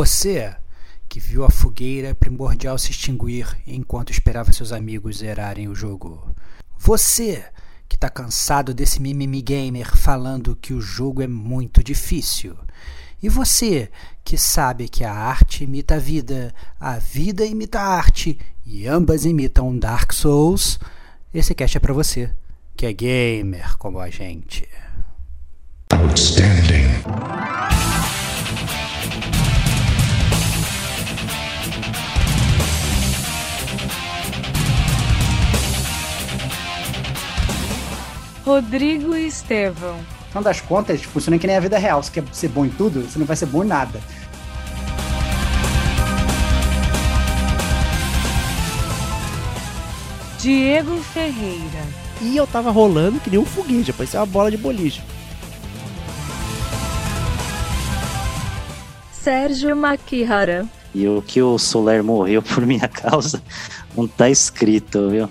Você que viu a fogueira primordial se extinguir enquanto esperava seus amigos zerarem o jogo. Você que está cansado desse mimimi gamer falando que o jogo é muito difícil. E você que sabe que a arte imita a vida, a vida imita a arte e ambas imitam Dark Souls, esse cast é para você, que é gamer como a gente. Outstanding. Rodrigo e Estevão. Afinal das contas, funciona que nem a vida real. Você quer ser bom em tudo, você não vai ser bom em nada. Diego Ferreira. E eu tava rolando que nem um foguete, parecia uma bola de boliche. Sérgio Makihara. E o que o Soler morreu por minha causa não tá escrito, viu?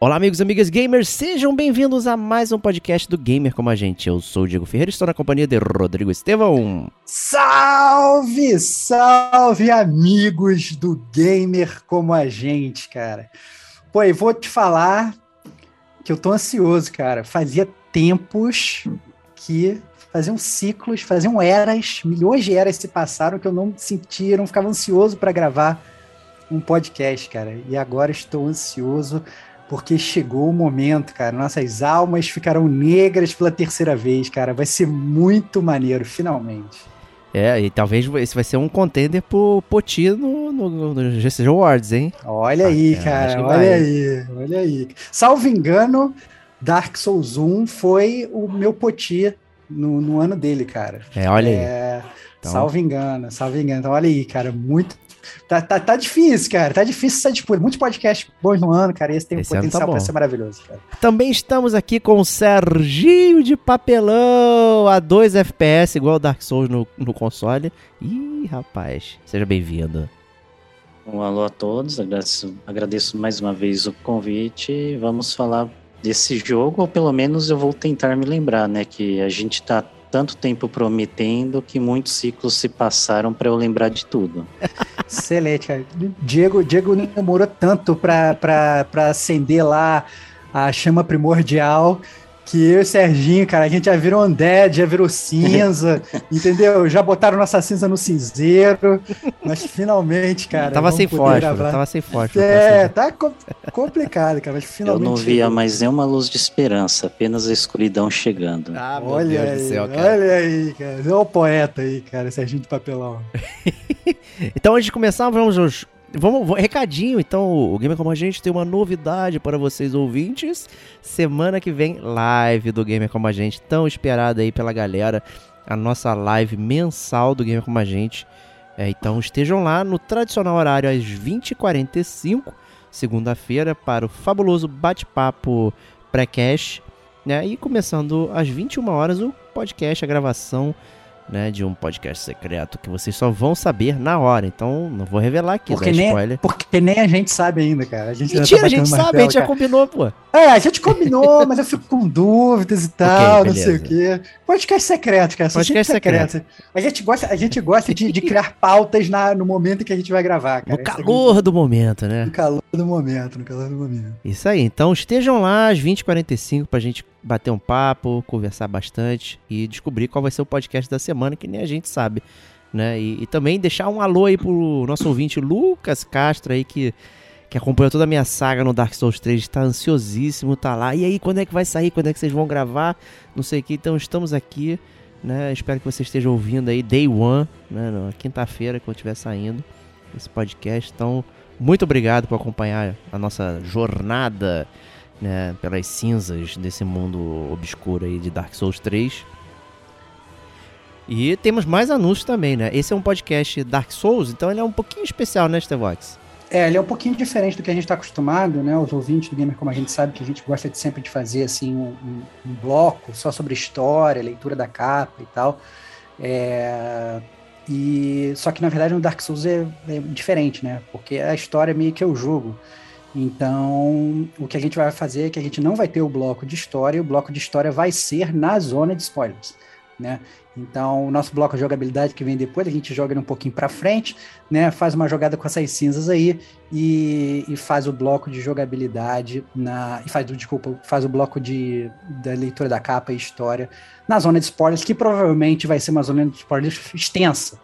Olá, amigos e amigas gamers, sejam bem-vindos a mais um podcast do Gamer Como a Gente. Eu sou o Diego Ferreira estou na companhia de Rodrigo Estevão. Salve, salve, amigos do Gamer Como a Gente, cara. Pô, e vou te falar que eu tô ansioso, cara. Fazia tempos que faziam ciclos, faziam eras, milhões de eras se passaram que eu não sentia, não ficava ansioso para gravar um podcast, cara. E agora estou ansioso porque chegou o momento, cara. Nossas almas ficarão negras pela terceira vez, cara. Vai ser muito maneiro, finalmente. É, e talvez esse vai ser um contender pro Poti no, no, no GCG Awards, hein? Olha ah, aí, é, cara, olha vai. aí, olha aí. Salvo engano, Dark Souls 1 foi o meu Poti no, no ano dele, cara. É, olha é, aí. Então... Salvo engano, salvo engano. Então, olha aí, cara, muito Tá, tá, tá difícil, cara. Tá difícil essa disputa. Muitos podcasts bons no ano, cara. Esse tem esse um potencial tá pra ser maravilhoso, cara. Também estamos aqui com o Serginho de Papelão, a 2 FPS, igual o Dark Souls no, no console. Ih, rapaz, seja bem-vindo. Um alô a todos, agradeço, agradeço mais uma vez o convite. Vamos falar desse jogo, ou pelo menos eu vou tentar me lembrar, né? Que a gente tá tanto tempo prometendo que muitos ciclos se passaram para eu lembrar de tudo. Excelente. Diego, Diego demorou tanto para acender lá a chama primordial que eu e o Serginho, cara, a gente já virou undead, já virou cinza, entendeu? Já botaram nossa cinza no cinzeiro, mas finalmente, cara. Tava sem fósforo, tava sem fósforo. É, tá co complicado, cara, mas finalmente. Eu não via chegou. mais nenhuma luz de esperança, apenas a escuridão chegando. Ah, olha Deus aí, do céu, cara. Olha aí, cara. É o poeta aí, cara, Serginho de Papelão. então, antes de começar, vamos aos Vamos, recadinho, então, o Gamer Como a Gente tem uma novidade para vocês ouvintes. Semana que vem, live do Gamer Como a Gente, tão esperada aí pela galera, a nossa live mensal do Gamer Como a Gente. É, então estejam lá no tradicional horário às 20h45, segunda-feira, para o fabuloso bate-papo pré-cash. Né? E começando às 21 horas o podcast, a gravação né, de um podcast secreto que vocês só vão saber na hora. Então, não vou revelar aqui, porque nem, spoiler. Porque nem a gente sabe ainda, cara. A gente Mentira, tá a gente sabe, a gente já combinou, pô. É, a gente combinou, mas eu fico com dúvidas e tal, okay, não sei o quê. Podcast secreto, cara. Podcast secreto. secreto. A gente gosta, a gente gosta de, de criar pautas na, no momento que a gente vai gravar, cara. No calor gente... do momento, né? No calor do momento, no calor do momento. Isso aí. Então, estejam lá às 20h45 pra gente bater um papo, conversar bastante e descobrir qual vai ser o podcast da semana, que nem a gente sabe. Né? E, e também deixar um alô aí pro nosso ouvinte Lucas Castro aí, que, que acompanhou toda a minha saga no Dark Souls 3, está ansiosíssimo, tá lá. E aí, quando é que vai sair? Quando é que vocês vão gravar? Não sei o que. Então estamos aqui, né? Espero que você esteja ouvindo aí, Day One, né? Na quinta-feira, quando estiver saindo esse podcast. Então, muito obrigado por acompanhar a nossa jornada né, pelas cinzas desse mundo obscuro aí de Dark Souls 3. E temos mais anúncios também, né? Esse é um podcast Dark Souls, então ele é um pouquinho especial, né, Stevox? É, ele é um pouquinho diferente do que a gente está acostumado, né? Os ouvintes do Gamer, como a gente sabe, que a gente gosta de sempre de fazer assim um, um, bloco só sobre história, leitura da capa e tal. É, e só que na verdade no Dark Souls é, é, diferente, né? Porque a história é meio que o jogo. Então, o que a gente vai fazer é que a gente não vai ter o bloco de história, e o bloco de história vai ser na zona de spoilers, né? Então, o nosso bloco de jogabilidade que vem depois, a gente joga ele um pouquinho para frente, né? Faz uma jogada com essas cinzas aí e, e, faz o bloco de jogabilidade na e faz desculpa, faz o bloco de da leitura da capa e história na zona de spoilers, que provavelmente vai ser uma zona de spoilers extensa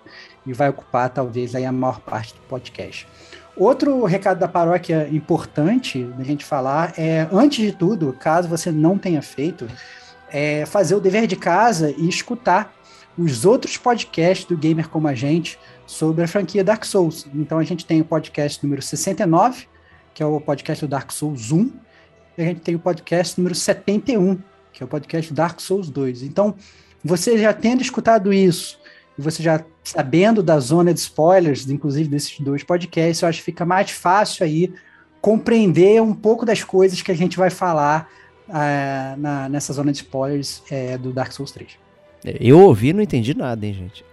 e vai ocupar talvez aí a maior parte do podcast. Outro recado da paróquia importante da gente falar é, antes de tudo, caso você não tenha feito, é fazer o dever de casa e escutar os outros podcasts do Gamer Como a Gente sobre a franquia Dark Souls. Então a gente tem o podcast número 69, que é o podcast do Dark Souls 1, e a gente tem o podcast número 71, que é o podcast Dark Souls 2. Então, você já tendo escutado isso, e você já sabendo da zona de spoilers, inclusive desses dois podcasts, eu acho que fica mais fácil aí compreender um pouco das coisas que a gente vai falar uh, na, nessa zona de spoilers uh, do Dark Souls 3. Eu ouvi e não entendi nada, hein, gente.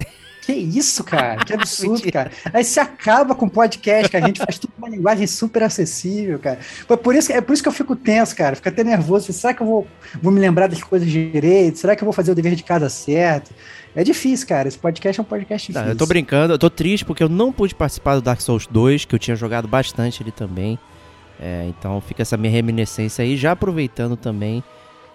Que isso, cara? Que absurdo, cara. Aí você acaba com o podcast, que a gente faz tudo uma linguagem super acessível, cara. Foi por isso, é por isso que eu fico tenso, cara. Fico até nervoso. Será que eu vou, vou me lembrar das coisas direito? Será que eu vou fazer o dever de casa certo? É difícil, cara. Esse podcast é um podcast difícil. Não, eu tô brincando, eu tô triste porque eu não pude participar do Dark Souls 2, que eu tinha jogado bastante ele também. É, então fica essa minha reminiscência aí, já aproveitando também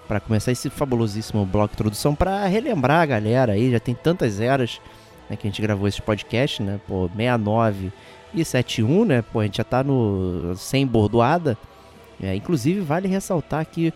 para começar esse fabulosíssimo bloco de introdução para relembrar a galera aí, já tem tantas eras né, que a gente gravou esse podcast, né? Pô, 69 e 71, né? Pô, a gente já tá no sem bordoada. É, inclusive, vale ressaltar que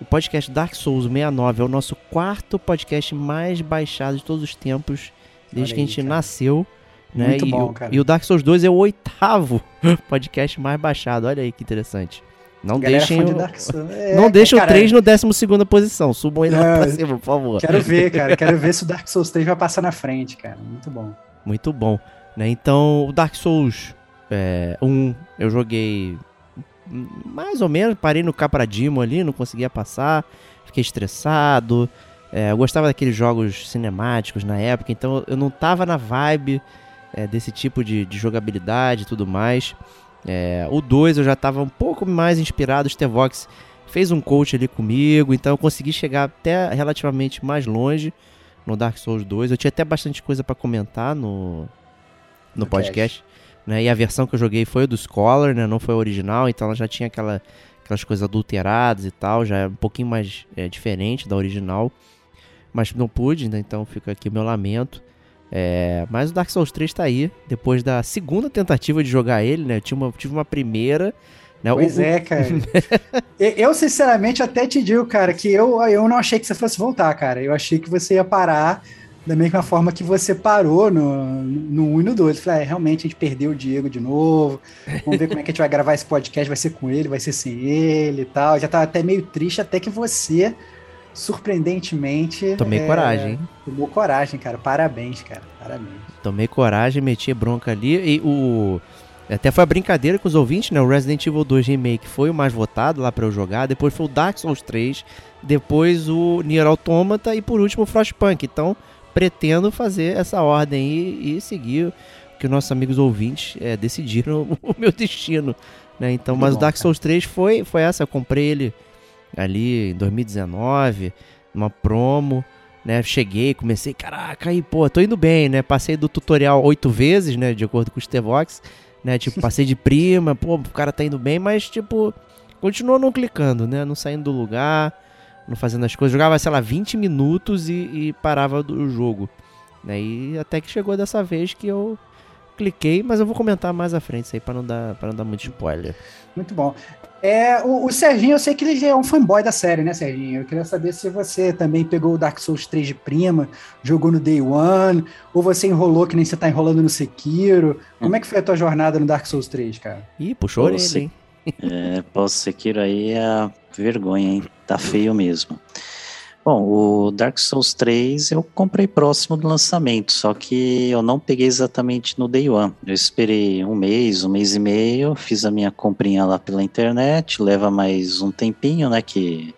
o podcast Dark Souls 69 é o nosso quarto podcast mais baixado de todos os tempos, desde aí, que a gente cara. nasceu. Né? Muito e, bom, cara. E o Dark Souls 2 é o oitavo podcast mais baixado. Olha aí que interessante. Não deixem, o... É, não deixem o 3 no 12 posição. Subam ele lá pra cima, por favor. Quero ver, cara. Quero ver se o Dark Souls 3 vai passar na frente, cara. Muito bom. Muito bom. Né? Então, o Dark Souls é, 1 eu joguei mais ou menos. Parei no Capradimo ali, não conseguia passar. Fiquei estressado. É, eu gostava daqueles jogos cinemáticos na época, então eu não tava na vibe é, desse tipo de, de jogabilidade e tudo mais. É, o 2 eu já estava um pouco mais inspirado, o Stevox fez um coach ali comigo, então eu consegui chegar até relativamente mais longe no Dark Souls 2. Eu tinha até bastante coisa para comentar no, no podcast. Né? E a versão que eu joguei foi do Scholar, né? não foi a original, então ela já tinha aquela, aquelas coisas adulteradas e tal, já é um pouquinho mais é, diferente da original. Mas não pude, né? então fica aqui o meu lamento. É, mas o Dark Souls 3 tá aí, depois da segunda tentativa de jogar ele, né? Eu tive uma, tive uma primeira. Né? Pois o, é, cara. eu, sinceramente, até te digo, cara, que eu, eu não achei que você fosse voltar, cara. Eu achei que você ia parar da mesma forma que você parou no, no 1 e no 2. Eu falei, ah, realmente a gente perdeu o Diego de novo. Vamos ver como é que a gente vai gravar esse podcast. Vai ser com ele, vai ser sem ele e tal. Eu já tava até meio triste, até que você surpreendentemente. Tomei é, coragem. Tomou coragem, cara. Parabéns, cara. Parabéns. Tomei coragem, meti bronca ali. E o. Até foi a brincadeira com os ouvintes, né? O Resident Evil 2 Remake foi o mais votado lá para eu jogar. Depois foi o Dark Souls 3. Depois o Nier Automata. E por último o Frostpunk. Então, pretendo fazer essa ordem e, e seguir o que os nossos amigos ouvintes é, decidiram o meu destino. Né? Então, Muito mas bom, o Dark Souls 3 foi, foi essa. Eu comprei ele ali em 2019, numa promo, né? Cheguei, comecei, caraca, aí, pô, tô indo bem, né? Passei do tutorial oito vezes, né? De acordo com o Stevox, né? Tipo, passei de prima, pô, o cara tá indo bem, mas, tipo, continuou não clicando, né? Não saindo do lugar, não fazendo as coisas. Jogava, sei lá, 20 minutos e, e parava do jogo. Né? E até que chegou dessa vez que eu cliquei, mas eu vou comentar mais à frente isso aí para não dar para não dar muito spoiler. Muito bom. É, o, o, Serginho, eu sei que ele já é um fanboy da série, né, Serginho? Eu queria saber se você também pegou o Dark Souls 3 de prima, jogou no Day One, ou você enrolou que nem você tá enrolando no Sekiro. Como é que foi a tua jornada no Dark Souls 3, cara? Ih, puxou ele, hein? É, pô, Sekiro aí é vergonha, hein? Tá feio mesmo. Bom, o Dark Souls 3 eu comprei próximo do lançamento, só que eu não peguei exatamente no Day One. Eu esperei um mês, um mês e meio, fiz a minha comprinha lá pela internet, leva mais um tempinho, né? Que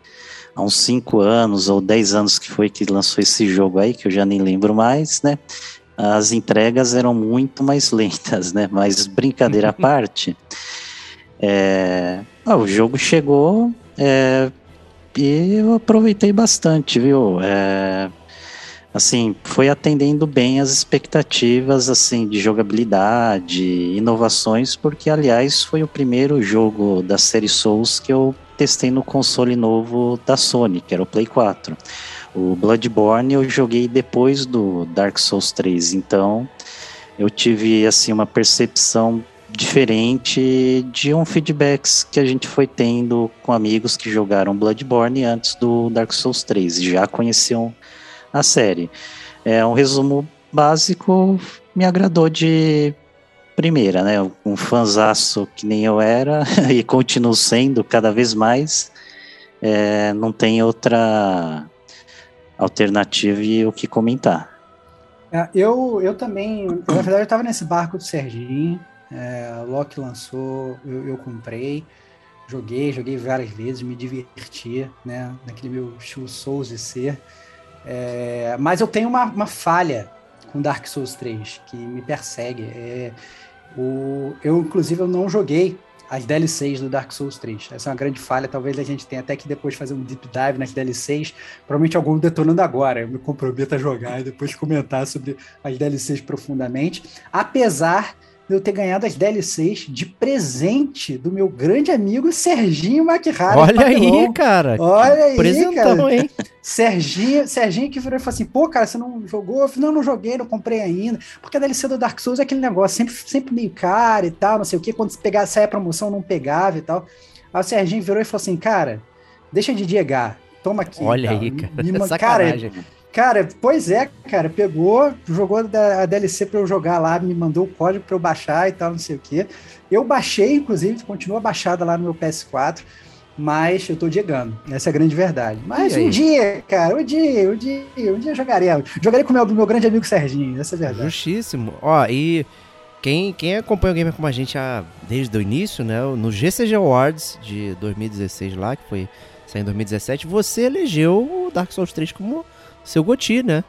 há uns 5 anos ou 10 anos que foi que lançou esse jogo aí, que eu já nem lembro mais, né? As entregas eram muito mais lentas, né? Mas brincadeira à parte, é... ah, o jogo chegou. É e eu aproveitei bastante, viu? É, assim, foi atendendo bem as expectativas assim de jogabilidade, inovações, porque aliás foi o primeiro jogo da série Souls que eu testei no console novo da Sony, que era o Play 4. O Bloodborne eu joguei depois do Dark Souls 3, então eu tive assim uma percepção diferente de um feedbacks que a gente foi tendo com amigos que jogaram Bloodborne antes do Dark Souls 3 e já conheciam a série. É um resumo básico, me agradou de primeira, né? Um fanzaço que nem eu era e continuo sendo cada vez mais. É, não tem outra alternativa e o que comentar. É, eu, eu também, na verdade, eu estava nesse barco do Serginho. É, Loki lançou, eu, eu, comprei, joguei, joguei várias vezes, me divertia, né? Naquele meu estilo Souls de ser. É, mas eu tenho uma, uma, falha com Dark Souls 3 que me persegue. É, o, eu, inclusive, eu não joguei as DLCs do Dark Souls 3. Essa é uma grande falha. Talvez a gente tenha até que depois fazer um deep dive nas DLCs. Provavelmente algum detonando agora. Eu me comprometo a jogar e depois comentar sobre as DLCs profundamente. Apesar eu ter ganhado as DLCs de presente do meu grande amigo Serginho McHara. Olha aí, cara. Olha aí, Presentão, cara. hein? Serginho, Serginho que virou e falou assim: pô, cara, você não jogou? Eu falei, não, não joguei, não comprei ainda. Porque a DLC do Dark Souls é aquele negócio sempre, sempre meio caro e tal, não sei o que. Quando você pegar, saia a promoção, não pegava e tal. Aí o Serginho virou e falou assim: cara, deixa de diegar. Toma aqui. Olha cara. aí, cara. Me, cara Cara, pois é, cara, pegou, jogou a DLC para eu jogar lá, me mandou o código para eu baixar e tal, não sei o quê. Eu baixei, inclusive, continua baixada lá no meu PS4, mas eu tô diegando. Essa é a grande verdade. Mas um dia, cara, um dia, um dia, um dia eu jogarei. Jogarei com o meu, meu grande amigo Serginho, essa é a verdade. Justíssimo. Ó, e quem, quem acompanha o Gamer como a gente a, desde o início, né, no GCG Awards de 2016 lá, que foi saiu em 2017, você elegeu o Dark Souls 3 como seu Goti, né?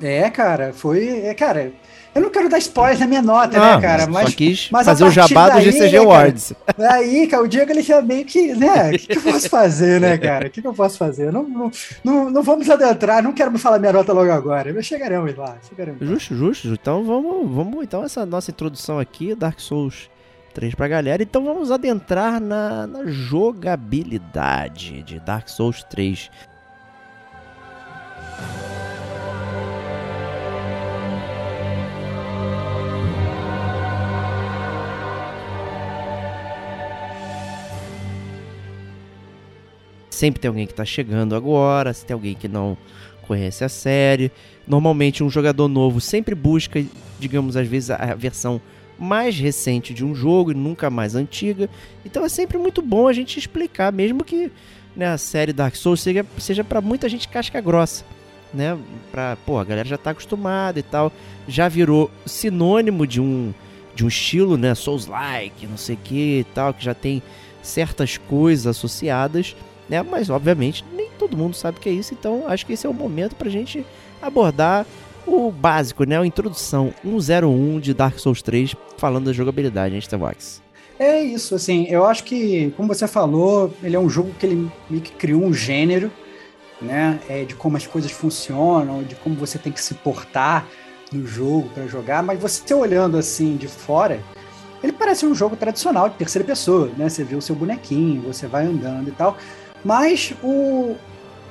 É, cara, foi. É, cara, eu não quero dar spoiler na minha nota, não, né, cara? Mas, só quis mas fazer o jabá daí, do GCG né, Awards. Aí, cara, o Diego ele já meio que, né? O que, que, eu posso fazer, né, cara? O que, que eu posso fazer? Não, não, não, não, vamos adentrar, não quero me falar minha nota logo agora. Mas chegaremos lá, chegaremos lá. Justo, justo. Então vamos, vamos, então, essa nossa introdução aqui, Dark Souls 3 pra galera. Então vamos adentrar na, na jogabilidade de Dark Souls 3. Sempre tem alguém que está chegando agora, se tem alguém que não conhece a série. Normalmente um jogador novo sempre busca, digamos, às vezes a versão mais recente de um jogo e nunca mais antiga. Então é sempre muito bom a gente explicar, mesmo que né, a série Dark Souls seja, seja para muita gente casca grossa né? Pra, pô, a galera já tá acostumada e tal. Já virou sinônimo de um de um estilo, né, Souls-like, não sei o que e tal, que já tem certas coisas associadas, né? Mas obviamente nem todo mundo sabe o que é isso, então acho que esse é o momento pra gente abordar o básico, né? A introdução 101 de Dark Souls 3, falando da jogabilidade, hein, Starbucks? É isso, assim, eu acho que, como você falou, ele é um jogo que ele meio que criou um gênero, né? É, de como as coisas funcionam, de como você tem que se portar no jogo para jogar, mas você olhando assim de fora, ele parece um jogo tradicional de terceira pessoa, né? Você vê o seu bonequinho, você vai andando e tal. Mas o,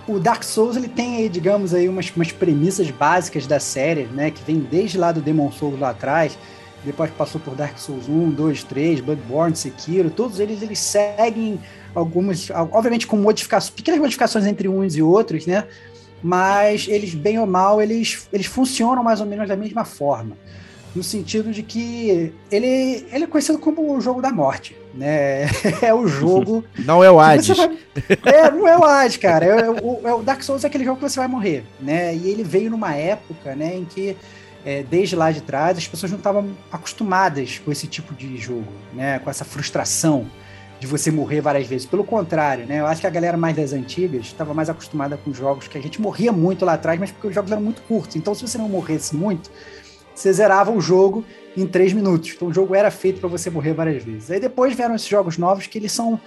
o Dark Souls ele tem aí, digamos aí, umas, umas premissas básicas da série, né? Que vem desde lá do Demon Souls lá atrás, depois passou por Dark Souls 1, 2, 3, Bloodborne, Sekiro, todos eles eles seguem algumas, obviamente com modificações, pequenas modificações entre uns e outros, né? Mas eles, bem ou mal, eles, eles funcionam mais ou menos da mesma forma. no sentido de que ele, ele é conhecido como o jogo da morte, né? É o jogo. Não é o Hades. vai- É, não é o Hades, cara. É, o, é o Dark Souls é aquele jogo que você vai morrer, né? E ele veio numa época, né, em que é, desde lá de trás as pessoas não estavam acostumadas com esse tipo de jogo, né? Com essa frustração de você morrer várias vezes. Pelo contrário, né? Eu acho que a galera mais das antigas estava mais acostumada com jogos que a gente morria muito lá atrás, mas porque os jogos eram muito curtos. Então, se você não morresse muito, você zerava o jogo em três minutos. Então, o jogo era feito para você morrer várias vezes. Aí depois vieram esses jogos novos que eles são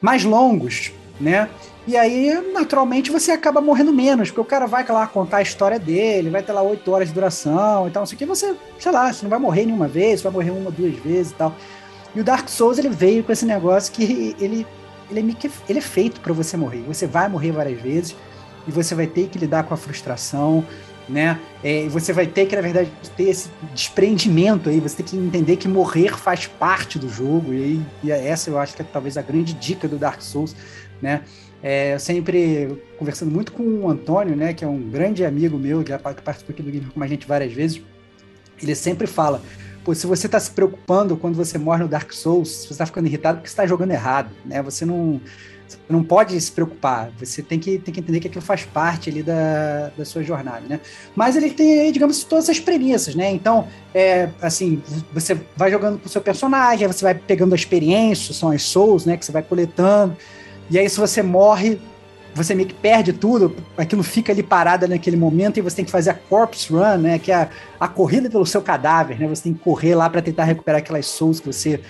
mais longos, né? E aí, naturalmente, você acaba morrendo menos, porque o cara vai lá contar a história dele, vai ter lá oito horas de duração e tal, não sei o que, você, sei lá, você não vai morrer nenhuma vez, você vai morrer uma, duas vezes e tal. E o Dark Souls, ele veio com esse negócio que ele, ele, é, ele é feito para você morrer. Você vai morrer várias vezes e você vai ter que lidar com a frustração, né? É, você vai ter que, na verdade, ter esse desprendimento aí, você tem que entender que morrer faz parte do jogo, e, e essa eu acho que é talvez a grande dica do Dark Souls, né? É, eu sempre conversando muito com o Antônio, né, que é um grande amigo meu, que que participou aqui do Game com a gente várias vezes, ele sempre fala, se você está se preocupando quando você morre no Dark Souls, você está ficando irritado, porque você está jogando errado, né? Você não, você não pode se preocupar, você tem que, tem que entender que aquilo faz parte ali da, da sua jornada, né? Mas ele tem, digamos, todas as premissas, né? Então, é, assim, você vai jogando com o seu personagem, você vai pegando a experiência, são as souls, né, que você vai coletando, e aí se você morre, você meio que perde tudo, aquilo fica ali parado naquele momento e você tem que fazer a corpse run, né, que é a, a corrida pelo seu cadáver, né? Você tem que correr lá para tentar recuperar aquelas souls que você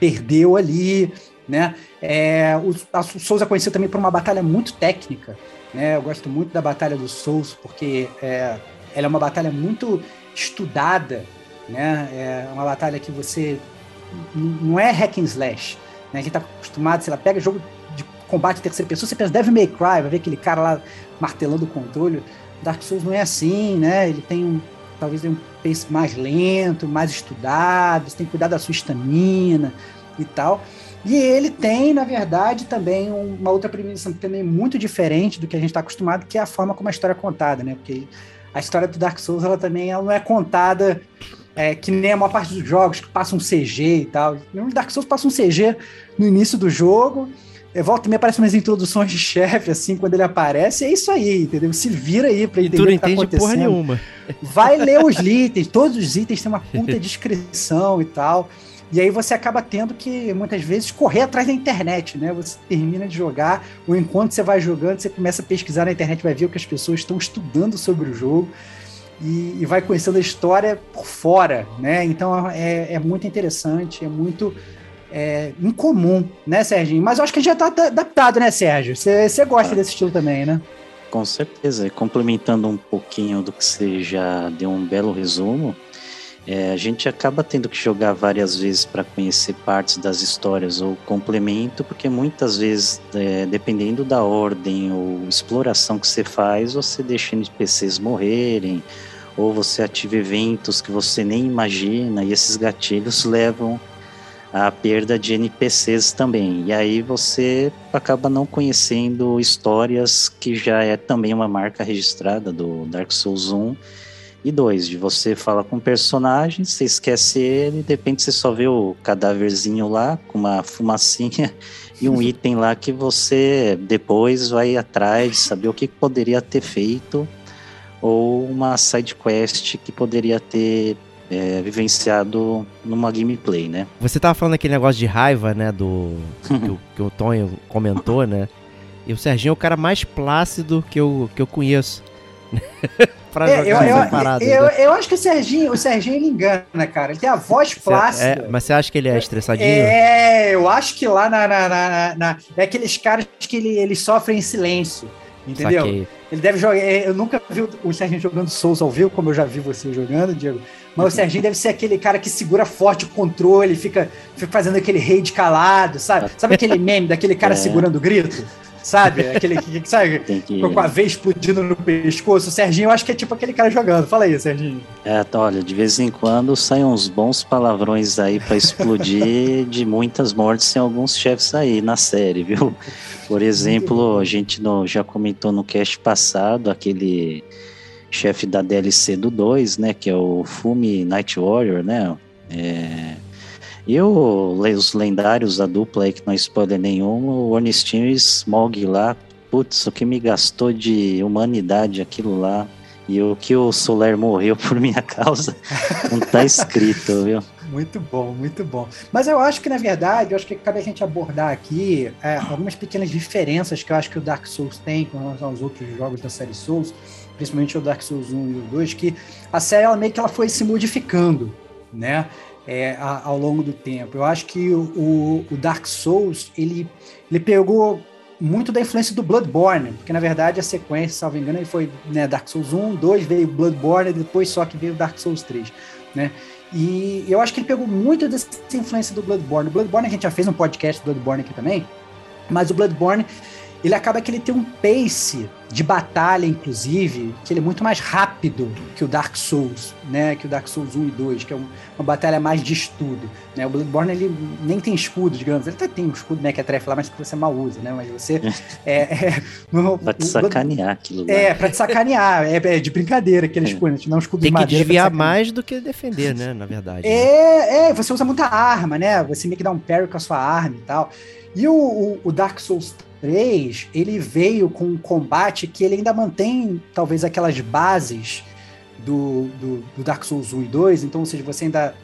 perdeu ali, né? É, o, a Souls é conhecido também por uma batalha muito técnica, né? Eu gosto muito da batalha do Souls porque é, ela é uma batalha muito estudada, né? É uma batalha que você não é hack and slash, né? Gente tá acostumado, sei lá, pega jogo combate em terceira pessoa, você pensa Devil May Cry, vai ver aquele cara lá martelando o controle. Dark Souls não é assim, né? Ele tem um talvez um pace mais lento, mais estudado, você tem que cuidar da sua estamina e tal. E ele tem, na verdade, também um- uma outra premissa também muito diferente do que a gente está acostumado, que é a forma como a história é contada, né? Porque a história do Dark Souls, ela também ela não é contada é, que nem a maior parte dos jogos, que passa um CG e tal. No Dark Souls passa um CG no início do jogo, volta e meia aparece umas introduções de chefe, assim, quando ele aparece, é isso aí, entendeu? Se vira aí pra E entender tu não o que tá entende porra acontecendo. nenhuma. Vai ler os itens, todos os itens têm uma puta descrição e tal. E aí você acaba tendo que, muitas vezes, correr atrás da internet, né? Você termina de jogar, ou enquanto você vai jogando, você começa a pesquisar na internet, vai ver o que as pessoas estão estudando sobre o jogo e, e vai conhecendo a história por fora, né? Então é, é muito interessante, é muito é, incomum, né, Serginho? Mas eu acho que já tá adaptado, né, Sérgio? Você gosta desse estilo também, né? Com certeza. Complementando um pouquinho do que você já deu um belo resumo, é, a gente acaba tendo que jogar várias vezes para conhecer partes das histórias ou complemento, porque muitas vezes, é, dependendo da ordem ou exploração que você faz, você deixa NPCs morrerem, ou você ativa eventos que você nem imagina, e esses gatilhos levam à perda de NPCs também. E aí você acaba não conhecendo histórias que já é também uma marca registrada do Dark Souls 1 e 2, de você fala com um personagem, você esquece ele, de repente você só vê o cadáverzinho lá com uma fumacinha e um item lá que você depois vai atrás de saber o que poderia ter feito ou uma side quest que poderia ter é, vivenciado numa gameplay, né? Você tava falando aquele negócio de raiva, né, do que o, que o Tonho comentou, né? E o Serginho é o cara mais plácido que eu, que eu conheço. pra É, jogar eu, parada. eu, né? eu acho que o Serginho, o Serginho ele engana, cara. Ele tem a voz Cê- plácida. é, mas você acha que ele é estressadinho? É, eu acho que lá na, na, na- na- é aqueles caras que ele, eles sofrem em silêncio. Entendeu? Saquei. Ele deve jogar. é, Eu nunca vi o- Serginho jogando Souls ao vivo, como eu já vi você jogando, Diego. Mas o Serginho deve ser aquele cara que segura forte o controle, fica, fica fazendo aquele rage calado, sabe? Sabe aquele meme daquele cara É. segurando o grito? Sabe? Aquele que, sabe? Que... Com a veia explodindo no pescoço. O Serginho, eu acho que é tipo aquele cara jogando. Fala aí, Serginho. É, tá, olha, de vez em quando saem uns bons palavrões aí pra explodir de muitas mortes em alguns chefes aí na série, viu? Por exemplo, a gente no- já comentou no cast passado aquele chefe da DLC do 2, né? Que é o Fumi Night Warrior, né? É, e o, os lendários da dupla aí, que não é spoiler nenhum, o Ornstein e Smog lá. Putz, o que me gastou de humanidade aquilo lá. E o que o Soler morreu por minha causa não tá escrito, viu? Muito bom, muito bom. Mas eu acho que, na verdade, eu acho que cabe a gente abordar aqui é, algumas pequenas diferenças que eu acho que o Dark Souls tem com relação aos outros jogos da série Souls, principalmente o Dark Souls 1 e o 2, que a série ela meio que ela foi se modificando, né? É, ao longo do tempo. Eu acho que o, o Dark Souls, ele, ele pegou muito da influência do Bloodborne, porque na verdade a sequência, salvo engano, ele foi né, Dark Souls 1, 2, veio Bloodborne, depois só que veio Dark Souls 3, né? E eu acho que ele pegou muito dessa influência do Bloodborne. O Bloodborne a gente já fez um podcast do Bloodborne aqui também, mas o Bloodborne ele acaba que ele tem um pace de batalha, inclusive, que ele é muito mais rápido que o Dark Souls, né? Que o Dark Souls 1 e 2, que é um, uma batalha mais de estudo. Né? O Bloodborne, ele nem tem escudo, digamos. Ele até tem um escudo, né, que é lá, mas que você mal usa, né? Mas você... é, é, no, pra te sacanear aquilo lá. É, pra te sacanear. é, é de brincadeira aquele é. escudo, não é um escudo tem de madeira. Tem que desviar mais do que defender, né? Na verdade. É, né? é, você usa muita arma, né? Você meio que dá um parry com a sua arma e tal. E o, o, o Dark Souls 3, ele veio com um combate que ele ainda mantém, talvez, aquelas bases do, do, do, Dark Souls 1 e 2. Então, ou seja, você ainda,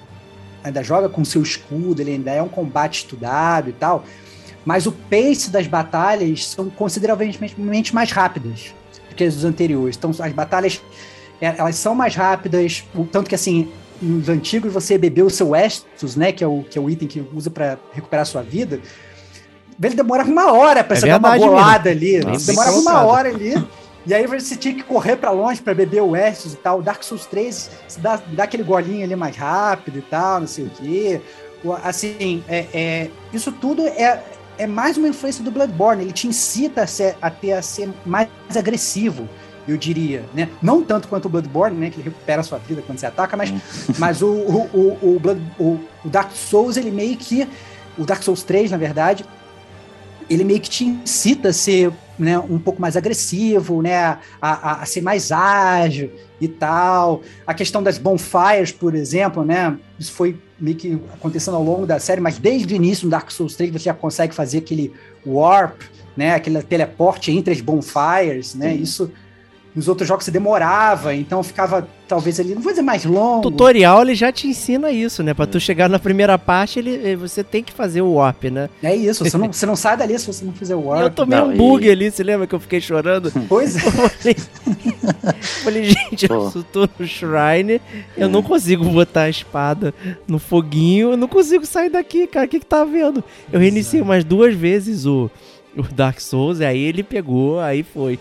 ainda joga com seu escudo, ele ainda é um combate estudado e tal. Mas o pace das batalhas são consideravelmente mais rápidas do que as anteriores. Então, as batalhas é, elas são mais rápidas, tanto que assim, nos antigos você bebeu o seu Estus, né, que é o, que é o item que usa para recuperar sua vida ele demorava uma hora para é você verdade, dar uma bolada ali. Nossa, demorava uma hora ali. E aí você tinha que correr para longe para beber o Estus e tal. O Dark Souls 3 dá, dá aquele golinho ali mais rápido e tal, não sei o quê. Assim, é, é, isso tudo é, é mais uma influência do Bloodborne. Ele te incita a, ser, a, ter, a ser mais agressivo, eu diria. Né? Não tanto quanto o Bloodborne, né, que ele recupera a sua vida quando você ataca, mas, mas o, o, o, o, Blood, o, o Dark Souls, ele meio que. O Dark Souls 3, na verdade, ele meio que te incita a ser né, um pouco mais agressivo, né, a, a, a, ser mais ágil e tal. A questão das bonfires, por exemplo, né, isso foi meio que acontecendo ao longo da série, mas desde o início no Dark Souls 3 você já consegue fazer aquele warp, né, aquele teleporte entre as bonfires, né, Sim. isso nos outros jogos você demorava, então ficava talvez ali, não vou dizer mais longo. O tutorial ele já te ensina isso, né? Pra tu chegar na primeira parte, ele, você tem que fazer o warp, né? É isso, você não, você não sai dali se você não fizer o warp. Eu tomei não, um bug e... ali, você lembra que eu fiquei chorando? Pois é. Eu falei, falei gente, Pô. eu tô no Shrine, eu não consigo botar a espada no foguinho, eu não consigo sair daqui, cara, o que que tá vendo? Eu reiniciei umas duas vezes o, o Dark Souls, e aí ele pegou, aí foi.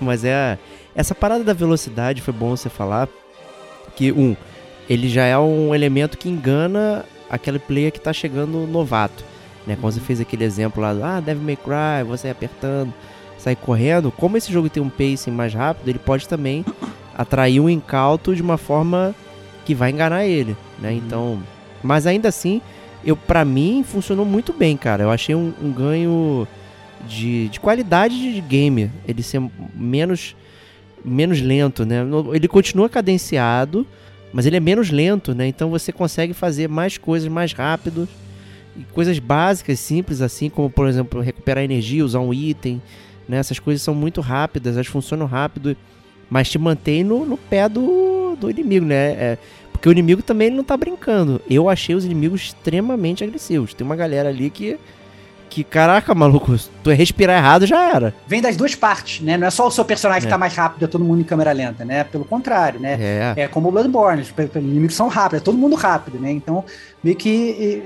Mas é essa parada da velocidade foi bom você falar que um, ele já é um elemento que engana aquele player que tá chegando novato, né? Quando você fez aquele exemplo lá, ah, Devil May Cry, você apertando, sai correndo, como esse jogo tem um pacing mais rápido, ele pode também atrair um incauto de uma forma que vai enganar ele, né? Uhum. Então, mas ainda assim, eu para mim funcionou muito bem, cara. Eu achei um, um ganho de, de qualidade de game, ele ser menos menos lento, né? Ele continua cadenciado, mas ele é menos lento, né? Então você consegue fazer mais coisas mais rápido. E coisas básicas, simples, assim, como, por exemplo, recuperar energia, usar um item. Né? Essas coisas são muito rápidas, elas funcionam rápido, mas te mantém no, no pé do, do inimigo, né? É, porque o inimigo também não tá brincando. Eu achei os inimigos extremamente agressivos. Tem uma galera ali que que, caraca, maluco, tu respirar errado já era. Vem das duas partes, né? Não é só o seu personagem é. que tá mais rápido, é todo mundo em câmera lenta, né? Pelo contrário, né? É, é como o Bloodborne, os inimigos são rápidos, é todo mundo rápido, né? Então, meio que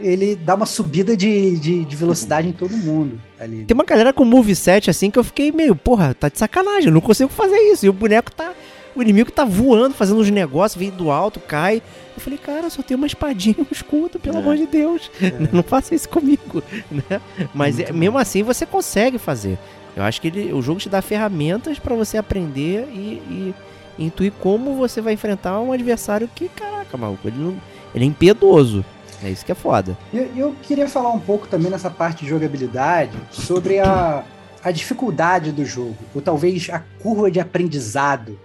ele dá uma subida de, de, de velocidade em todo mundo. Ali. Tem uma galera com moveset assim que eu fiquei meio, porra, tá de sacanagem, eu não consigo fazer isso. E o boneco tá o inimigo tá voando, fazendo uns negócios, vem do alto, cai. Eu falei, cara, só tem uma espadinha e um escudo, pelo é. amor de Deus. É. Não faça isso comigo. Né? Mas é, mesmo assim você consegue fazer. Eu acho que ele, o jogo te dá ferramentas para você aprender e, e, intuir como você vai enfrentar um adversário que, caraca, maluco, ele, não, ele é impiedoso. É isso que é foda. Eu, eu queria falar um pouco também nessa parte de jogabilidade sobre a, a dificuldade do jogo, ou talvez a curva de aprendizado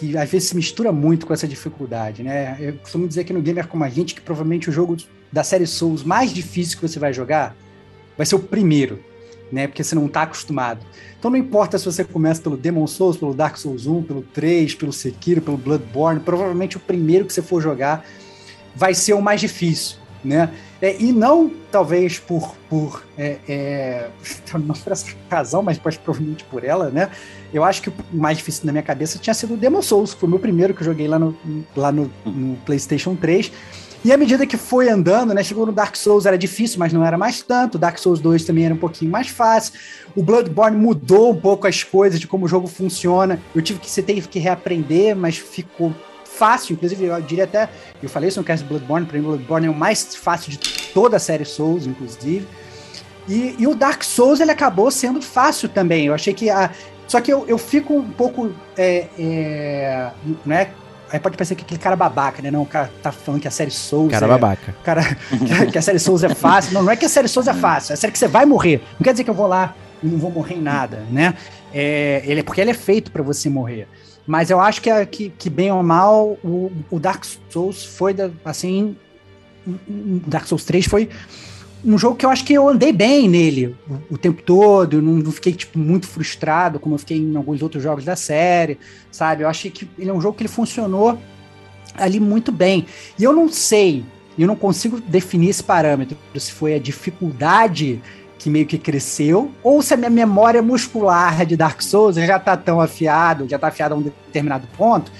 que às vezes se mistura muito com essa dificuldade, né? Eu costumo dizer que no Gamer Como a Gente que provavelmente o jogo da série Souls mais difícil que você vai jogar vai ser o primeiro, né? Porque você não está acostumado. Então não importa se você começa pelo Demon Souls, pelo Dark Souls 1, pelo 3, pelo Sekiro, pelo Bloodborne, provavelmente o primeiro que você for jogar vai ser o mais difícil, né? É, e não, talvez, por, por é, é, não por essa razão, mas provavelmente por ela, né? Eu acho que o mais difícil na minha cabeça tinha sido o Demon Souls, que foi o meu primeiro que eu joguei lá no, lá no, no PlayStation 3. E à medida que foi andando, né? Chegou no Dark Souls, era difícil, mas não era mais tanto. Dark Souls 2 também era um pouquinho mais fácil. O Bloodborne mudou um pouco as coisas de como o jogo funciona. Eu tive que você teve que reaprender, mas ficou fácil, inclusive eu diria até, eu falei isso no cast Bloodborne, para mim Bloodborne é o mais fácil de toda a série Souls, inclusive. E, e, o Dark Souls ele acabou sendo fácil também. Eu achei que a. Só que eu, eu fico um pouco. É, é, né? Aí pode parecer que aquele cara babaca, né? Não, o cara tá falando que a série Souls. Cara é, babaca. Cara, que a série Souls é fácil. Não, não é que a série Souls é fácil, é a série que você vai morrer. Não quer dizer que eu vou lá e não vou morrer em nada, né? É, ele, porque ele é feito para você morrer. Mas eu acho que, que, que bem ou mal, o, o Dark Souls foi, da, assim. Dark Souls 3 foi um jogo que eu acho que eu andei bem nele o, o tempo todo, não, não, fiquei tipo, muito frustrado, como eu fiquei em alguns outros jogos da série, sabe? Eu achei que ele é um jogo que ele funcionou ali muito bem. E eu não sei, eu não consigo definir esse parâmetro, se foi a dificuldade que meio que cresceu, ou se a minha memória muscular de Dark Souls já tá tão afiado, já tá afiado a um determinado ponto,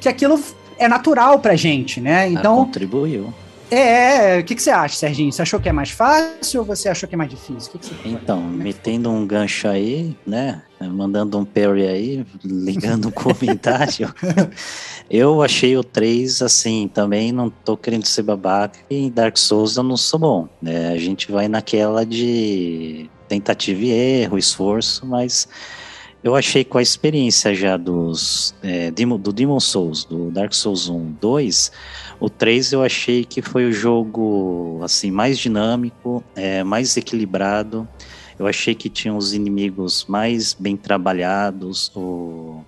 que aquilo é natural pra gente, né? Então. Ah, contribuiu. É, o que, que você acha, Serginho? Você achou que é mais fácil ou você achou que é mais difícil? Que que então, metendo um gancho aí, né? Mandando um parry aí, ligando um comentário. eu achei o 3, assim, também não tô querendo ser babaca. Em Dark Souls eu não sou bom, né? A gente vai naquela de tentativa e erro, esforço, mas eu achei com a experiência já dos é, do Demon Souls, do Dark Souls 1, 2 o 3 eu achei que foi o jogo assim mais dinâmico, é, mais equilibrado. Eu achei que tinha os inimigos mais bem trabalhados, o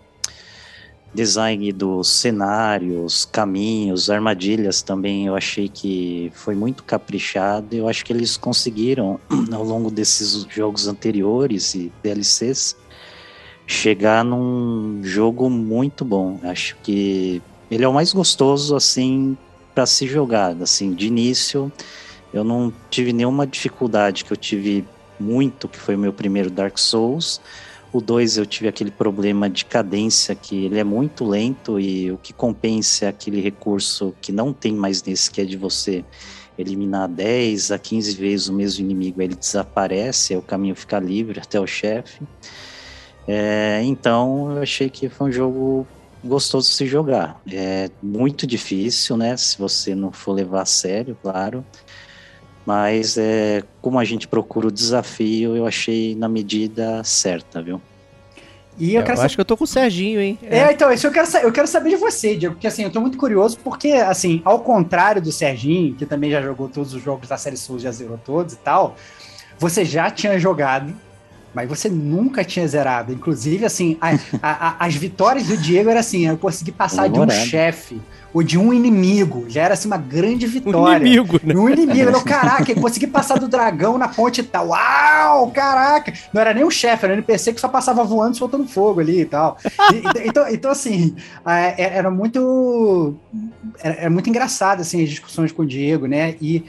design dos cenários, caminhos, armadilhas também eu achei que foi muito caprichado. Eu acho que eles conseguiram, ao longo desses jogos anteriores e DLCs, chegar num jogo muito bom. Acho que ele é o mais gostoso assim para se jogar, assim, de início eu não tive nenhuma dificuldade que eu tive muito, que foi o meu primeiro Dark Souls. O 2 eu tive aquele problema de cadência que ele é muito lento e o que compensa é aquele recurso que não tem mais nesse que é de você eliminar 10 a 15 vezes o mesmo inimigo, ele desaparece, o caminho fica livre até o chefe. É, então eu achei que foi um jogo gostoso se jogar. É muito difícil, né? Se você não for levar a sério, claro. Mas é, como a gente procura o desafio, eu achei na medida certa, viu? E eu, eu acho que eu tô com o Serginho, hein? É, é então, isso eu quero, eu quero saber de você, Diego, porque assim, eu tô muito curioso, porque, assim, ao contrário do Serginho, que também já jogou todos os jogos da série Souls, já zerou todos e tal, você já tinha jogado mas você nunca tinha zerado. Inclusive, assim, a, a, a, as vitórias do Diego era assim: eu consegui passar de um chefe ou de um inimigo. Já era assim uma grande vitória. Um inimigo, né? Um inimigo. Não, caraca, eu consegui passar do dragão na ponte e tal. Uau, caraca! Não era nem um chefe, era um NPC que só passava voando, soltando fogo ali e tal. E, então, então, assim, é, é, era muito. Era, era muito engraçado, assim, as discussões com o Diego, né? E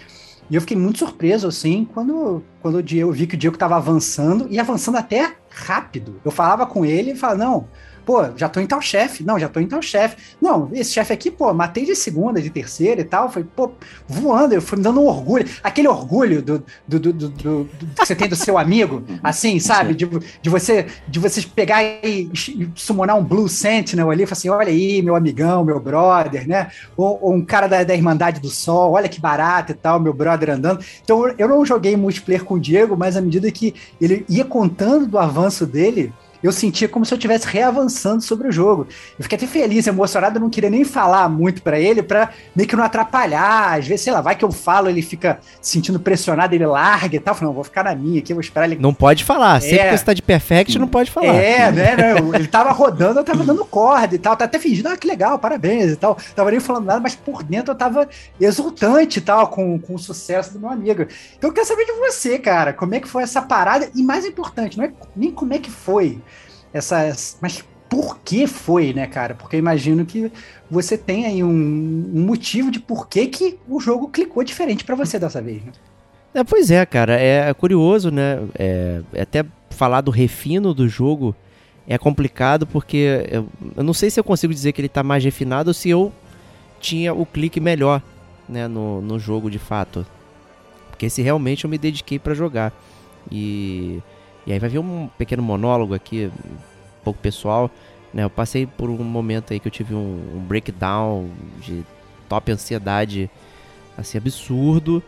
e eu fiquei muito surpreso, assim, quando, quando eu vi que o Diego estava avançando, e avançando até rápido. Eu falava com ele e falava, não, pô, já tô em tal chefe, não, já tô em tal chefe. Não, esse chefe aqui, pô, matei de segunda, de terceira e tal, foi, pô, voando, eu fui me dando um orgulho, aquele orgulho do, do, do, do, do que você tem do seu amigo, assim, sabe, de, de você de vocês pegar e, e summonar um Blue Sentinel ali, e falar assim, olha aí, meu amigão, meu brother, né, ou, ou um cara da, da Irmandade do Sol, olha que barato e tal, meu brother andando. Então, eu não joguei multiplayer com o Diego, mas à medida que ele ia contando do avanço dele, eu sentia como se eu estivesse reavançando sobre o jogo. Eu fiquei até feliz, emocionado, eu não queria nem falar muito para ele, para meio que não atrapalhar. Às vezes, sei lá, vai que eu falo, ele fica se sentindo pressionado, ele larga e tal. Eu falei, não, vou ficar na minha aqui, vou esperar ele. Não pode falar. Sempre É. que você tá de perfect, não pode falar. É, né, né? Ele tava rodando, eu tava dando corda e tal, tá até fingindo, ah, que legal, parabéns e tal. Tava nem falando nada, mas por dentro eu tava exultante e tal, com, com o sucesso do meu amigo. Então eu quero saber de você, cara, como é que foi essa parada? E mais importante, não é nem como é que foi essa. Mas por que foi, né, cara? Porque eu imagino que você tem aí um, um motivo de por que, que o jogo clicou diferente pra você dessa vez, né? É, pois é, cara, é curioso, né? É, até falar do refino do jogo é complicado porque eu, eu não sei se eu consigo dizer que ele tá mais refinado ou se eu tinha o clique melhor, né, no, no jogo de fato. Porque se realmente eu me dediquei pra jogar. E, e aí vai vir um pequeno monólogo aqui, pouco pessoal, né? Eu passei por um momento aí que eu tive um, um breakdown de top ansiedade, assim, absurdo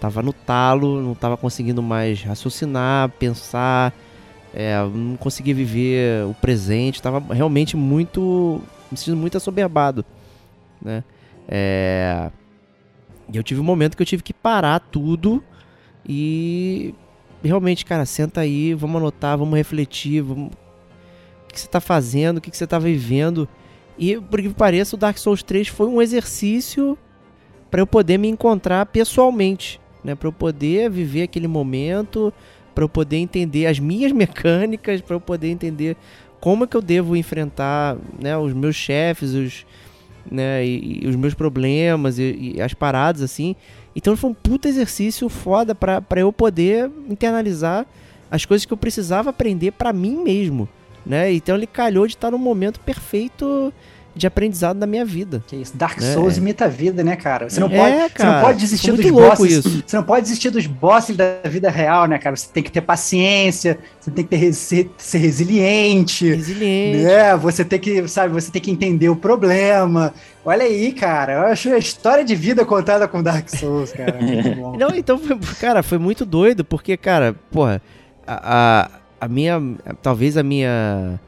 tava no talo, não tava conseguindo mais raciocinar, pensar, é, não conseguia viver o presente, tava realmente muito, me sentindo muito assoberbado, né? É, e eu tive um momento que eu tive que parar tudo e realmente, cara, senta aí, vamos anotar, vamos refletir, vamos... que você tá fazendo, o que você tá vivendo. E por que pareça, o Dark Souls 3 foi um exercício para eu poder me encontrar pessoalmente né, para eu poder viver aquele momento, para eu poder entender as minhas mecânicas, para eu poder entender como é que eu devo enfrentar, né, os meus chefes, os, né, e, e os meus problemas e, e, as paradas assim. Então foi um puta exercício foda para eu poder internalizar as coisas que eu precisava aprender para mim mesmo, né? Então ele calhou de estar no momento perfeito de aprendizado da minha vida. Que isso, Dark É. Souls imita a vida, né, cara? Você não, É, pode, você não cara, pode desistir dos bosses. isso. Você não pode desistir dos bosses da vida real, né, cara? Você tem que ter paciência, você tem que ter, resi- ser resiliente. Resiliente. É, você tem que, sabe, você tem que entender o problema. Olha aí, cara, eu acho a história de vida contada com Dark Souls, cara. Muito bom. Não, então, cara, foi muito doido, porque, cara, porra, a, a, a minha. Talvez a minha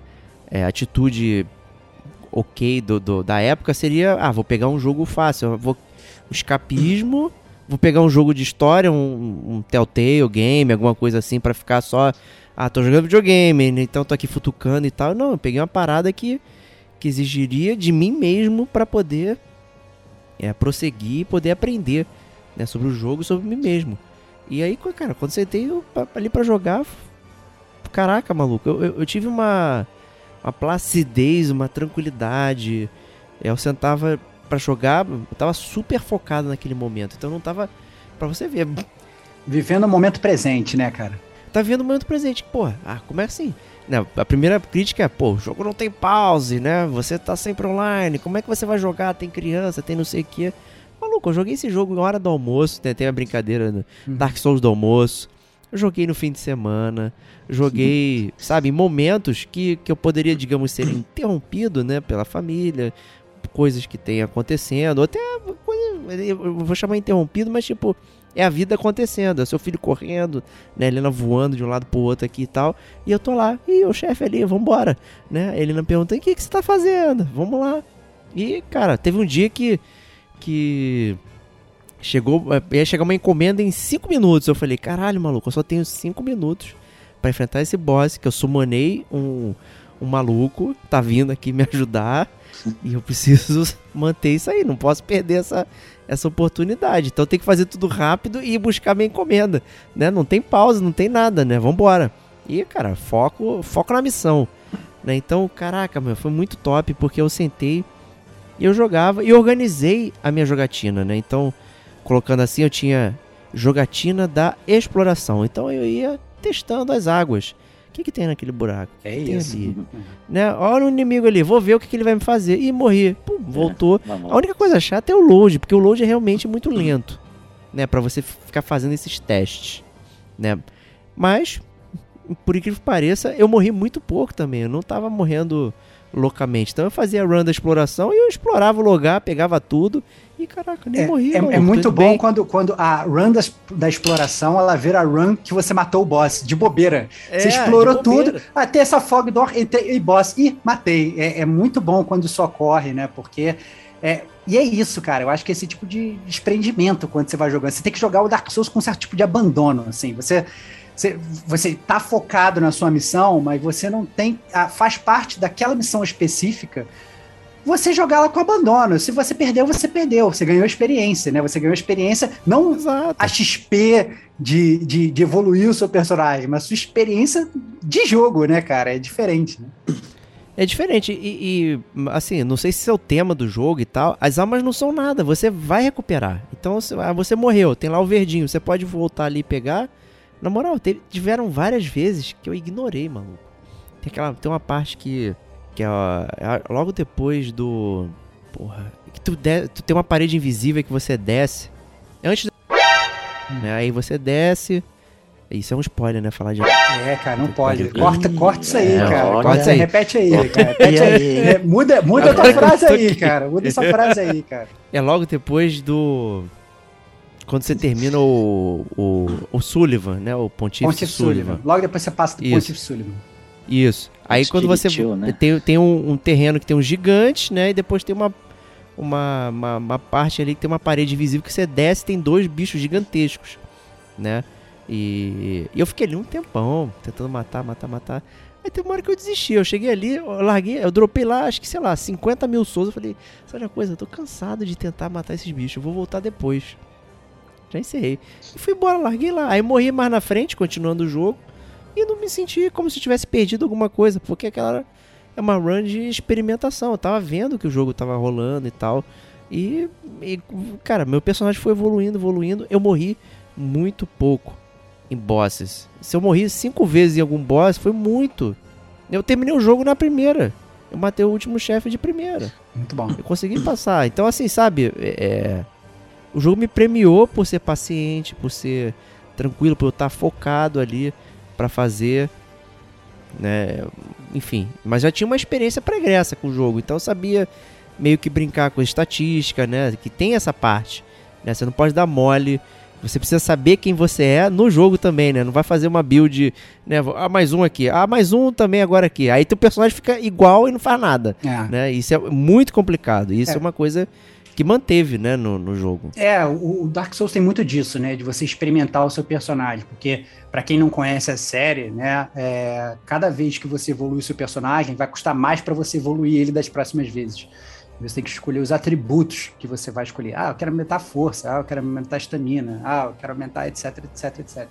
é, atitude ok do, do- da época seria: ah, vou pegar um jogo fácil, vou. Escapismo, vou pegar um jogo de história, um, um Telltale game, alguma coisa assim, pra ficar só. Ah, tô jogando videogame, né, então tô aqui futucando e tal. Não, eu peguei uma parada que, que exigiria de mim mesmo pra poder é, prosseguir e poder aprender né, sobre o jogo sobre mim mesmo. E aí, cara, quando sentei ali pra jogar, caraca, maluco, eu, eu- eu tive uma, uma placidez, uma tranquilidade. Eu sentava pra jogar, eu tava super focado naquele momento. Então não tava. Pra você ver, Vivendo o momento presente, né, cara? tá vendo o momento presente. Pô, ah, como é assim? Não, a primeira crítica é, pô, o jogo não tem pause, né? Você tá sempre online, como é que você vai jogar? Tem criança, tem não sei o quê. Maluco, eu joguei esse jogo em hora do almoço, né? tem a brincadeira no Dark Souls do almoço. Joguei no fim de semana, joguei, sabe, momentos que, que eu poderia, digamos, ser interrompido, né, pela família, coisas que tem acontecendo, até, eu vou chamar interrompido, mas tipo, é a vida acontecendo, é seu filho correndo, né, Helena voando de um lado pro outro aqui e tal, e eu tô lá, e o chefe ali, vambora, né, a Helena perguntando, o que, que você tá fazendo? Vamos lá. E, cara, teve um dia que, que chegou, é, ia chegar uma encomenda em 5 minutos, eu falei, caralho, maluco, eu só tenho 5 minutos pra enfrentar esse boss, que eu summonei um, um maluco, tá vindo aqui me ajudar, e eu preciso manter isso aí, não posso perder essa, essa oportunidade. Então tem que fazer tudo rápido e buscar minha encomenda, né? Não tem pausa, não tem nada, né? Vambora. E, cara, foco, foco na missão, né? Então, caraca, meu, foi muito top porque eu sentei e eu jogava e organizei a minha jogatina, né? Então, colocando assim, eu tinha jogatina da exploração. Então eu ia testando as águas. O que, que tem naquele buraco? É isso. Né? Olha o inimigo ali, vou ver o que, que ele vai me fazer. E morri. Pum, voltou. Vamos A única coisa chata é o load, porque o load é realmente muito lento, né, Pra você ficar fazendo esses testes, né? Mas por incrível que pareça, eu morri muito pouco também. Eu não tava morrendo loucamente. Então eu fazia run da exploração e eu explorava o lugar, pegava tudo e caraca, nem É, morri. é- é muito bom bem. quando, quando a run da, da exploração ela vira a run que você matou o boss, de bobeira. É, você explorou bobeira. tudo, até essa fog door, entrei, e boss, e matei. É, é muito bom quando isso ocorre, né? Porque. É, e é isso, cara. Eu acho que esse tipo de desprendimento quando você vai jogando. Você tem que jogar o Dark Souls com um certo tipo de abandono, assim. Você. Você, você tá focado na sua missão, mas você não tem. faz parte daquela missão específica você jogá-la com abandono. Se você perdeu, você perdeu. Você ganhou experiência, né? Você ganhou experiência, não Exato. a XP de, de, de evoluir o seu personagem, mas sua experiência de jogo, né, cara? É diferente, né? É diferente. E, e, assim, não sei se é o tema do jogo e tal. As almas não são nada. Você vai recuperar. Então, se- ah, você morreu, tem lá o verdinho. Você pode voltar ali e pegar. Na moral, teve- tiveram várias vezes que eu ignorei, maluco. Tem, aquela, tem uma parte que. Que é, ó, é logo depois do. Porra. Que tu, de- tu tem uma parede invisível que você desce. É Antes. da- né, Aí você desce. Isso é um spoiler, né? Falar de. É, cara, não pode. Corta, corta isso aí, É, cara. olha. Corta isso aí. Repete aí, cara. Repete aí. É, muda muda tua Agora eu frase aí, aqui. cara. Muda essa frase aí, cara. É logo depois do. Quando você termina o, o, o Sullivan, né? O Pontífice Pontiff Sullivan. Sullivan. Logo depois você passa do Isso. Pontiff Sullivan. Isso. Aí quando você. Né? Tem, tem um, um terreno que tem um gigante, né? E depois tem uma, uma, uma, uma parte ali que tem uma parede visível que você desce e tem dois bichos gigantescos, né? E, e eu fiquei ali um tempão, tentando matar, matar, matar. Aí tem uma hora que eu desisti. Eu cheguei ali, eu larguei, eu dropei lá, acho que sei lá, 50 mil souls. Eu falei, sabe uma coisa? Eu tô cansado de tentar matar esses bichos, eu vou voltar depois. Já encerrei. E fui embora, larguei lá. Aí morri mais na frente, continuando o jogo. E não me senti como se tivesse perdido alguma coisa, porque aquela era- é uma run de experimentação. Eu tava vendo que o jogo tava rolando e tal. E, e, cara, meu personagem foi evoluindo, evoluindo. Eu morri muito pouco em bosses. Se eu morri cinco vezes em algum boss, foi muito. Eu terminei o jogo na primeira. Eu matei o último chefe de primeira. Muito bom. Eu consegui passar. Então, assim, sabe? é, o jogo me premiou por ser paciente, por ser tranquilo, por eu estar focado ali pra fazer. Né? Enfim, mas já tinha uma experiência pregressa com o jogo, então eu sabia meio que brincar com a estatística, né? Que tem essa parte. Né? Você não pode dar mole. Você precisa saber quem você é no jogo também, né? Não vai fazer uma build, né? Ah, mais um aqui. Ah, mais um também agora aqui. Aí teu personagem fica igual e não faz nada É. né? Isso é muito complicado. Isso é, É. uma coisa que manteve, né, no, no jogo. É, o Dark Souls tem muito disso, né? De você experimentar o seu personagem. Porque, pra quem não conhece a série, né? é, cada vez que você evolui o seu personagem, vai custar mais pra você evoluir ele das próximas vezes. Você tem que escolher os atributos que você vai escolher. Ah, eu quero aumentar força. Ah, eu quero aumentar estamina. Ah, eu quero aumentar etc, etc, etc.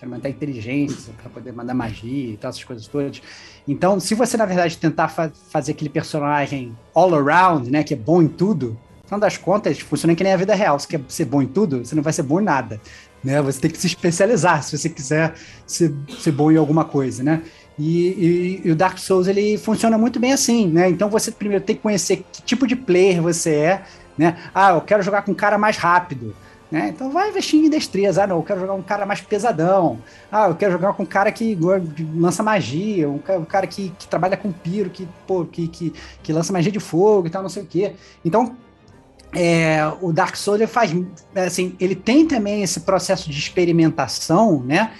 Quero aumentar inteligência para poder mandar magia e tal, essas coisas todas. Então, se você, na verdade, tentar fa- fazer aquele personagem all around, né? Que é bom em tudo, final das contas, funciona que nem a vida real. Você quer ser bom em tudo, você não vai ser bom em nada. Né? Você tem que se especializar se você quiser ser, ser bom em alguma coisa, né? E, e- e o Dark Souls ele funciona muito bem assim, né? Então você primeiro tem que conhecer que tipo de player você é, né? Ah, eu quero jogar com um cara mais rápido, né? Então vai investir em destreza. Ah, não, eu quero jogar um cara mais pesadão. Ah, eu quero jogar com um cara que lança magia, um ca- um cara que, que trabalha com piro, que, pô, que, que, que lança magia de fogo e tal, não sei o quê. Então, é, o Dark Souls ele faz, assim, ele tem também esse processo de experimentação, né?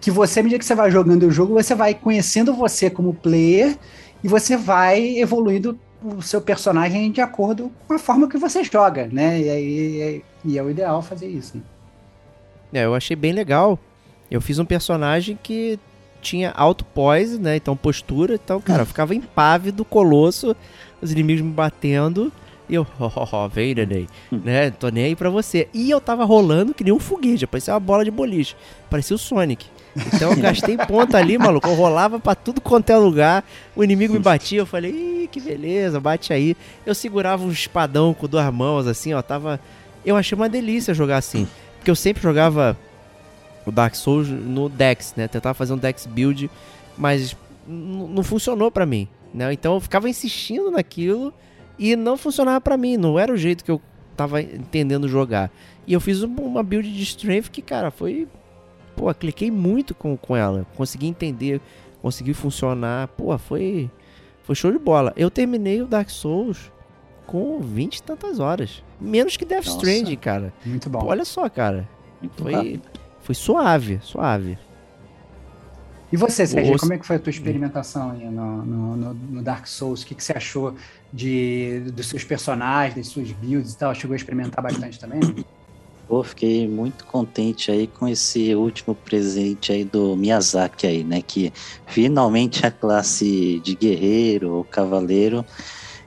Que você, à medida que você vai jogando o jogo, você vai conhecendo você como player e você vai evoluindo o seu personagem de acordo com a forma que você joga, né? E, aí, e é o ideal fazer isso. É, eu achei bem legal. Eu fiz um personagem que tinha auto poise, né? Então postura. Então, cara, eu ficava impávido, colosso, os inimigos me batendo. E eu, ó, ó, ó, vem, neném, né? Tô nem aí pra você. E eu tava rolando que nem um foguete, parecia uma bola de boliche. Parecia o Sonic. Então eu gastei ponta ali, maluco. Eu rolava pra tudo quanto é lugar. O inimigo me batia. Eu falei, ih, que beleza, bate aí. Eu segurava um espadão com duas mãos, assim, ó. Tava. Eu achei uma delícia jogar assim. Porque eu sempre jogava o Dark Souls no Dex, né? Tentava fazer um Dex build, mas não funcionou pra mim, né? Então eu ficava insistindo naquilo e não funcionava pra mim. Não era o jeito que eu tava entendendo jogar. E eu fiz um- uma build de strength que, cara, foi. Pô, cliquei muito com, com ela. Consegui entender, consegui funcionar. Pô, foi. Foi show de bola. Eu terminei o Dark Souls com 20 e tantas horas. Menos que Death Nossa. Stranding, cara. Muito bom. Pô, olha só, cara. Muito Foi, rápido. foi suave, suave. E você, Sérgio, Os- como é que foi a tua experimentação aí no, no- no- no Dark Souls? O que, que você achou de, dos seus personagens, das suas builds e tal? Chegou a experimentar bastante também? Pô, fiquei muito contente aí com esse último presente aí do Miyazaki aí, né? Que finalmente a classe de guerreiro ou cavaleiro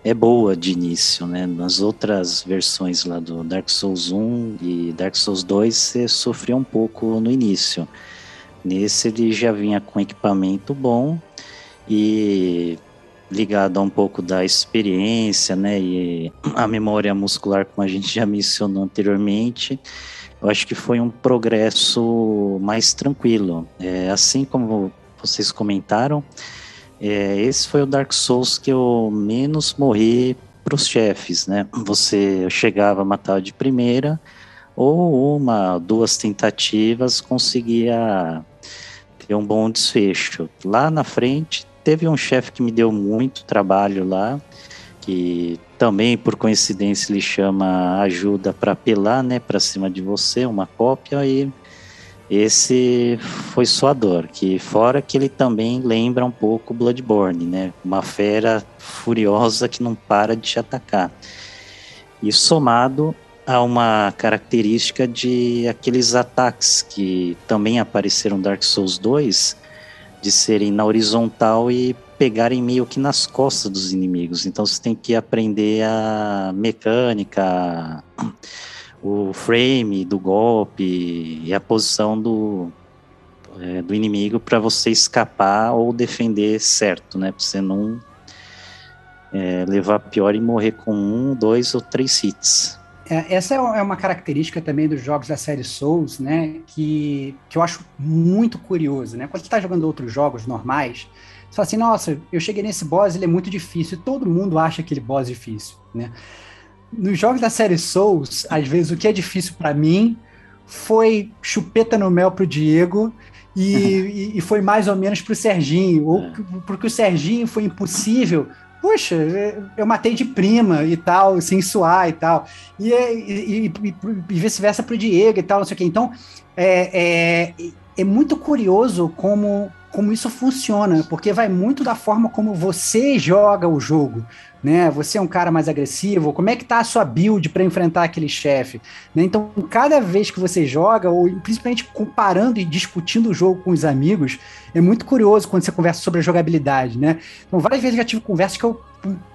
é boa de início, né? Nas outras versões lá do Dark Souls 1 e Dark Souls 2 você sofreu um pouco no início. Nesse ele já vinha com equipamento bom e ligado a um pouco da experiência, né, e a memória muscular, como a gente já mencionou anteriormente, eu acho que foi um progresso mais tranquilo. É, assim como vocês comentaram, é, esse foi o Dark Souls que eu menos morri para os chefes, né? Você chegava, matava de primeira, ou uma, duas tentativas conseguia ter um bom desfecho. Lá na frente teve um chefe que me deu muito trabalho lá, que também por coincidência ele chama ajuda para apelar, né, para cima de você, uma cópia e esse foi sua dor, que fora que ele também lembra um pouco Bloodborne, né, uma fera furiosa que não para de te atacar. E somado a uma característica de aqueles ataques que também apareceram Dark Souls 2, de serem na horizontal e pegarem meio que nas costas dos inimigos. Então você tem que aprender a mecânica, o frame do golpe e a posição do, é, do inimigo para você escapar ou defender certo, né? Para você não é, levar pior e morrer com um, dois ou três hits. É, essa é uma característica também dos jogos da série Souls, né? Que, que eu acho muito curioso, né? Quando você está jogando outros jogos normais, você fala assim, nossa, eu cheguei nesse boss, ele é muito difícil, e todo mundo acha aquele boss difícil, né? Nos jogos da série Souls, às vezes o que é difícil para mim foi chupeta no mel pro Diego e, e, e foi mais ou menos pro Serginho, ou É. porque o Serginho foi impossível. Puxa, eu matei de prima e tal, sem suar e tal. E, e, e- e- e vice-versa pro Diego e tal, não sei o quê. Então, é, é, é muito curioso como, como isso funciona, porque vai muito da forma como você joga o jogo. Né? Você é um cara mais agressivo, como é que tá a sua build para enfrentar aquele chefe? né? Então, cada vez que você joga, ou principalmente comparando e discutindo o jogo com os amigos, é muito curioso quando você conversa sobre a jogabilidade, né? Então, várias vezes eu já tive conversas que eu,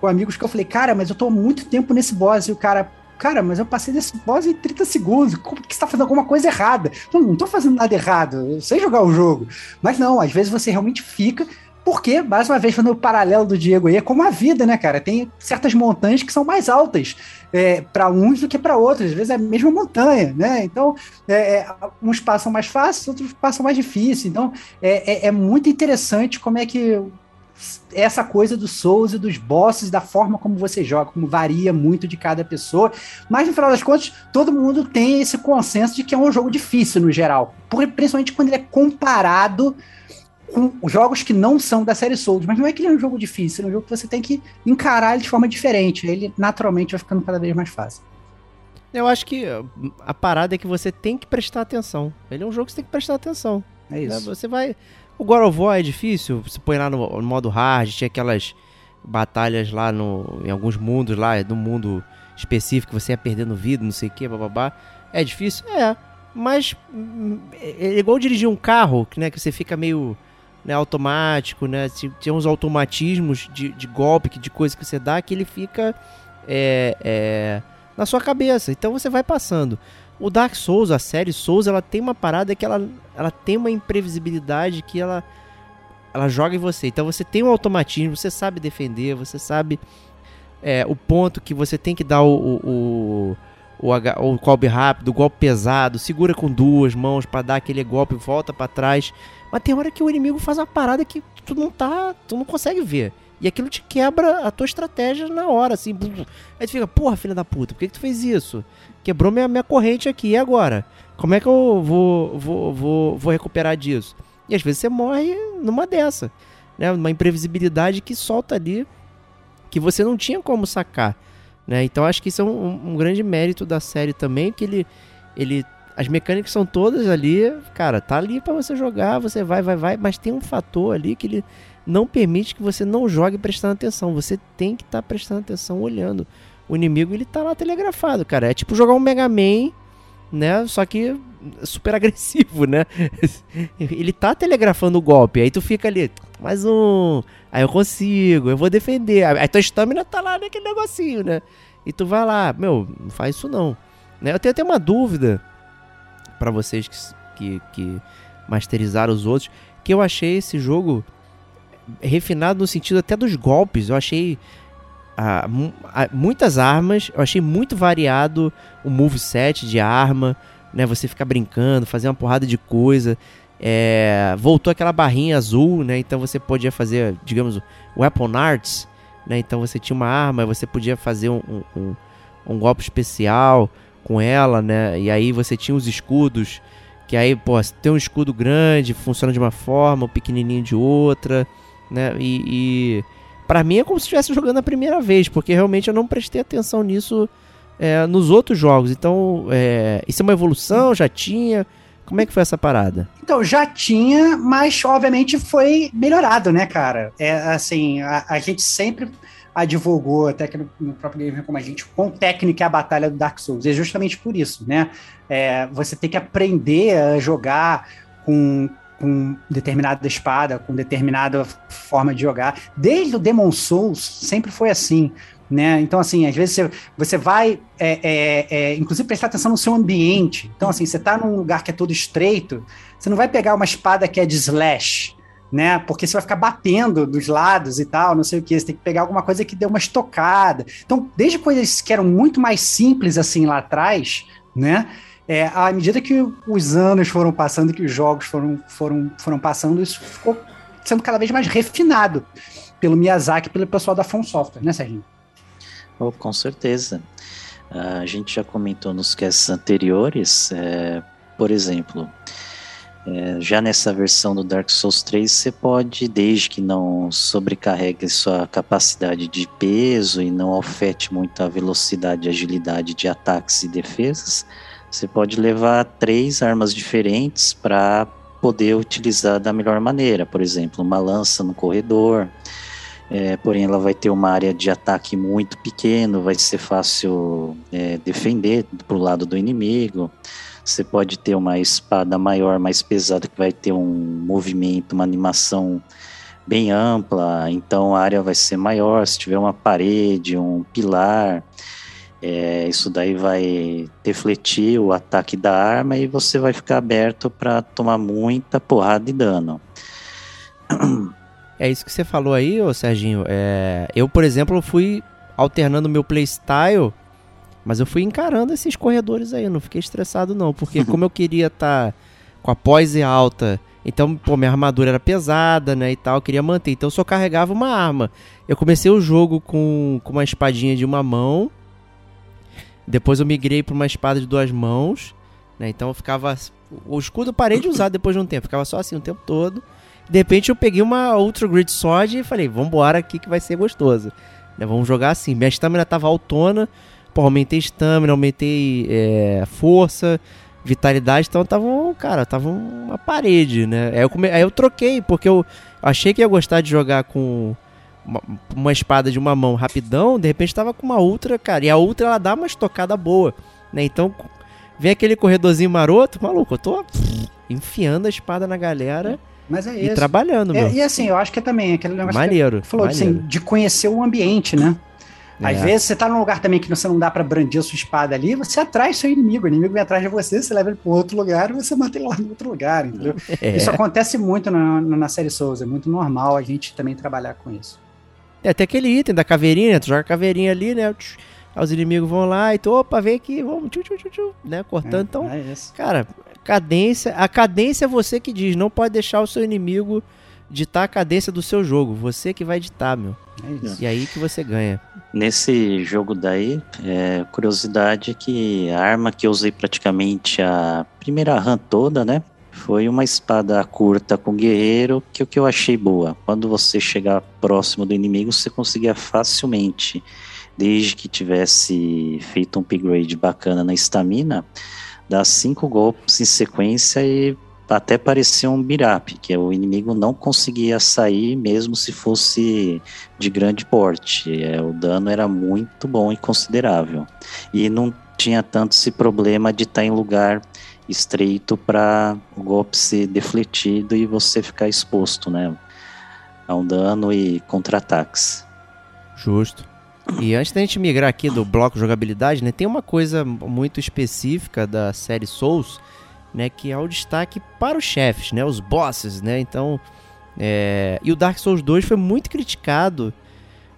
com, amigos que eu falei, cara, mas eu tô muito tempo nesse boss, e o cara, cara, mas eu passei desse boss em 30 segundos, como que você tá fazendo alguma coisa errada? Eu não tô fazendo nada errado, eu sei jogar o jogo. Mas não, às vezes você realmente fica, porque, mais uma vez, fazendo o paralelo do Diego aí, é como a vida, né, cara? Tem certas montanhas que são mais altas é, para uns do que para outros, às vezes é a mesma montanha, né? Então, é, é, uns passam mais fácil, outros passam mais difícil. Então, é, é- é muito interessante como é que essa coisa dos Souls e dos bosses, da forma como você joga, como varia muito de cada pessoa. Mas no final das contas, todo mundo tem esse consenso de que é um jogo difícil no geral, principalmente quando ele é comparado com jogos que não são da série Souls. Mas não é que ele é um jogo difícil, é um jogo que você tem que encarar ele de forma diferente. Ele naturalmente vai ficando cada vez mais fácil. Eu acho que uh, a parada é que você tem que prestar atenção. Ele é um jogo que você tem que prestar atenção. É né? isso. Você vai. O God of War é difícil, você põe lá no, no modo hard, tinha aquelas batalhas lá no, em alguns mundos lá, no mundo específico, você ia perdendo vida, não sei o que, bababá. É difícil? É. Mas é é igual dirigir um carro, que, né, que você fica meio né, automático, né? Tem uns automatismos de, de golpe, de coisa que você dá, que ele fica é, é, na sua cabeça. Então você vai passando. O Dark Souls, a série Souls, ela tem uma parada que ela, ela tem uma imprevisibilidade que ela, ela joga em você. Então você tem um automatismo, você sabe defender, você sabe é, o ponto que você tem que dar o, o, o, o, o golpe rápido, o golpe pesado, segura com duas mãos pra dar aquele golpe, volta pra trás. Mas tem hora que o inimigo faz uma parada que tu não tá, tu não consegue ver. E aquilo te quebra a tua estratégia na hora, assim. Aí tu fica, porra, filha da puta, por que, que tu fez isso? Quebrou minha, minha corrente aqui, e agora? Como é que eu vou, vou, vou, vou recuperar disso? E às vezes você morre numa dessa. né? Uma imprevisibilidade que solta ali que você não tinha como sacar, né? Então acho que isso é um, um grande mérito da série também, que ele, ele as mecânicas são todas ali, cara, tá ali para você jogar, você vai, vai, vai, mas tem um fator ali que ele não permite que você não jogue prestando atenção. Você tem que estar tá prestando atenção, olhando. O inimigo ele tá lá telegrafado, cara. É tipo jogar um Mega Man, né? Só que super agressivo, né? ele tá telegrafando o golpe. Aí tu fica ali, mais um. Aí eu consigo, eu vou defender. Aí tua estamina tá lá naquele negocinho, né? E tu vai lá, meu, não faz isso não. Né? Eu tenho até uma dúvida para vocês que, que, que masterizaram os outros, que eu achei esse jogo refinado no sentido até dos golpes. Eu achei ah, ah, muitas armas, eu achei muito variado o moveset de arma, né? Você ficar brincando, fazer uma porrada de coisa. É, voltou aquela barrinha azul, né? Então você podia fazer, digamos, weapon arts, né? Então você tinha uma arma, você podia fazer um, um, um golpe especial com ela, né? E aí você tinha os escudos, que aí, pô, tem um escudo grande, funciona de uma forma, um pequenininho de outra né? E, e para mim é como se estivesse jogando a primeira vez, porque realmente eu não prestei atenção nisso é, nos outros jogos. Então, é, isso é uma evolução? Já tinha? Como é que foi essa parada? Então, já tinha, mas obviamente foi melhorado, né, cara? É assim, a, a gente sempre advogou, até que no, no, próprio game como a gente, com técnica a batalha do Dark Souls. E é justamente por isso, né? É, você tem que aprender a jogar com, com determinada espada, com determinada forma de jogar. Desde o Demon Souls sempre foi assim. Né? Então, assim, às vezes você, você vai, é, é, é, inclusive, prestar atenção no seu ambiente. Então, assim, você está num lugar que é todo estreito, você não vai pegar uma espada que é de slash, né? Porque você vai ficar batendo dos lados e tal, não sei o que. Você tem que pegar alguma coisa que dê uma estocada. Então, desde coisas que eram muito mais simples, assim, lá atrás, né? É, à medida que os anos foram passando e que os jogos foram, foram, foram passando, isso ficou sendo cada vez mais refinado pelo Miyazaki pelo pessoal da From Software, né, Serginho? Oh, com certeza. A gente já comentou nos casts anteriores, é, por exemplo, é, já nessa versão do Dark Souls 3, você pode, desde que não sobrecarregue sua capacidade de peso e não afete muito a velocidade e agilidade de ataques e defesas, você pode levar três armas diferentes para poder utilizar da melhor maneira. Por exemplo, uma lança no corredor, é, porém ela vai ter uma área de ataque muito pequeno, vai ser fácil é, defender para o lado do inimigo. Você pode ter uma espada maior, mais pesada, que vai ter um movimento, uma animação bem ampla, então a área vai ser maior. Se tiver uma parede, um pilar, é, isso daí vai defletir o ataque da arma e você vai ficar aberto para tomar muita porrada de dano. É isso que você falou aí, ô Serginho. É, eu, por exemplo, fui alternando meu playstyle, mas eu fui encarando esses corredores aí, não fiquei estressado não, porque como eu queria estar tá com a pose alta, então, pô, minha armadura era pesada, né, e tal, eu queria manter, então eu só carregava uma arma. Eu comecei o jogo com, com uma espadinha de uma mão, depois eu migrei para uma espada de duas mãos, né? Então eu ficava. O escudo eu parei de usar depois de um tempo, ficava só assim o tempo todo. De repente eu peguei uma Ultra Grid Sword e falei, vambora aqui que vai ser gostoso. Né? Vamos jogar assim. Minha estamina tava autona, pô, aumentei estamina, aumentei é, força, vitalidade, então tava, cara, tava uma parede, né? Aí eu, come... Aí eu troquei, porque eu achei que ia gostar de jogar com uma, uma, espada de uma mão rapidão, de repente tava com uma ultra, cara, e a ultra ela dá uma estocada boa, né? Então vem aquele corredorzinho maroto, maluco, eu tô enfiando a espada na galera. Mas é isso. E trabalhando, é, E assim, eu acho que é também aquele negócio maneiro, que falou maneiro. Assim, de conhecer o ambiente, né? Às é. vezes você tá num lugar também que você não dá para brandir a sua espada ali, você atrai seu inimigo, o inimigo vem atrás de você, você leva ele para outro lugar e você mata ele lá no outro lugar, entendeu? É. Isso acontece muito na, na série Souls, é muito normal a gente também trabalhar com isso. É até aquele item da caveirinha, tu joga a caveirinha ali, né? Aí os inimigos vão lá e tu, opa, vem aqui, vamos, tchu, tchu, tchu, tchu, né? Cortando. É, então, é cara, cadência. A cadência é você que diz, não pode deixar o seu inimigo ditar a cadência do seu jogo. Você que vai ditar, meu. É isso. E aí que você ganha. Nesse jogo daí, é, curiosidade que a arma que eu usei praticamente a primeira run toda, né? Foi uma espada curta com guerreiro, que o que eu achei boa. Quando você chegar próximo do inimigo, você conseguia facilmente, desde que tivesse feito um upgrade bacana na estamina, dar cinco golpes em sequência e até parecia um birap, que o inimigo não conseguia sair mesmo se fosse de grande porte. É, o dano era muito bom e considerável. E não tinha tanto esse problema de estar em lugar estreito para o golpe ser defletido e você ficar exposto, né? A um dano e contra-ataques. Justo. E antes da gente migrar aqui do bloco jogabilidade, né, tem uma coisa muito específica da série Souls, né, que é o destaque para os chefes, né, os bosses, né, então... É... E o Dark Souls 2 foi muito criticado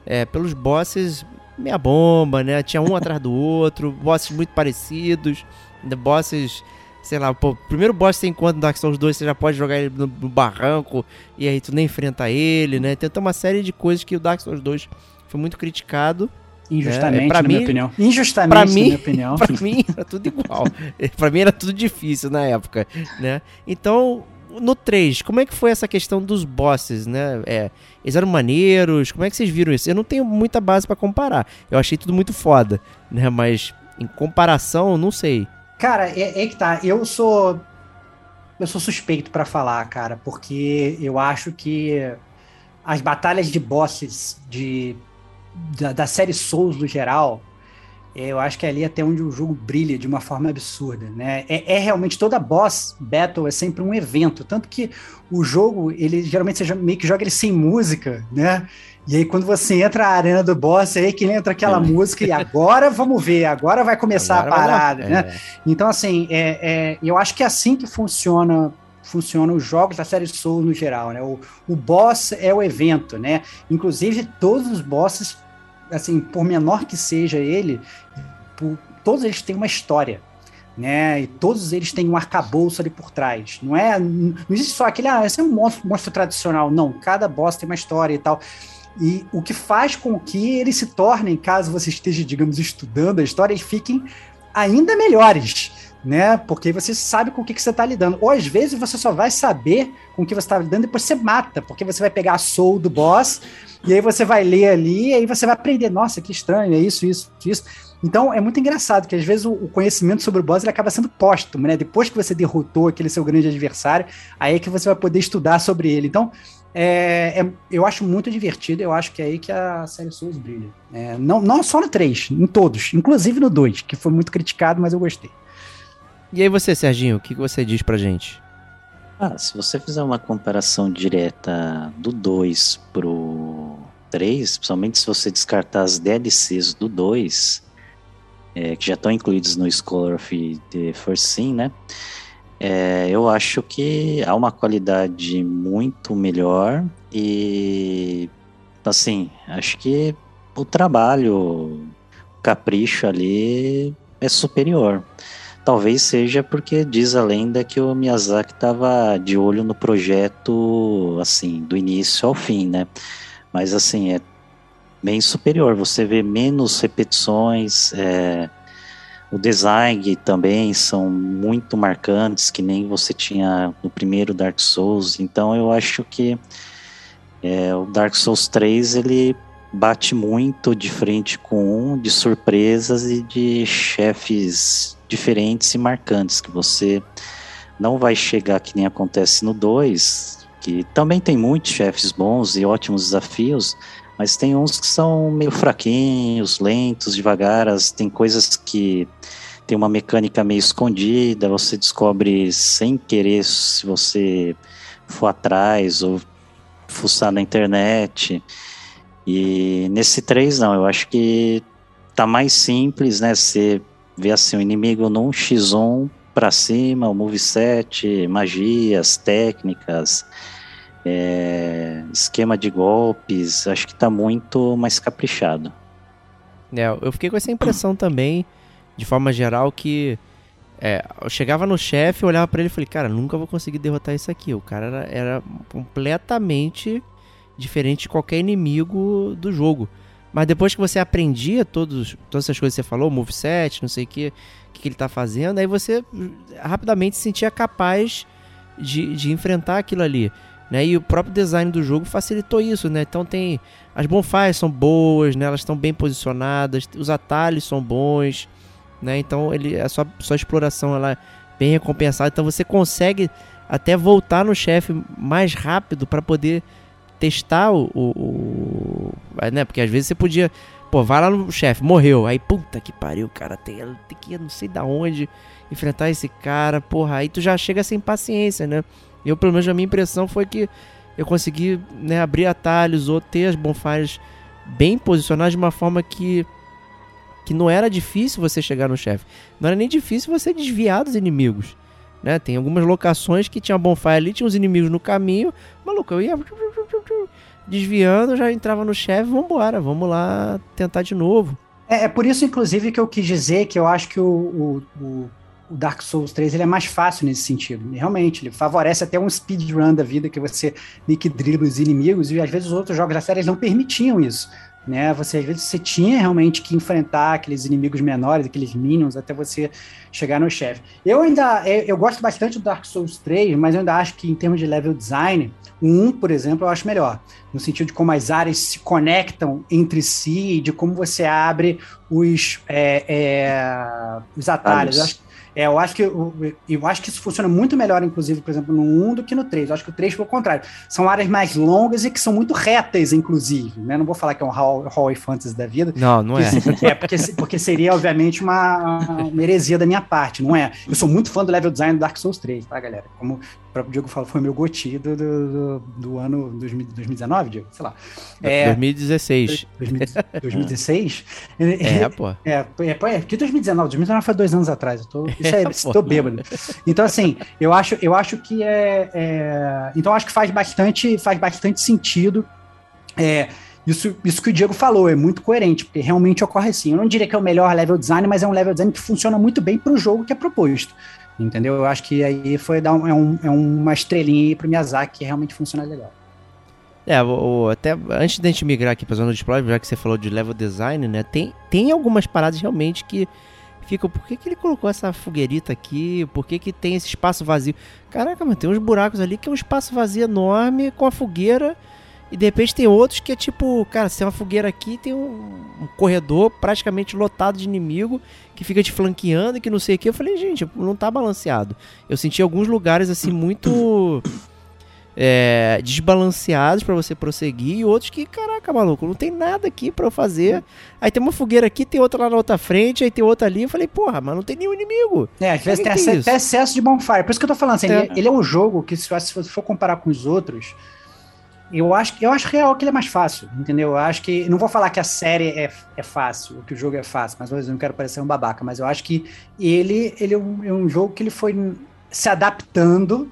é, pelos bosses meia bomba, né, tinha um atrás do outro, bosses muito parecidos, bosses sei lá, pô, primeiro boss que você encontra no Dark Souls 2, você já pode jogar ele no, no, barranco e aí tu nem enfrenta ele, né? Tem uma série de coisas que o Dark Souls 2 foi muito criticado. Injustamente, é, pra na mim, minha opinião. Injustamente, pra mim, minha opinião. pra mim era tudo igual. pra mim era tudo difícil na época, né? Então, no 3, como é que foi essa questão dos bosses, né? É, eles eram maneiros, como é que vocês viram isso? Eu não tenho muita base para comparar. Eu achei tudo muito foda, né? Mas em comparação, não sei. Cara, é, é que tá. Eu sou. Eu sou suspeito para falar, cara, porque eu acho que as batalhas de bosses de, da, da série Souls no geral, é, eu acho que é ali até onde o jogo brilha de uma forma absurda, né? É, é, realmente toda boss battle é sempre um evento, tanto que o jogo ele geralmente você meio que joga ele sem música, né? E aí, quando você entra na arena do boss, é aí que entra aquela é. música, e agora vamos ver, agora vai começar agora a parada, né? É. Então, assim, é, é, eu acho que é assim que funciona funcionam os jogos da série Soul no geral, né? O, o boss é o evento, né? Inclusive, todos os bosses, assim, por menor que seja ele, por, todos eles têm uma história, né? E todos eles têm um arcabouço ali por trás. Não é, não existe só aquele, ah, esse é um monstro, monstro tradicional. Não, cada boss tem uma história e tal. E o que faz com que eles se tornem, caso você esteja, digamos, estudando a história, eles fiquem ainda melhores, né? Porque você sabe com o que, que você está lidando. Ou às vezes você só vai saber com o que você está lidando depois você mata, porque você vai pegar a soul do boss e aí você vai ler ali e aí você vai aprender. Nossa, que estranho, é isso, isso, isso. Então é muito engraçado que às vezes o, conhecimento sobre o boss ele acaba sendo póstumo, né? Depois que você derrotou aquele seu grande adversário, aí é que você vai poder estudar sobre ele. Então é, é, eu acho muito divertido, eu acho que é aí que a série Souls brilha. É, não, não só no 3, em todos, inclusive no 2, que foi muito criticado, mas eu gostei. E aí você, Serginho, o que, que você diz pra gente? Ah, se você fizer uma comparação direta do 2 pro 3, principalmente se você descartar as DLCs do 2, é, que já estão incluídos no Scholar of the First Sin, né? É, eu acho que há uma qualidade muito melhor e assim, acho que o trabalho, o capricho ali é superior. Talvez seja porque diz a lenda que o Miyazaki estava de olho no projeto, assim, do início ao fim, né? Mas assim, é bem superior. Você vê menos repetições, é, o design também são muito marcantes, que nem você tinha no primeiro Dark Souls. Então eu acho que é, o Dark Souls 3 ele bate muito de frente com um, de surpresas e de chefes diferentes e marcantes, que você não vai chegar que nem acontece no 2, que também tem muitos chefes bons e ótimos desafios, mas tem uns que são meio fraquinhos, lentos, devagar. tem coisas que tem uma mecânica meio escondida, você descobre sem querer se você for atrás ou fuçar na internet. E nesse 3 não, eu acho que tá mais simples, né? Você vê assim o inimigo num X1 para cima, o moveset, magias, técnicas, é, esquema de golpes, acho que tá muito mais caprichado. É, eu fiquei com essa impressão também, de forma geral, que é, eu chegava no chefe, olhava para ele e falei, cara, nunca vou conseguir derrotar isso aqui. O cara era, era, completamente diferente de qualquer inimigo do jogo. Mas depois que você aprendia todos, todas essas coisas que você falou, moveset, não sei o que, o que ele tá fazendo, aí você rapidamente se sentia capaz de, de enfrentar aquilo ali. Né? E o próprio design do jogo facilitou isso, né? Então tem. As bonfires são boas, né? Elas estão bem posicionadas, os atalhos são bons, né? Então ele, a sua, sua exploração ela é bem recompensada. Então você consegue até voltar no chefe mais rápido para poder testar o, o, o, né? Porque às vezes você podia, pô, vai lá no chefe, morreu, aí puta que pariu, cara, tem, tem que ir não sei da onde enfrentar esse cara, porra, aí tu já chega sem paciência, né? Eu, pelo menos, a minha impressão foi que eu consegui né, abrir atalhos ou ter as bonfires bem posicionadas de uma forma que que não era difícil você chegar no chefe. Não era nem difícil você desviar dos inimigos. Né? Tem algumas locações que tinha bonfire ali, tinha os inimigos no caminho. Maluco, eu ia desviando, já entrava no chefe, vambora, vamos lá tentar de novo. É, é, por isso, inclusive, que eu quis dizer que eu acho que o, o, o o Dark Souls 3 ele é mais fácil nesse sentido. Realmente, ele favorece até um speedrun da vida que você meio que dribla os inimigos, e às vezes os outros jogos da série não permitiam isso. Né? Você às vezes você tinha realmente que enfrentar aqueles inimigos menores, aqueles minions, até você chegar no chefe. Eu ainda eu, gosto bastante do Dark Souls 3, mas eu ainda acho que em termos de level design, o 1, por exemplo, eu acho melhor. No sentido de como as áreas se conectam entre si, de como você abre os, é, é, os atalhos. Eu acho, é, eu acho que eu, eu acho que isso funciona muito melhor, inclusive, por exemplo, no 1 do que no 3. Eu acho que o 3 foi o contrário. São áreas mais longas e que são muito retas, inclusive. Né? Não vou falar que é um Hall Fantasy da vida. Não, não é. É, porque, porque seria, obviamente, uma, uma heresia da minha parte, não é? Eu sou muito fã do level design do Dark Souls 3, tá, galera? Como o próprio Diego falou, foi meu goti do, do, do ano 2019, Diego? Sei lá. É, 2016. 2016? É, pô. É, é, é, que 2019? 2019 foi dois anos atrás. Eu tô, isso é, estou bêbado. Então, assim, eu acho, eu acho que é, é, Então, acho que faz bastante, faz bastante sentido. É, isso, isso que o Diego falou é muito coerente, porque realmente ocorre assim. Eu não diria que é o melhor level design, mas é um level design que funciona muito bem para o jogo que é proposto. Entendeu? Eu acho que aí foi dar um, é, um, é uma estrelinha aí pro Miyazaki que realmente funciona legal. É, o, até antes da gente migrar aqui para zona de explorar, já que você falou de level design, né? Tem, tem algumas paradas realmente que ficam, por que, que ele colocou essa fogueirita aqui? Por que, que tem esse espaço vazio? Caraca, mano, tem uns buracos ali que é um espaço vazio enorme com a fogueira. E de repente tem outros que é tipo, cara, se tem uma fogueira aqui, tem um, um, corredor praticamente lotado de inimigo que fica te flanqueando e que não sei o que. Eu falei, gente, não tá balanceado. Eu senti alguns lugares assim muito é, desbalanceados para você prosseguir e outros que, caraca, maluco, não tem nada aqui para eu fazer. Aí tem uma fogueira aqui, tem outra lá na outra frente, aí tem outra ali. Eu falei, porra, mas não tem nenhum inimigo. É, às vezes tem, até excesso de bonfire. Por isso que eu tô falando assim, é. Ele, ele, é um jogo que, se você for comparar com os outros, eu acho, eu acho real que ele é mais fácil, entendeu? Eu acho que. Não vou falar que a série é, é fácil, que o jogo é fácil, mas eu não quero parecer um babaca, mas eu acho que ele, ele é um, é um jogo que ele foi se adaptando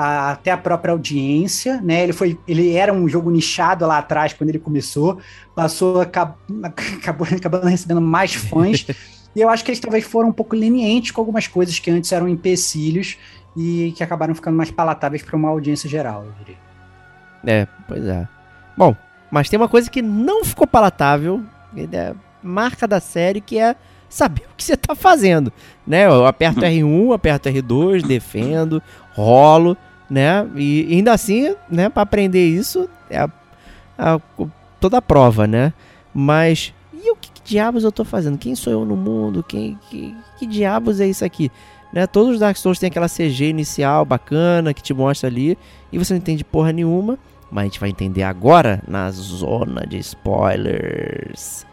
a, até a própria audiência, né? Ele foi, ele era um jogo nichado lá atrás quando ele começou, passou acabou, acabou acabando recebendo mais fãs. e eu acho que eles talvez foram um pouco lenientes com algumas coisas que antes eram empecilhos e que acabaram ficando mais palatáveis para uma audiência geral, eu diria. É, pois é. Bom, mas tem uma coisa que não ficou palatável, é marca da série, que é saber o que você está fazendo, né? Eu aperto R1, aperto R2, defendo, rolo, né? E ainda assim, né, para aprender isso é a, a, toda a prova, né? Mas e o que, que, diabos eu tô fazendo? Quem sou eu no mundo? Quem que, que diabos é isso aqui? Né? Todos os Dark Souls têm aquela CG inicial bacana que te mostra ali e você não entende porra nenhuma, mas a gente vai entender agora na zona de spoilers.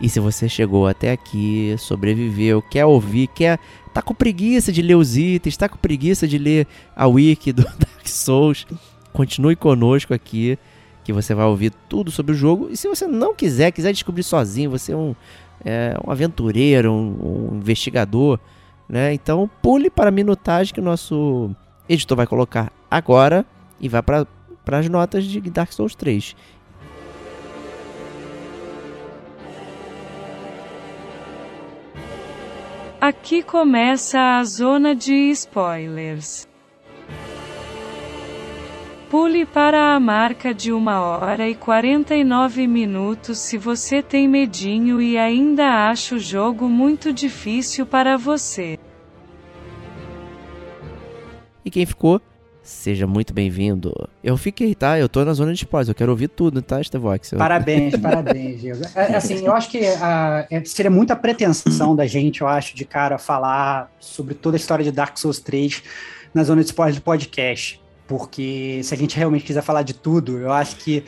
E se você chegou até aqui, sobreviveu, quer ouvir, quer tá com preguiça de ler os itens, tá com preguiça de ler a wiki do Dark Souls, continue conosco aqui, que você vai ouvir tudo sobre o jogo. E se você não quiser, quiser descobrir sozinho, você é um, é, um aventureiro, um, um investigador, né? Então pule para a minutagem que o nosso editor vai colocar agora e vai para as notas de Dark Souls 3. Aqui começa a zona de spoilers. Pule para a marca de 1 hora e 49 minutos se você tem medinho e ainda acha o jogo muito difícil para você. E quem ficou, seja muito bem-vindo. Eu fiquei, tá? Eu tô na zona de spoilers, eu quero ouvir tudo, tá, Estevox? Eu... Parabéns, parabéns, Diego. É, assim, eu acho que uh, seria muita pretensão da gente, eu acho, de cara, falar sobre toda a história de Dark Souls 3 na zona de spoilers do podcast. Porque se a gente realmente quiser falar de tudo, eu acho que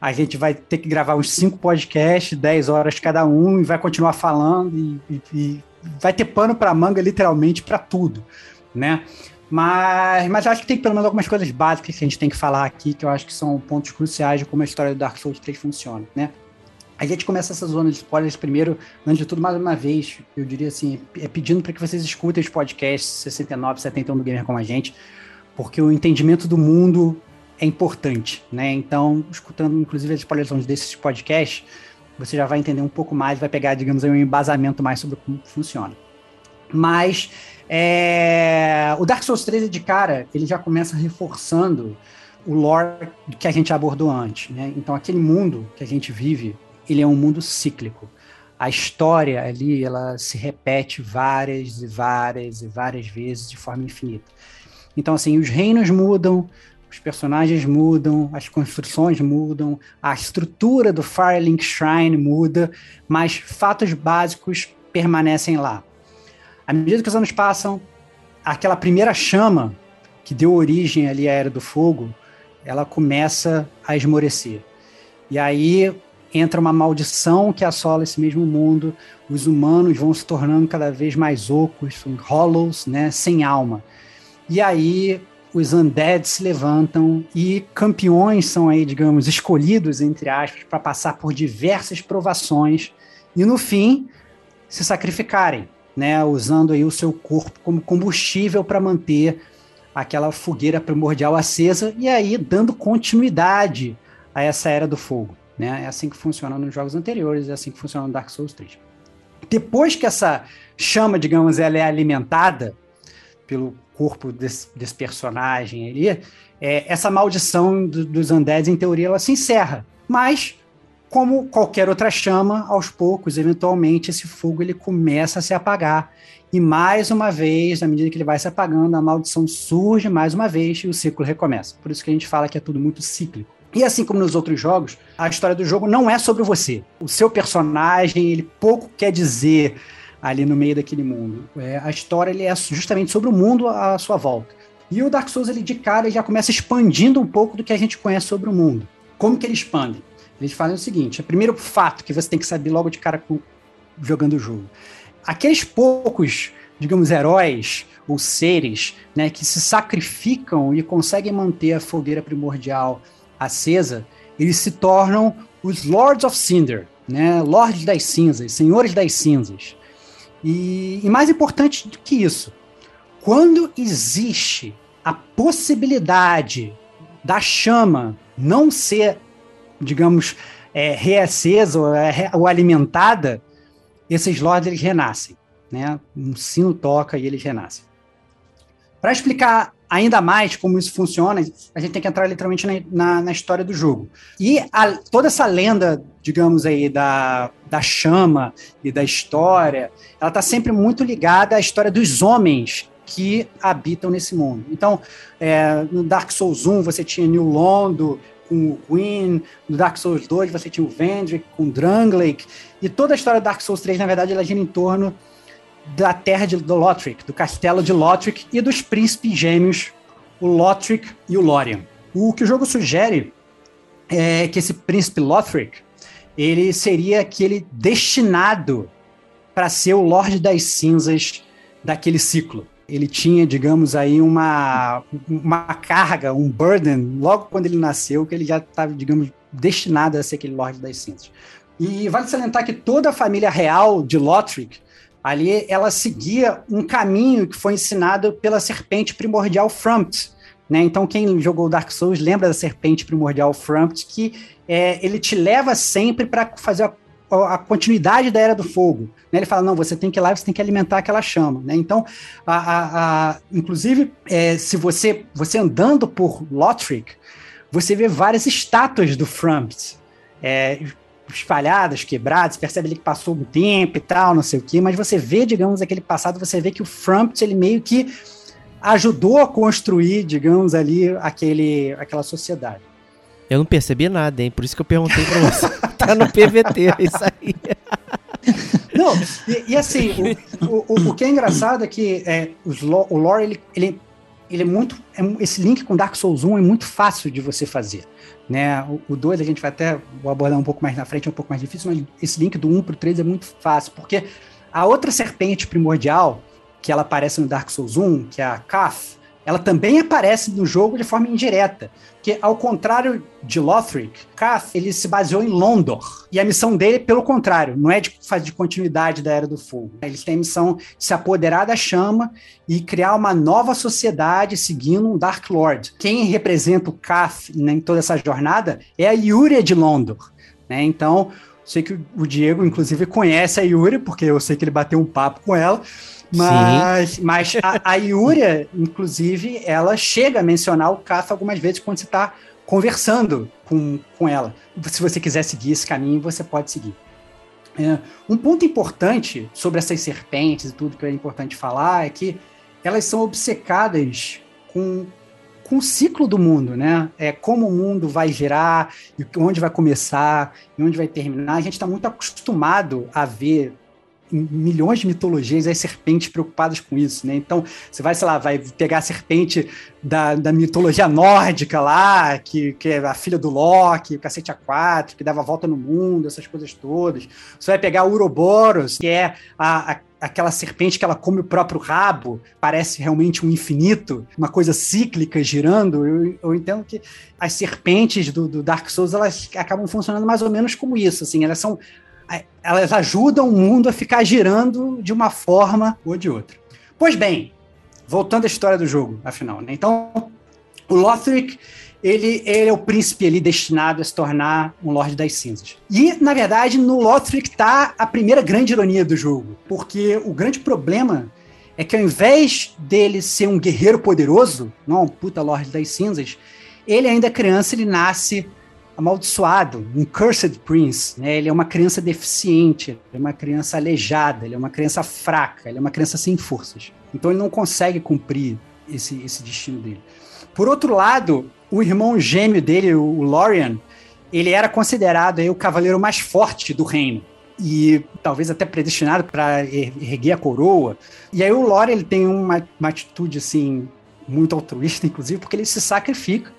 a gente vai ter que gravar uns cinco podcasts, 10 horas cada um, e vai continuar falando, e, e, e vai ter pano para manga, literalmente, para tudo, né? Mas, mas acho que tem pelo menos algumas coisas básicas que a gente tem que falar aqui, que eu acho que são pontos cruciais de como a história do Dark Souls 3 funciona, né? A gente começa essa zona de spoilers primeiro, antes de tudo, mais uma vez, eu diria assim, é pedindo para que vocês escutem os podcasts 69, 71 do Gamer como a gente, porque o entendimento do mundo é importante, né? Então, escutando inclusive as spoilers desses podcasts, você já vai entender um pouco mais, vai pegar, digamos, um embasamento mais sobre como funciona. Mas é... o Dark Souls 3 de cara, ele já começa reforçando o lore que a gente abordou antes, né? Então, aquele mundo que a gente vive, ele é um mundo cíclico. A história ali, ela se repete várias e várias e várias vezes de forma infinita. Então, assim, os reinos mudam, os personagens mudam, as construções mudam, a estrutura do Firelink Shrine muda, mas fatos básicos permanecem lá. À medida que os anos passam, aquela primeira chama que deu origem ali à Era do Fogo, ela começa a esmorecer. E aí entra uma maldição que assola esse mesmo mundo, os humanos vão se tornando cada vez mais ocos, hollows, né, sem alma. E aí os undead se levantam e campeões são aí, digamos, escolhidos, entre aspas, para passar por diversas provações e, no fim, se sacrificarem, né, usando aí o seu corpo como combustível para manter aquela fogueira primordial acesa e aí dando continuidade a essa era do fogo. Né? É assim que funciona nos jogos anteriores, é assim que funciona no Dark Souls 3. Depois que essa chama, digamos, ela é alimentada pelo corpo desse, desse personagem ali, é, essa maldição do, dos undeads, em teoria, ela se encerra. Mas, como qualquer outra chama, aos poucos, eventualmente, esse fogo ele começa a se apagar. E mais uma vez, à medida que ele vai se apagando, a maldição surge mais uma vez e o ciclo recomeça. Por isso que a gente fala que é tudo muito cíclico. E assim como nos outros jogos, a história do jogo não é sobre você. O seu personagem, ele pouco quer dizer ali no meio daquele mundo. É, a história ele é justamente sobre o mundo à sua volta. E o Dark Souls, ele de cara, ele já começa expandindo um pouco do que a gente conhece sobre o mundo. Como que ele expande? Eles falam o seguinte: o primeiro fato que você tem que saber logo de cara com, jogando o jogo. Aqueles poucos, digamos, heróis ou seres né, que se sacrificam e conseguem manter a fogueira primordial acesa, eles se tornam os Lords of Cinder, né, Lords das Cinzas, Senhores das Cinzas. E, e mais importante do que isso, quando existe a possibilidade da chama não ser, digamos, é, reacesa ou, é, ou alimentada, esses lords eles renascem. Né? Um sino toca e eles renascem. Para explicar ainda mais como isso funciona, a gente tem que entrar literalmente na, na, na história do jogo. E a, toda essa lenda, digamos aí, da, da chama e da história, ela está sempre muito ligada à história dos homens que habitam nesse mundo. Então, é, no Dark Souls 1 você tinha New Londo com o Queen, no Dark Souls 2 você tinha o Vendrick com o Drangleic, e toda a história do Dark Souls 3, na verdade, ela gira em torno da terra de, do Lothric, do castelo de Lothric e dos príncipes gêmeos, o Lothric e o Lórien. O que o jogo sugere é que esse príncipe Lothric, ele seria aquele destinado para ser o Lorde das Cinzas daquele ciclo. Ele tinha, digamos aí, uma, uma carga, um burden, logo quando ele nasceu, que ele já estava, digamos, destinado a ser aquele Lorde das Cinzas. E vale salientar que toda a família real de Lothric Ali ela seguia um caminho que foi ensinado pela serpente primordial Frumpt. Né? Então, quem jogou Dark Souls lembra da serpente primordial Frumpt, que é, ele te leva sempre para fazer a, a, continuidade da Era do Fogo. Né? Ele fala: não, você tem que ir lá, você tem que alimentar aquela chama. Né? Então, a, a, a inclusive, é, se você, você andando por Lothric, você vê várias estátuas do Frumpt. É, espalhadas, quebradas, percebe ali que passou um tempo e tal, não sei o quê, mas você vê, digamos, aquele passado, você vê que o Frumpt, ele meio que ajudou a construir, digamos ali, aquele, aquela sociedade. Eu não percebi nada, hein? Por isso que eu perguntei pra você. tá no PVT, isso aí. Não, e, e assim, o, o, o, que é engraçado é que é, os, o lore, ele, ele, ele é muito. É, esse link com Dark Souls 1 é muito fácil de você fazer. Né? O, o 2 a gente vai até abordar um pouco mais na frente, é um pouco mais difícil, mas esse link do 1 pro 3 é muito fácil, porque a outra serpente primordial, que ela aparece no Dark Souls 1, que é a Kath, ela também aparece no jogo de forma indireta. Porque, ao contrário de Lothric, Kath, ele se baseou em Londor. E a missão dele, pelo contrário, não é de de continuidade da Era do Fogo. Eles têm a missão de se apoderar da chama e criar uma nova sociedade seguindo um Dark Lord. Quem representa o Kath em toda essa jornada é a Yuria de Londor. Né? Então, sei que o Diego, inclusive, conhece a Yuria, porque eu sei que ele bateu um papo com ela. Mas, mas a, a Yuria, inclusive, ela chega a mencionar o Kath algumas vezes quando você está conversando com, com ela. Se você quiser seguir esse caminho, você pode seguir. É, um ponto importante sobre essas serpentes e tudo que é importante falar é que elas são obcecadas com, com o ciclo do mundo, né? É como o mundo vai girar, e onde vai começar, e onde vai terminar. A gente está muito acostumado a ver milhões de mitologias as serpentes preocupadas com isso, né? Então, você vai, sei lá, vai pegar a serpente da, da mitologia nórdica lá, que, que é a filha do Loki, o cacete A4, que dava volta no mundo, essas coisas todas. Você vai pegar o Uroboros, que é a, a aquela serpente que ela come o próprio rabo, parece realmente um infinito, uma coisa cíclica girando. Eu, eu entendo que as serpentes do, do, Dark Souls elas acabam funcionando mais ou menos como isso, assim, elas são elas ajudam o mundo a ficar girando de uma forma ou de outra. Pois bem, voltando à história do jogo, afinal, né? Então, o Lothric, ele, ele, é o príncipe ali destinado a se tornar um Lorde das Cinzas. E, na verdade, no Lothric está a primeira grande ironia do jogo, porque o grande problema é que ao invés dele ser um guerreiro poderoso, não um puta Lorde das Cinzas, ele ainda é criança, ele nasce amaldiçoado, um cursed prince, né? Ele é uma criança deficiente, ele é uma criança aleijada, ele é uma criança fraca, ele é uma criança sem forças. Então ele não consegue cumprir esse, esse destino dele. Por outro lado, o irmão gêmeo dele, o Lorian, ele era considerado aí, o cavaleiro mais forte do reino e talvez até predestinado para erguer a coroa. E aí o Lorian ele tem uma, uma atitude assim muito altruísta, inclusive, porque ele se sacrifica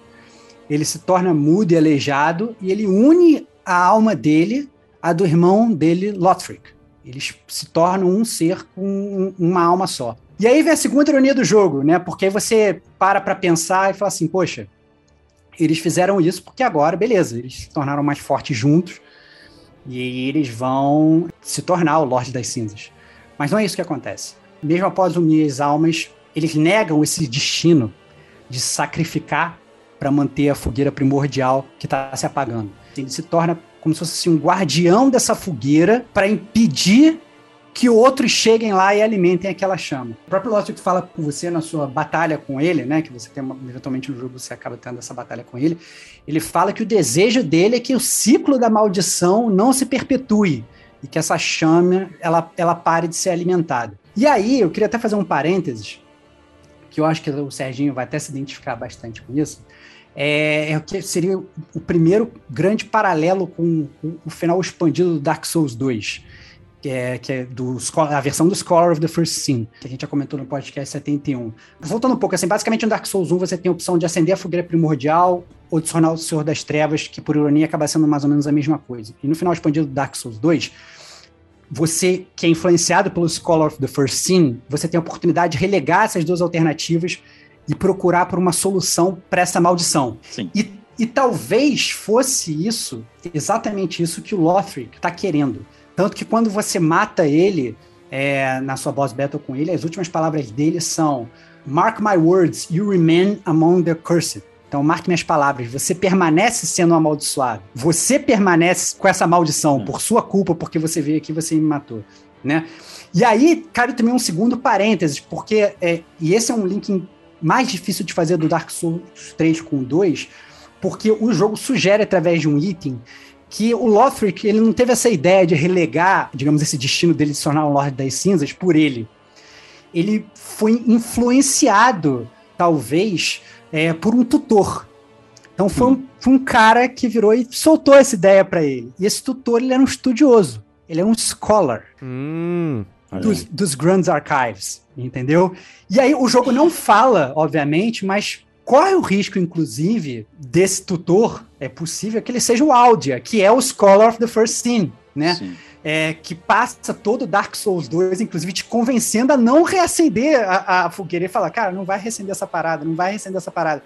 ele se torna mudo e aleijado e ele une a alma dele à do irmão dele, Lothric. Eles se tornam um ser com uma alma só. E aí vem a segunda ironia do jogo, né? Porque aí você para para pensar e fala assim, poxa, eles fizeram isso porque agora, beleza, eles se tornaram mais fortes juntos e eles vão se tornar o Lorde das Cinzas. Mas não é isso que acontece. Mesmo após unir as almas, eles negam esse destino de sacrificar para manter a fogueira primordial que está se apagando. Ele se torna como se fosse um guardião dessa fogueira para impedir que outros cheguem lá e alimentem aquela chama. O próprio Lothric fala com você na sua batalha com ele, né, que você tem uma, eventualmente no jogo você acaba tendo essa batalha com ele. Ele fala que o desejo dele é que o ciclo da maldição não se perpetue e que essa chama ela, ela pare de ser alimentada. E aí, eu queria até fazer um parênteses, que eu acho que o Serginho vai até se identificar bastante com isso é, é, que seria o primeiro grande paralelo com, com, o final expandido do Dark Souls 2, que é, que é do, a versão do Scholar of the First Sin, que a gente já comentou no podcast 71. Voltando um pouco, assim, basicamente no Dark Souls 1 você tem a opção de acender a fogueira primordial ou de tornar o Senhor das Trevas, que por ironia acaba sendo mais ou menos a mesma coisa. E no final expandido do Dark Souls 2, você que é influenciado pelo Scholar of the First Sin, você tem a oportunidade de relegar essas duas alternativas e procurar por uma solução para essa maldição. Sim. E, e talvez fosse isso, exatamente isso que o Lothric está querendo. Tanto que quando você mata ele é, na sua boss battle com ele, as últimas palavras dele são Mark my words, you remain among the cursed. Então, marque minhas palavras. Você permanece sendo amaldiçoado. Você permanece com essa maldição hum. por sua culpa, porque você veio aqui e você me matou, né? E aí, cabe também um segundo parênteses, porque é, e esse é um link mais difícil de fazer do Dark Souls 3 com 2, porque o jogo sugere através de um item que o Lothric ele não teve essa ideia de relegar, digamos, esse destino dele de se tornar um Lorde das Cinzas por ele. ele foi influenciado, talvez, é, por um tutor. Então foi um, foi um, cara que virou e soltou essa ideia para ele. E esse tutor ele era um estudioso, ele é um scholar hum, dos, dos Grand Archives, entendeu? E aí o jogo não fala, obviamente, mas corre o risco, inclusive, desse tutor, é possível que ele seja o Aldia, que é o Scholar of the First Sin, né? Sim é, que passa todo Dark Souls 2, inclusive te convencendo a não reacender a, a fogueira e falar, cara, não vai reacender essa parada, não vai reacender essa parada.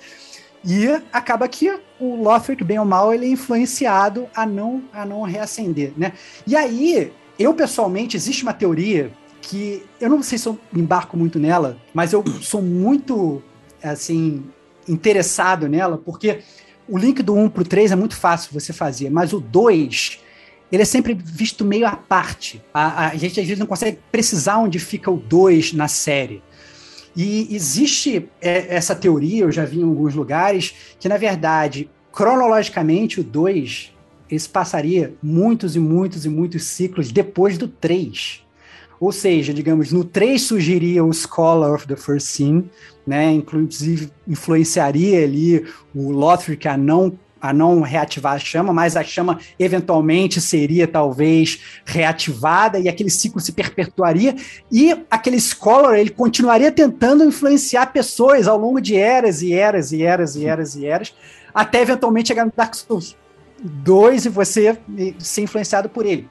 E acaba que o Lothric, bem ou mal, ele é influenciado a não, a não reacender, né? E aí, eu pessoalmente, existe uma teoria que eu não sei se eu embarco muito nela, mas eu sou muito, assim, interessado nela, porque o link do 1 pro 3 é muito fácil você fazer, mas o 2 ele é sempre visto meio à parte. A, a, gente às vezes não consegue precisar onde fica o 2 na série. E existe é, essa teoria, eu já vi em alguns lugares, que na verdade, cronologicamente, o 2 esse passaria muitos e muitos e muitos ciclos depois do 3. Ou seja, digamos, no 3 surgiria o Scholar of the First Sin, né? Inclusive influenciaria ali o Lothric a não a não reativar a chama, mas a chama eventualmente seria talvez reativada e aquele ciclo se perpetuaria e aquele scholar ele continuaria tentando influenciar pessoas ao longo de eras e eras e eras e eras e eras até eventualmente chegar no Dark Souls 2 e você ser influenciado por ele.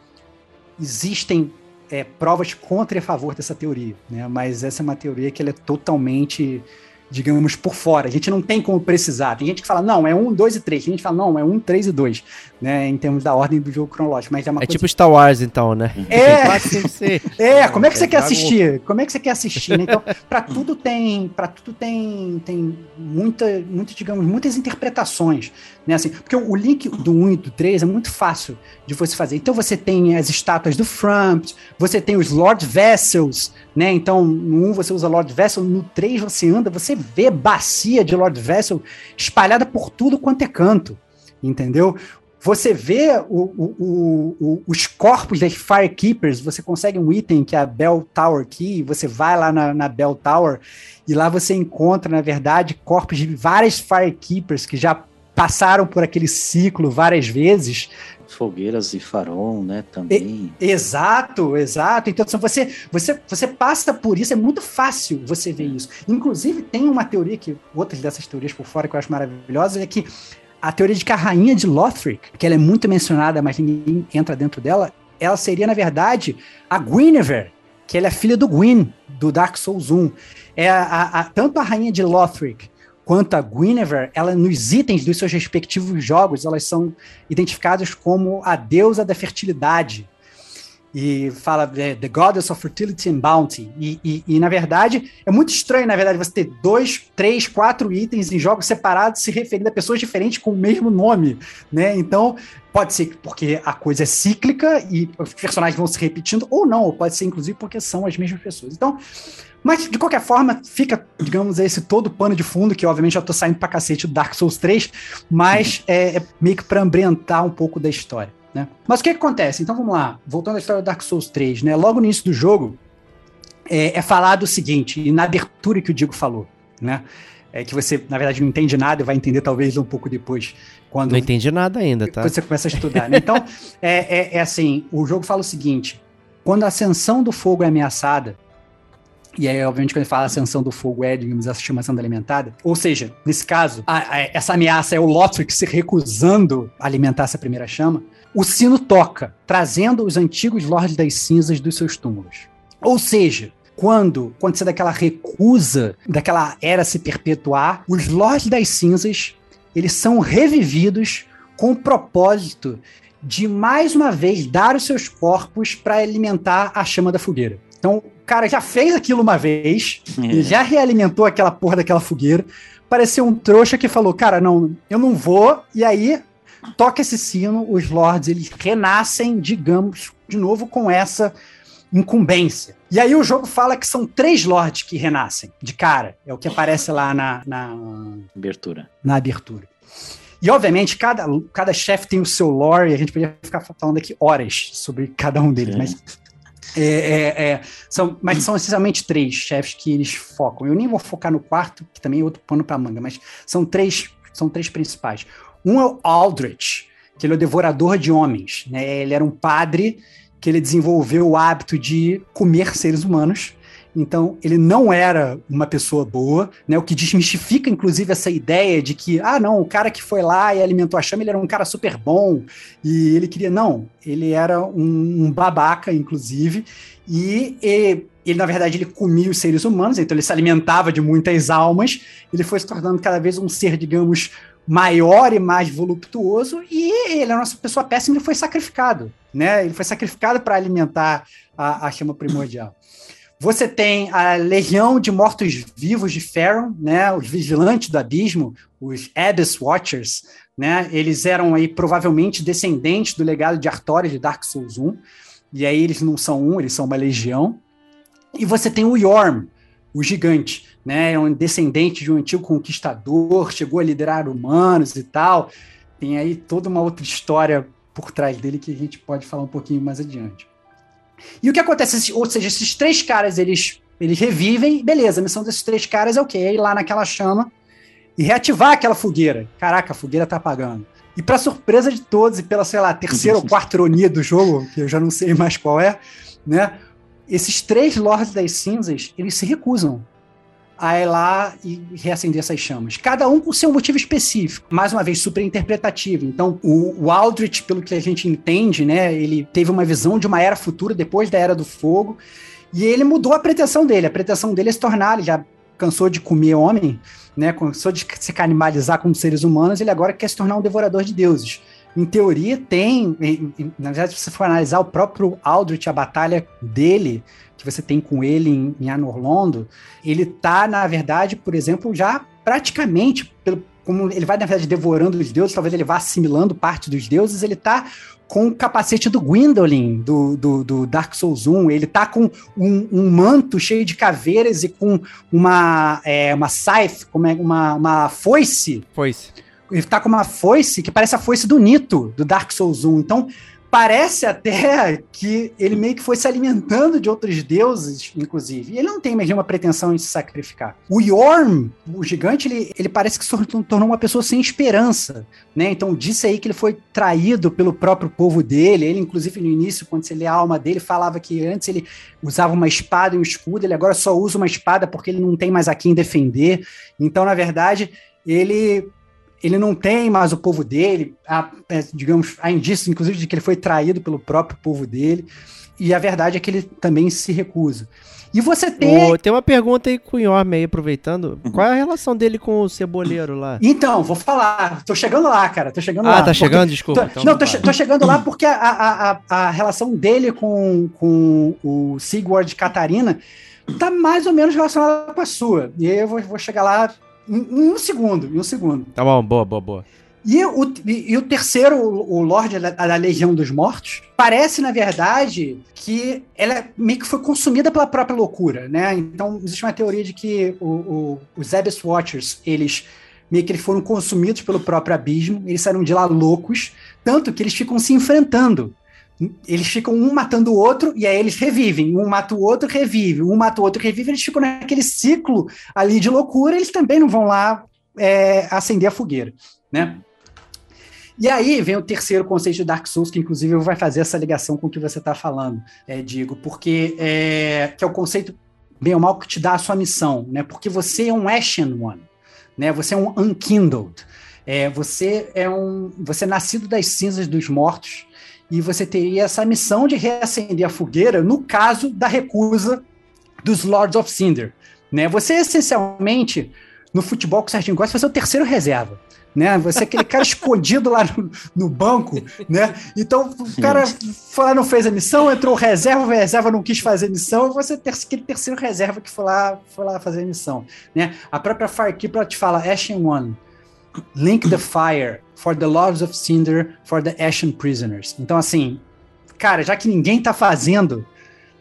Existem é, provas contra e a favor dessa teoria, né? mas essa é uma teoria que ela é totalmente digamos, por fora. A gente não tem como precisar. Tem gente que fala, não, é um, dois e três. Tem gente que fala, não, é um, três e dois, né? Em termos da ordem do jogo cronológico. Mas é uma é coisa... tipo Star Wars, então, né? É, é como é que você quer assistir? Como é que você quer assistir? Né? Então, para tudo tem, para tudo tem, tem muita, muito, digamos, muitas interpretações, né? Assim, porque o, link do 1 e do 3 é muito fácil de você fazer. Então você tem as estátuas do Frump, você tem os Lord Vessels, né? Então, no 1 você usa Lord Vessel, no 3 você anda, você vê bacia de Lord Vessel espalhada por tudo quanto é canto, entendeu? Você vê o, o, o, os corpos das Firekeepers, você consegue um item que é a Bell Tower Key, você vai lá na, na Bell Tower e lá você encontra, na verdade, corpos de várias Firekeepers que já passaram por aquele ciclo várias vezes, fogueiras e farol, né, também. E, exato, exato. Então, assim, você, você, você passa por isso, é muito fácil você ver isso. Inclusive, tem uma teoria que, outras dessas teorias por fora que eu acho maravilhosas, é que a teoria de que a rainha de Lothric, que ela é muito mencionada, mas ninguém entra dentro dela, ela seria, na verdade, a Guinevere, que ela é filha do Gwyn, do Dark Souls 1. É a, a, tanto a rainha de Lothric quanto a Guinevere, ela nos itens dos seus respectivos jogos, elas são identificadas como a deusa da fertilidade. E fala é, The Goddess of Fertility and Bounty. E, e, e, na verdade, é muito estranho, na verdade, você ter dois, três, quatro itens em jogos separados se referindo a pessoas diferentes com o mesmo nome, né? Então, pode ser porque a coisa é cíclica e os personagens vão se repetindo, ou não, ou pode ser, inclusive, porque são as mesmas pessoas. Então, mas, de qualquer forma, fica, digamos, esse todo pano de fundo, que obviamente já tô saindo pra cacete do Dark Souls 3, mas é, é meio que pra ambientar um pouco da história. Né? Mas o que, que, acontece? Então vamos lá, voltando à história do Dark Souls 3, né? Logo no início do jogo, é, é falado o seguinte, e na abertura que o Diego falou, né? É que você, na verdade, não entende nada e vai entender talvez um pouco depois. Quando, não entendi nada ainda, tá? Quando você começa a estudar. Né? Então, é, é, é assim: o jogo fala o seguinte: quando a ascensão do fogo é ameaçada, e aí, obviamente, quando ele fala ascensão do fogo é, digamos, a chama sendo alimentada. Ou seja, nesse caso, a, a, essa ameaça é o Lothric se recusando a alimentar essa primeira chama. O sino toca, trazendo os antigos Lordes das Cinzas dos seus túmulos. Ou seja, quando acontecer daquela recusa, daquela era se perpetuar, os Lordes das Cinzas, eles são revividos com o propósito de mais uma vez dar os seus corpos para alimentar a chama da fogueira. Então, o cara já fez aquilo uma vez, é. já realimentou aquela porra daquela fogueira. Pareceu um trouxa que falou: Cara, não, eu não vou. E aí, toca esse sino, os lords eles renascem, digamos, de novo com essa incumbência. E aí o jogo fala que são três lords que renascem, de cara. É o que aparece lá na, na abertura. Na abertura. E, obviamente, cada, cada chefe tem o seu lore, e a gente podia ficar falando aqui horas sobre cada um deles, Sim. mas É, é, é, são, mas são essencialmente três chefes que eles focam. Eu nem vou focar no quarto, que também é outro pano para manga, mas são três, são três principais. Um é o Aldrich, que ele é o devorador de homens. Né? Ele era um padre que ele desenvolveu o hábito de comer seres humanos. Então, ele não era uma pessoa boa, né? O que desmistifica, inclusive, essa ideia de que, ah, não, o cara que foi lá e alimentou a chama, ele era um cara super bom e ele queria. Não, ele era um, um babaca, inclusive, e, e ele, na verdade, ele comia os seres humanos, então ele se alimentava de muitas almas, ele foi se tornando cada vez um ser, digamos, maior e mais voluptuoso, e ele era uma pessoa péssima, ele foi sacrificado, né? Ele foi sacrificado para alimentar a, a, chama primordial. Você tem a legião de mortos-vivos de Pharaoh, né? Os vigilantes do abismo, os Abyss Watchers, né? Eles eram aí provavelmente descendentes do legado de Artorias de Dark Souls 1, e aí eles não são um, eles são uma legião. E você tem o Yorm, o gigante, né? É um descendente de um antigo conquistador, chegou a liderar humanos e tal. Tem aí toda uma outra história por trás dele que a gente pode falar um pouquinho mais adiante. E o que acontece? Ou seja, esses três caras eles, eles revivem, beleza, a missão desses três caras é o quê? É ir lá naquela chama e reativar aquela fogueira. Caraca, a fogueira tá apagando. E para surpresa de todos, e pela, sei lá, terceira ou quarta ironia do jogo, que eu já não sei mais qual é, né? Esses três Lords das Cinzas, eles se recusam a ir lá e reacender essas chamas. Cada um com seu motivo específico. Mais uma vez, super interpretativo. Então, o, o Aldrich, pelo que a gente entende, né, ele teve uma visão de uma era futura depois da Era do Fogo, e ele mudou a pretensão dele. A pretensão dele é se tornar, ele já cansou de comer homem, né, cansou de se canibalizar como seres humanos, ele agora quer se tornar um devorador de deuses em teoria, tem. Na verdade, se você for analisar o próprio Aldrich, a batalha dele, que você tem com ele em, em Anorlondo, ele tá, na verdade, por exemplo, já praticamente, pelo, como ele vai, na verdade, devorando os deuses, talvez ele vá assimilando parte dos deuses, ele tá com o capacete do Gwendolyn, do, do, do, Dark Souls 1. Ele tá com um, um, manto cheio de caveiras e com uma, é, uma scythe, como é, uma, uma foice. Foice ele tá com uma foice que parece a foice do Nito, do Dark Souls 1. Então, parece até que ele meio que foi se alimentando de outros deuses, inclusive. E ele não tem nenhuma pretensão em se sacrificar. O Yorm, o gigante, ele, ele parece que se tornou uma pessoa sem esperança, né? Então disse aí que ele foi traído pelo próprio povo dele. Ele, inclusive, no início, quando você lê a alma dele, falava que antes ele usava uma espada e um escudo, ele agora só usa uma espada porque ele não tem mais a quem defender. Então, na verdade, ele ele não tem mais o povo dele, há, é, digamos, há indícios, inclusive, de que ele foi traído pelo próprio povo dele, e a verdade é que ele também se recusa. E você tem. Oh, tem uma pergunta aí com o Yorme aí, aproveitando. Uhum. Qual é a relação dele com o ceboleiro lá? Então, vou falar. Tô chegando lá, cara. Tô chegando ah, lá. Ah, tá chegando? Desculpa. Tô, então, não, tô, tô, chegando lá porque a, a, a, a, relação dele com, com o Sigurd Catarina tá mais ou menos relacionada com a sua. E aí eu vou, vou chegar lá em, um segundo, em um segundo. Tá bom, boa, boa, boa. E o, e, e o terceiro, o Lorde da, da, Legião dos Mortos, parece, na verdade, que ela meio que foi consumida pela própria loucura, né? Então, existe uma teoria de que o, o, os Abyss Watchers, eles meio que eles foram consumidos pelo próprio abismo, eles saíram de lá loucos, tanto que eles ficam se enfrentando eles ficam um matando o outro e aí eles revivem. Um mata o outro, revive. Um mata o outro, revive. Eles ficam naquele ciclo ali de loucura. Eles também não vão lá é, acender a fogueira, né? E aí vem o terceiro conceito de Dark Souls, que inclusive vai fazer essa ligação com o que você está falando, é, Digo, porque é, que é o conceito bem ou mal que te dá a sua missão, né? Porque você é um Ashen One, né? Você é um Unkindled. É, você é um, você é nascido das cinzas dos mortos e você teria essa missão de reacender a fogueira no caso da recusa dos Lords of Cinder. Né? Você, essencialmente, no futebol que o Serginho gosta, vai ser o terceiro reserva. Né? Você é aquele cara escondido lá no, no, banco, né? Então o cara foi lá, não fez a missão, entrou reserva, o reserva não quis fazer a missão, você ter aquele terceiro reserva que foi lá, foi lá fazer a missão, né? A própria Firekeeper te fala Ashen One, Link the Fire for the Lords of Cinder for the Ashen Prisoners. Então, assim, cara, já que ninguém tá fazendo,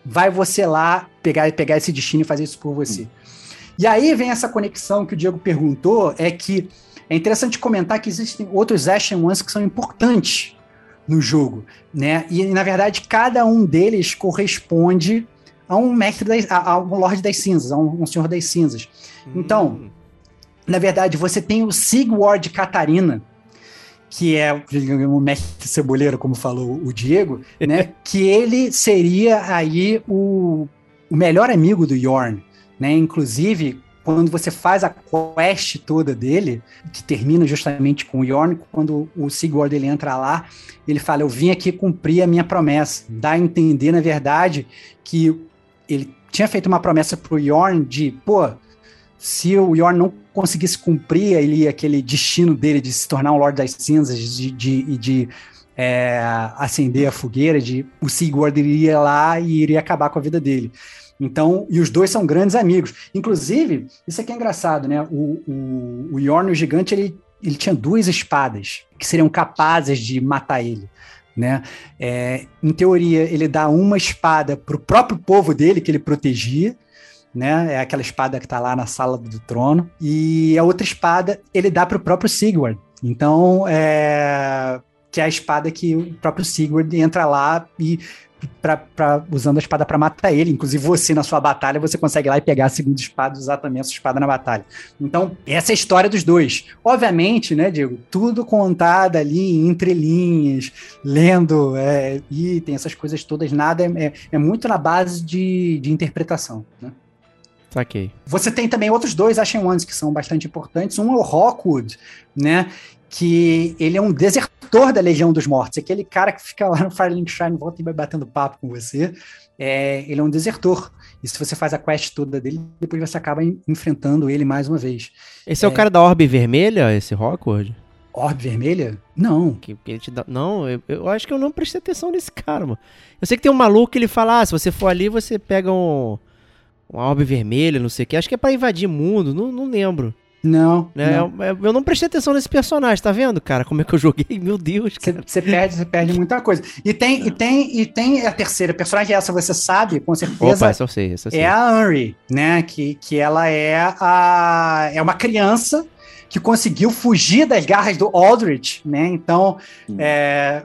vai você lá pegar, pegar esse destino e fazer isso por você. E aí vem essa conexão que o Diego perguntou, é que é interessante comentar que existem outros Ashen Ones que são importantes no jogo, né? E na verdade cada um deles corresponde a um mestre das, a, a um Lorde das Cinzas, a um, um Senhor das Cinzas. Então, Hum. na verdade, você tem o Sigward Catarina, que é o mestre ceboleiro, como falou o Diego, né? que ele seria aí o, o melhor amigo do Yorn, né? Inclusive, quando você faz a quest toda dele, que termina justamente com o Yorn, quando o Sigurd ele entra lá, ele fala: Eu vim aqui cumprir a minha promessa. Dá a entender, na verdade, que ele tinha feito uma promessa pro Yorn de, pô, se o Yorn não conseguisse cumprir ele, aquele destino dele de se tornar um Lorde das Cinzas, de, de, de é, acender a fogueira, de o Sigurd iria lá e iria acabar com a vida dele. Então, e os dois são grandes amigos. Inclusive, isso aqui é engraçado, né? O, o, o Yorn, o gigante, ele, ele tinha duas espadas que seriam capazes de matar ele. Né? É, em teoria, ele dá uma espada para o próprio povo dele, que ele protegia, né? É aquela espada que está lá na sala do trono. E a outra espada ele dá para o próprio Sigurd. Então, é, que é a espada que o próprio Sigurd entra lá e Pra, pra, usando a espada para matar ele. Inclusive, você, na sua batalha, você consegue ir lá e pegar a segunda espada e usar também a sua espada na batalha. Então, essa é a história dos dois. Obviamente, né, Diego? Tudo contado ali em entrelinhas, lendo é, item, essas coisas todas, nada é, é, é muito na base de, de interpretação, né? Saquei. Você tem também outros dois Ashen Ones que são bastante importantes. Um é o Rockwood, né? Que ele é um desertor da Legião dos Mortos. Aquele cara que fica lá no Firelink Shrine, volta e vai batendo papo com você. É, ele é um desertor. E se você faz a quest toda dele, depois você acaba en- enfrentando ele mais uma vez. Esse é, o cara da orbe vermelha, esse Rockwood? Orbe vermelha? Não. Que, que ele te dá... Não, eu, eu acho que eu não prestei atenção nesse cara, mano. Eu sei que tem um maluco que ele fala, ah, se você for ali, você pega um... Uma orbe vermelha, não sei o que. Acho que é pra invadir mundo, não, não lembro. Não. Né? não. Eu, eu não prestei atenção nesse personagem, tá vendo, cara? Como é que eu joguei? Meu Deus, Você, perde, você perde muita coisa. E tem, e tem, e tem a terceira personagem, essa você sabe, com certeza. Opa, essa eu sei, essa eu sei. é a Henry, né? Que, que ela é a é uma criança que conseguiu fugir das garras do Aldrich, né? Então, Hum. é,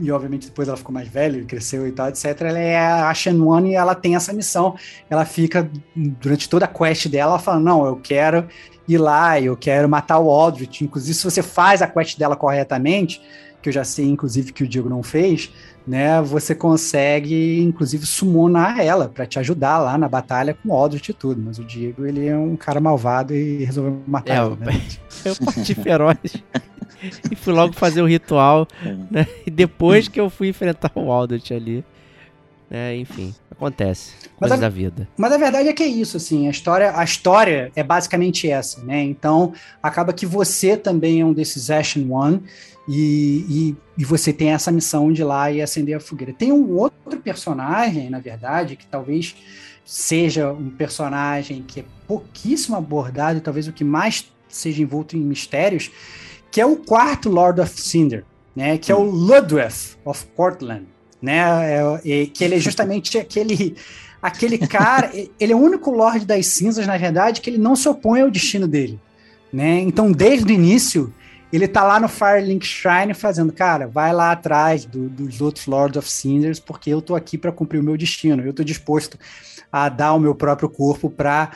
e obviamente depois ela ficou mais velha, cresceu e tal, etc. Ela é a Shen One e ela tem essa missão. Ela fica durante toda a quest dela, ela fala: não, eu quero ir lá, eu quero matar o Aldrich. Inclusive, se você faz a quest dela corretamente, que eu já sei, inclusive, que o Diego não fez, né? Você consegue, inclusive, summonar ela para te ajudar lá na batalha com o Aldrich e tudo. Mas o Diego, ele é um cara malvado e resolveu matar É, ela. né? Eu parti feroz e fui logo fazer o ritual, É. né? E depois que eu fui enfrentar o Aldrich ali. Né? Enfim, acontece. Mas Coisas a- da vida. Mas a verdade é que é isso, assim, a história, a história é basicamente essa, né? Então, acaba que você também é um desses Ashen One e, e, e você tem essa missão de ir lá e acender a fogueira. Tem um outro personagem, na verdade, que talvez seja um personagem que é pouquíssimo abordado e talvez o que mais seja envolto em mistérios, que é o quarto Lord of Cinder, né? Que é o Ludwig of Portland, né? É- é- que ele é justamente aquele aquele cara, ele é o único Lorde das Cinzas, na verdade, que ele não se opõe ao destino dele, né? Então, desde o início, ele tá lá no Firelink Shrine fazendo, cara, vai lá atrás do- dos outros Lords of Cinders, porque eu tô aqui para cumprir o meu destino, eu tô disposto a dar o meu próprio corpo para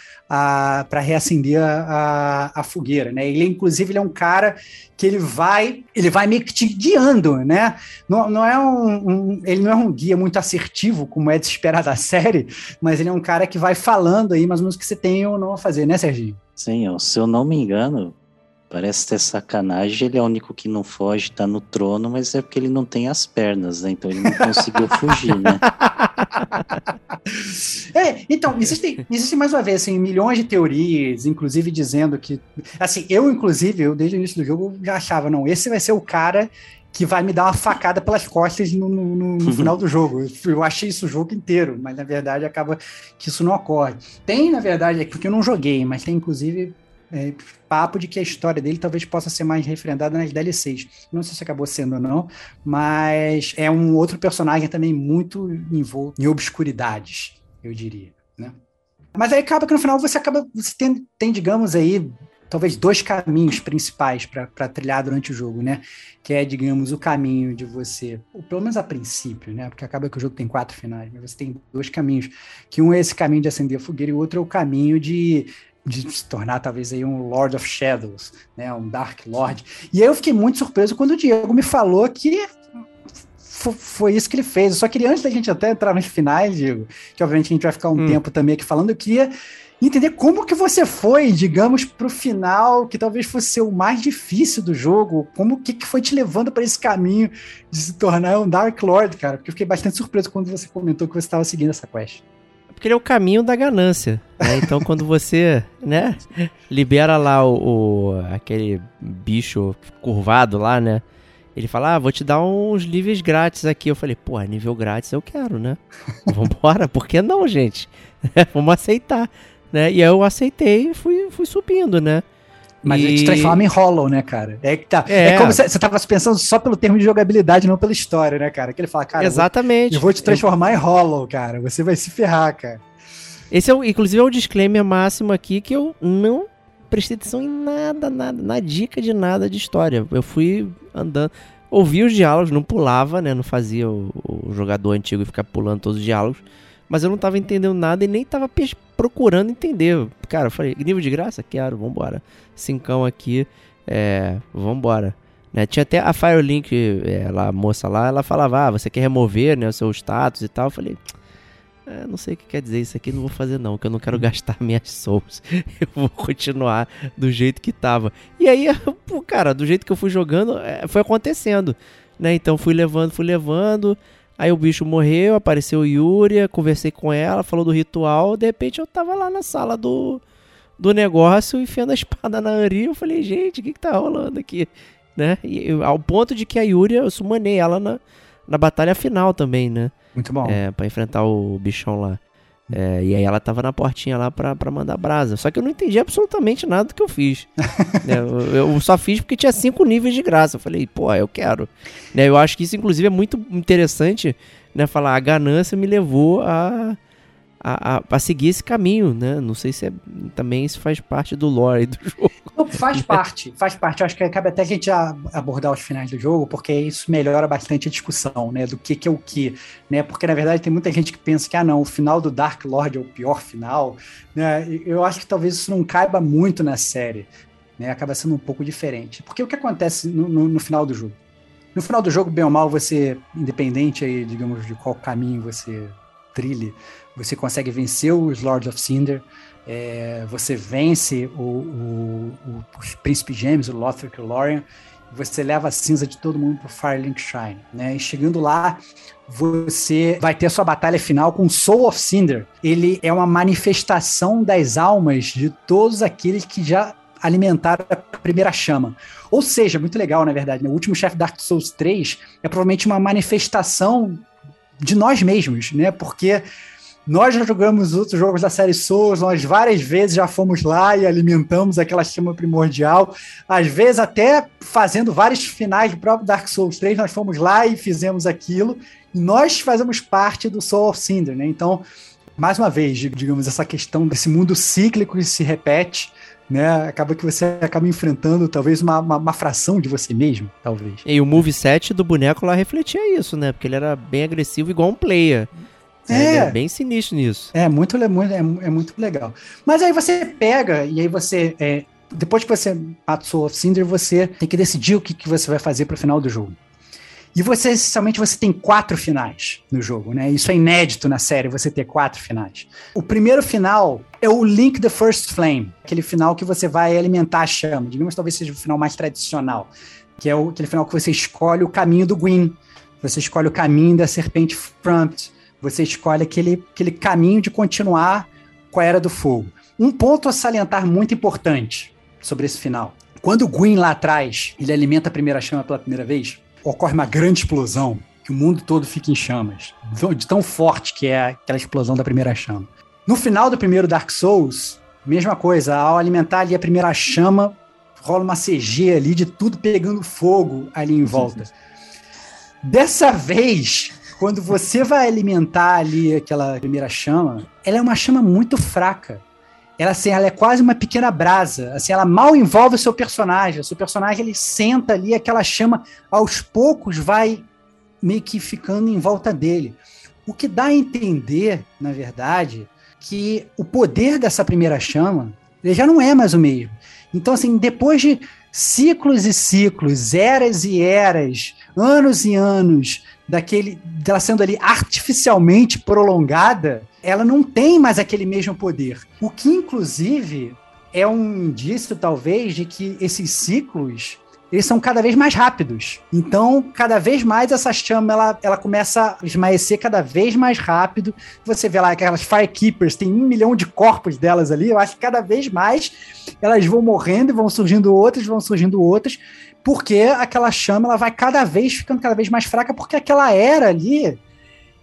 reacender a, a, a fogueira, né? Ele, inclusive, ele é um cara que ele vai, ele vai meio que te guiando, né? Não, não é um, um- ele não é um guia muito assertivo, como é de esperar da série, mas ele é um cara que vai falando aí mais ou menos o que você tem ou não a fazer, né, Serginho? Sim, se eu não me engano, parece ter sacanagem. Ele é o único que não foge, tá no trono, mas é porque ele não tem as pernas, né? Então ele não conseguiu fugir, né? É, então, existem, existem mais uma vez, assim, milhões de teorias, inclusive dizendo que. Assim, eu, inclusive, eu desde o início do jogo já achava, não, esse vai ser o cara que vai me dar uma facada pelas costas no, no- no- no final do jogo. Eu, eu achei isso o jogo inteiro, mas na verdade acaba que isso não ocorre. Tem, na verdade, é porque eu não joguei, mas tem inclusive é, papo de que a história dele talvez possa ser mais referendada nas DLCs. Não sei se acabou sendo ou não, mas é um outro personagem também muito envolto em obscuridades, eu diria, né? Mas aí acaba que no final você acaba, você tem, tem digamos aí, talvez dois caminhos principais para trilhar durante o jogo, né? Que é, digamos, o caminho de você, ou pelo menos a princípio, né? Porque acaba que o jogo tem quatro finais, mas você tem dois caminhos. Que um é esse caminho de acender a fogueira e o outro é o caminho de de se tornar talvez aí um Lord of Shadows, né, um Dark Lord. E aí eu fiquei muito surpreso quando o Diego me falou que foi isso que ele fez. Eu só queria, antes da gente até entrar nos finais, Diego, que obviamente a gente vai ficar um hum. tempo também aqui falando, eu queria entender como que você foi, digamos, para o final, que talvez fosse o mais difícil do jogo, como que, que foi te levando para esse caminho de se tornar um Dark Lord, cara, porque eu fiquei bastante surpreso quando você comentou que você estava seguindo essa quest. Porque ele é o caminho da ganância, né? Então quando você, né, libera lá o, o aquele bicho curvado lá, né, ele fala, ah, vou te dar uns níveis grátis aqui. Eu falei, pô, nível grátis eu quero, né? Vambora, por que não, gente? Vamos aceitar, né? E aí eu aceitei e fui, fui subindo, né? Mas e... te transforma em Hollow, né, cara? É, tá, é. é como você tava pensando só pelo termo de jogabilidade, não pela história, né, cara? Que ele fala, cara, Exatamente. Eu vou, eu vou te transformar eu... em Hollow, cara. Você vai se ferrar, cara. Esse é, o, inclusive, é o disclaimer máximo aqui que eu não prestei atenção em nada, nada, na dica de nada de história. Eu fui andando, ouvi os diálogos, não pulava, né? Não fazia o, o jogador antigo ficar pulando todos os diálogos. Mas eu não tava entendendo nada e nem tava procurando entender. Cara, eu falei, nível de graça? Quero, vambora. Cincão aqui, é, vambora. Né? Tinha até a Firelink, é, a moça lá, ela falava, ah, você quer remover né, o seu status e tal. Eu falei, é, não sei o que quer dizer isso aqui, não vou fazer não, que eu não quero gastar minhas souls. Eu vou continuar do jeito que tava. E aí, pô, cara, do jeito que eu fui jogando, é, foi acontecendo, né? Então fui levando, fui levando. Aí o bicho morreu, apareceu Yuria, conversei com ela, falou do ritual, de repente eu tava lá na sala do, do negócio, enfiando a espada na Anri, eu falei, gente, o que que tá rolando aqui? Né? E, ao ponto de que a Yuria, eu sumanei ela na, na batalha final também, né? Muito bom. É, pra enfrentar o bichão lá. É, e aí ela tava na portinha lá pra, pra mandar brasa. Só que eu não entendi absolutamente nada do que eu fiz. é, eu, eu, só fiz porque tinha cinco níveis de graça. Eu falei, pô, eu quero. Né, eu acho que isso, inclusive, é muito interessante, né? Falar, a ganância me levou a a, a, a, seguir esse caminho, né? Não sei se é, também isso faz parte do lore do jogo. Não, faz parte, faz parte. Eu acho que cabe até a gente abordar os finais do jogo, porque isso melhora bastante a discussão, né? Do que, que é o que, né? Porque na verdade tem muita gente que pensa que, ah, não, o final do Dark Lord é o pior final, né? Eu acho que talvez isso não caiba muito na série, né? Acaba sendo um pouco diferente. Porque o que acontece no, no, no final do jogo? No final do jogo, bem ou mal, você, independente aí, digamos, de qual caminho você trilhe, você consegue vencer os Lords of Cinder, é, você vence o, o, o, os Príncipes Gêmeos, o Lothric e o Lorien, você leva a cinza de todo mundo pro Firelink Shrine, né? E chegando lá, você vai ter a sua batalha final com Soul of Cinder. Ele é uma manifestação das almas de todos aqueles que já alimentaram a primeira chama. Ou seja, muito legal, na verdade, né? O último chefe Dark Souls 3 é provavelmente uma manifestação de nós mesmos, né? Porque nós já jogamos outros jogos da série Souls, nós várias vezes já fomos lá e alimentamos aquela chama primordial. Às vezes, até fazendo vários finais do próprio Dark Souls 3, nós fomos lá e fizemos aquilo. E nós fazemos parte do Soul of Cinder, né? Então, mais uma vez, digamos, essa questão desse mundo cíclico que se repete, né? Acaba que você acaba enfrentando talvez uma, uma, uma, fração de você mesmo, talvez. E o moveset do boneco lá refletia isso, né? Porque ele era bem agressivo igual um player. É, é bem sinistro nisso. É muito, é, muito, é, é muito legal. Mas aí você pega e aí você. É, depois que você mata o Soul of Cinder, você tem que decidir o que, que você vai fazer para o final do jogo. E você, essencialmente, você tem quatro finais no jogo, né? Isso é inédito na série, você ter quatro finais. O primeiro final é o Link the First Flame, aquele final que você vai alimentar a chama. Digamos talvez seja o final mais tradicional, que é o, aquele final que você escolhe o caminho do Gwyn, você escolhe o caminho da Serpente Frumpt, você escolhe aquele, aquele caminho de continuar com a Era do Fogo. Um ponto a salientar muito importante sobre esse final. Quando o Gwyn lá atrás, ele alimenta a primeira chama pela primeira vez, ocorre uma grande explosão, que o mundo todo fica em chamas. De tão forte que é aquela explosão da primeira chama. No final do primeiro Dark Souls, mesma coisa, ao alimentar ali a primeira chama, rola uma CG ali de tudo pegando fogo ali em volta. Dessa vez, quando você vai alimentar ali aquela primeira chama, ela é uma chama muito fraca. ela, assim, ela é quase uma pequena brasa. Assim, ela mal envolve o seu personagem. O seu personagem ele senta ali, aquela chama aos poucos vai meio que ficando em volta dele. O que dá a entender, na verdade, que o poder dessa primeira chama ele já não é mais o mesmo. Então, assim, depois de ciclos e ciclos, eras e eras, anos e anos daquele dela sendo ali artificialmente prolongada, ela não tem mais aquele mesmo poder. O que inclusive é um indício talvez de que esses ciclos eles são cada vez mais rápidos. Então, cada vez mais essa chama ela, ela começa a esmaecer cada vez mais rápido. Você vê lá aquelas Firekeepers, tem um milhão de corpos delas ali. Eu acho que cada vez mais elas vão morrendo e vão surgindo outras, vão surgindo outras, porque aquela chama ela vai cada vez ficando cada vez mais fraca, porque aquela era ali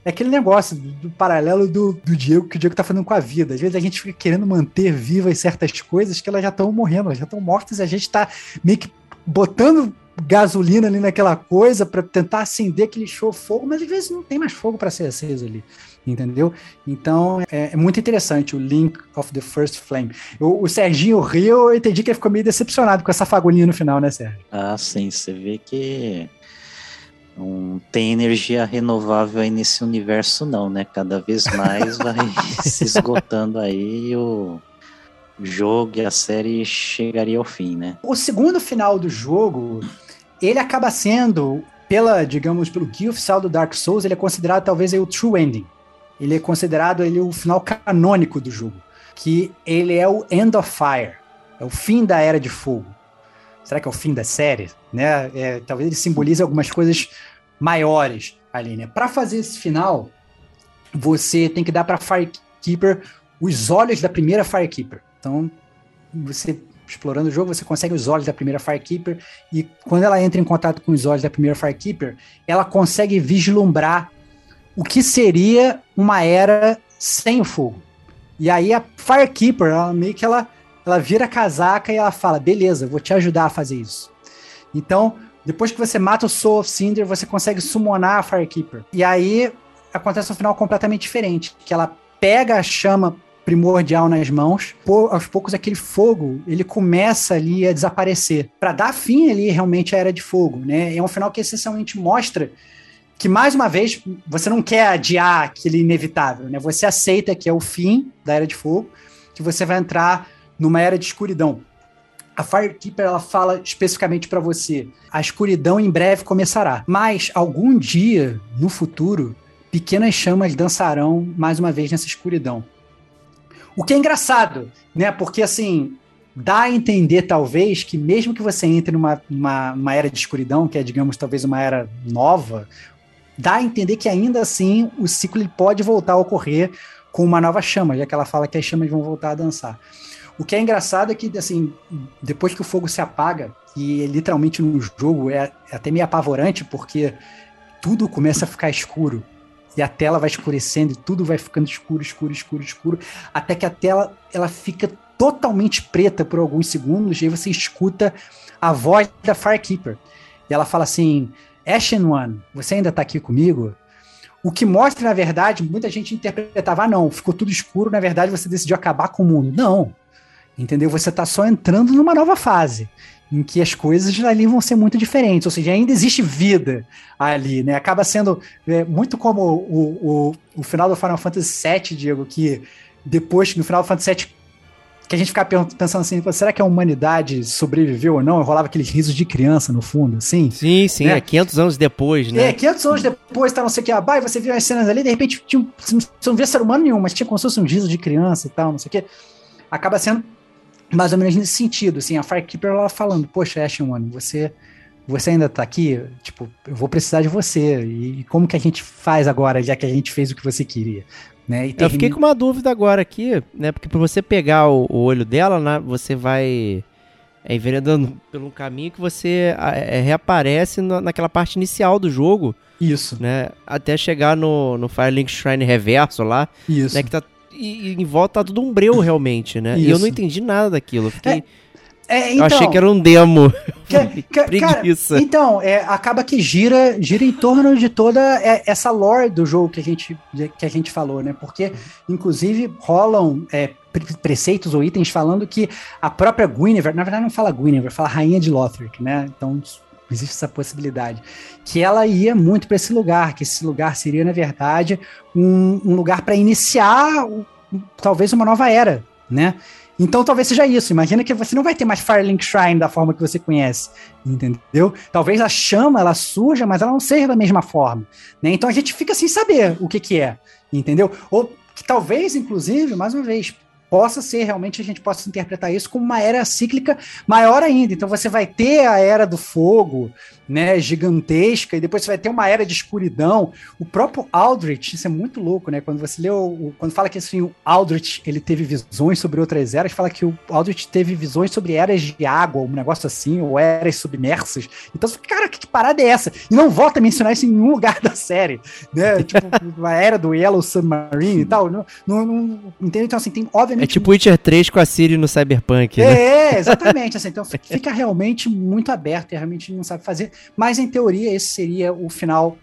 é aquele negócio do, do paralelo do, do, Diego que o Diego tá fazendo com a vida. Às vezes a gente fica querendo manter vivas certas coisas que elas já estão morrendo, elas já estão mortas e a gente tá meio que botando gasolina ali naquela coisa para tentar acender aquele show fogo, mas às vezes não tem mais fogo para ser aceso ali, entendeu? Então é, é, muito interessante o Link of the First Flame. o Serginho Rio, eu entendi que ele ficou meio decepcionado com essa fagulhinha no final, né, Sérgio? Ah, sim, você vê que não tem energia renovável aí nesse universo não, né? Cada vez mais vai se esgotando aí o jogo e a série chegaria ao fim, né? O segundo final do jogo, ele acaba sendo, pela, digamos, pelo guia oficial do Dark Souls, ele é considerado talvez aí, o true ending. Ele é considerado ele, o final canônico do jogo. Que ele é o End of Fire. É o fim da Era de Fogo. Será que é o fim da série? Né? É, talvez ele simbolize algumas coisas maiores ali, né? Para fazer esse final, você tem que dar para Firekeeper os olhos da primeira Firekeeper. Então, você explorando o jogo, você consegue os olhos da primeira Firekeeper e quando ela entra em contato com os olhos da primeira Firekeeper, ela consegue vislumbrar o que seria uma era sem o fogo. E aí a Firekeeper, ela meio que ela, ela vira casaca e ela fala: "Beleza, vou te ajudar a fazer isso". Então, depois que você mata o Soul of Cinder, você consegue summonar a Firekeeper. E aí acontece um final completamente diferente, que ela pega a chama primordial nas mãos. Por, aos poucos, aquele fogo ele começa ali a desaparecer. Para dar fim ali realmente à Era de Fogo. Né? É um final que essencialmente mostra que, mais uma vez, você não quer adiar aquele inevitável. Né? Você aceita que é o fim da Era de Fogo, que você vai entrar numa Era de Escuridão. A Firekeeper ela fala especificamente para você: a escuridão em breve começará, mas algum dia no futuro, pequenas chamas dançarão mais uma vez nessa escuridão. O que é engraçado, né? Porque assim, dá a entender, talvez, que mesmo que você entre numa, numa, numa era de escuridão, que é, digamos, talvez uma era nova, dá a entender que ainda assim o ciclo pode voltar a ocorrer com uma nova chama, já que ela fala que as chamas vão voltar a dançar. O que é engraçado é que, assim, depois que o fogo se apaga, e literalmente no jogo é, é até meio apavorante, porque tudo começa a ficar escuro e a tela vai escurecendo e tudo vai ficando escuro, escuro, escuro, escuro, até que a tela ela fica totalmente preta por alguns segundos e aí você escuta a voz da Firekeeper. E ela fala assim: Ashen One, você ainda tá aqui comigo? O que mostra, na verdade, muita gente interpretava, ah, não, ficou tudo escuro, na verdade você decidiu acabar com o mundo. Não. Entendeu? Você tá só entrando numa nova fase em que as coisas ali vão ser muito diferentes, ou seja, ainda existe vida ali, né? Acaba sendo é, muito como o, o, o final do Final Fantasy VII, Diego, que depois, no final do Fantasy VII, que a gente ficava pensando assim, será que a humanidade sobreviveu ou não? Rolava aqueles risos de criança no fundo, assim. Sim, sim, né? é 500 anos depois, né? É, 500 anos depois, tá, não sei o que, ah, e você viu as cenas ali, de repente, tinha, você não via ser humano nenhum, mas tinha como se fosse um riso de criança e tal, não sei o que. Acaba sendo mais ou menos nesse sentido, assim, a Firekeeper ela falando, poxa, Ashen One, você, você ainda tá aqui? Tipo, eu vou precisar de você, e como que a gente faz agora, já que a gente fez o que você queria? Né? Termina... Eu fiquei com uma dúvida agora aqui, né, porque para você pegar o, o, olho dela, né, você vai é, enveredando pelo caminho que você é, reaparece no, naquela parte inicial do jogo. Isso. Né, até chegar no, no Firelink Shrine Reverso lá. Isso. Né, que tá e, e em volta tá tudo um breu realmente, né? Isso. E eu não entendi nada daquilo. Fiquei. É, é, então, eu achei que era um demo. Que, que, Preguiça. Cara, então, é, acaba que gira, gira em torno de toda é, essa lore do jogo que a gente, que a gente falou, né? Porque, inclusive, rolam é, preceitos ou itens falando que a própria Guinevere, na verdade não fala Guinevere, fala Rainha de Lothric, né? Então existe essa possibilidade. Que ela ia muito para esse lugar, que esse lugar seria, na verdade, um, um lugar para iniciar talvez uma nova era, né? Então talvez seja isso. Imagina que você não vai ter mais Firelink Shrine da forma que você conhece, entendeu? Talvez a chama ela surja, mas ela não seja da mesma forma, né? Então a gente fica sem saber o que que é, entendeu? Ou que talvez, inclusive, mais uma vez, possa ser realmente a gente possa interpretar isso como uma era cíclica maior ainda. Então você vai ter a era do fogo, né, gigantesca, e depois você vai ter uma era de escuridão. O próprio Aldrich, isso é muito louco, né? Quando você lê o, quando fala que assim, o Aldrich ele teve visões sobre outras eras, fala que o Aldrich teve visões sobre eras de água, um negócio assim, ou eras submersas. Então, cara, que parada é essa? E não volta a mencionar isso em nenhum lugar da série, né? tipo, a era do Yellow Submarine e tal. Não, não, não, entendeu? Então, assim, tem obviamente. É tipo Witcher 3 com a Siri no Cyberpunk, né? É, exatamente. Assim, então fica realmente muito aberto e realmente não sabe fazer. Mas, em teoria, esse seria o final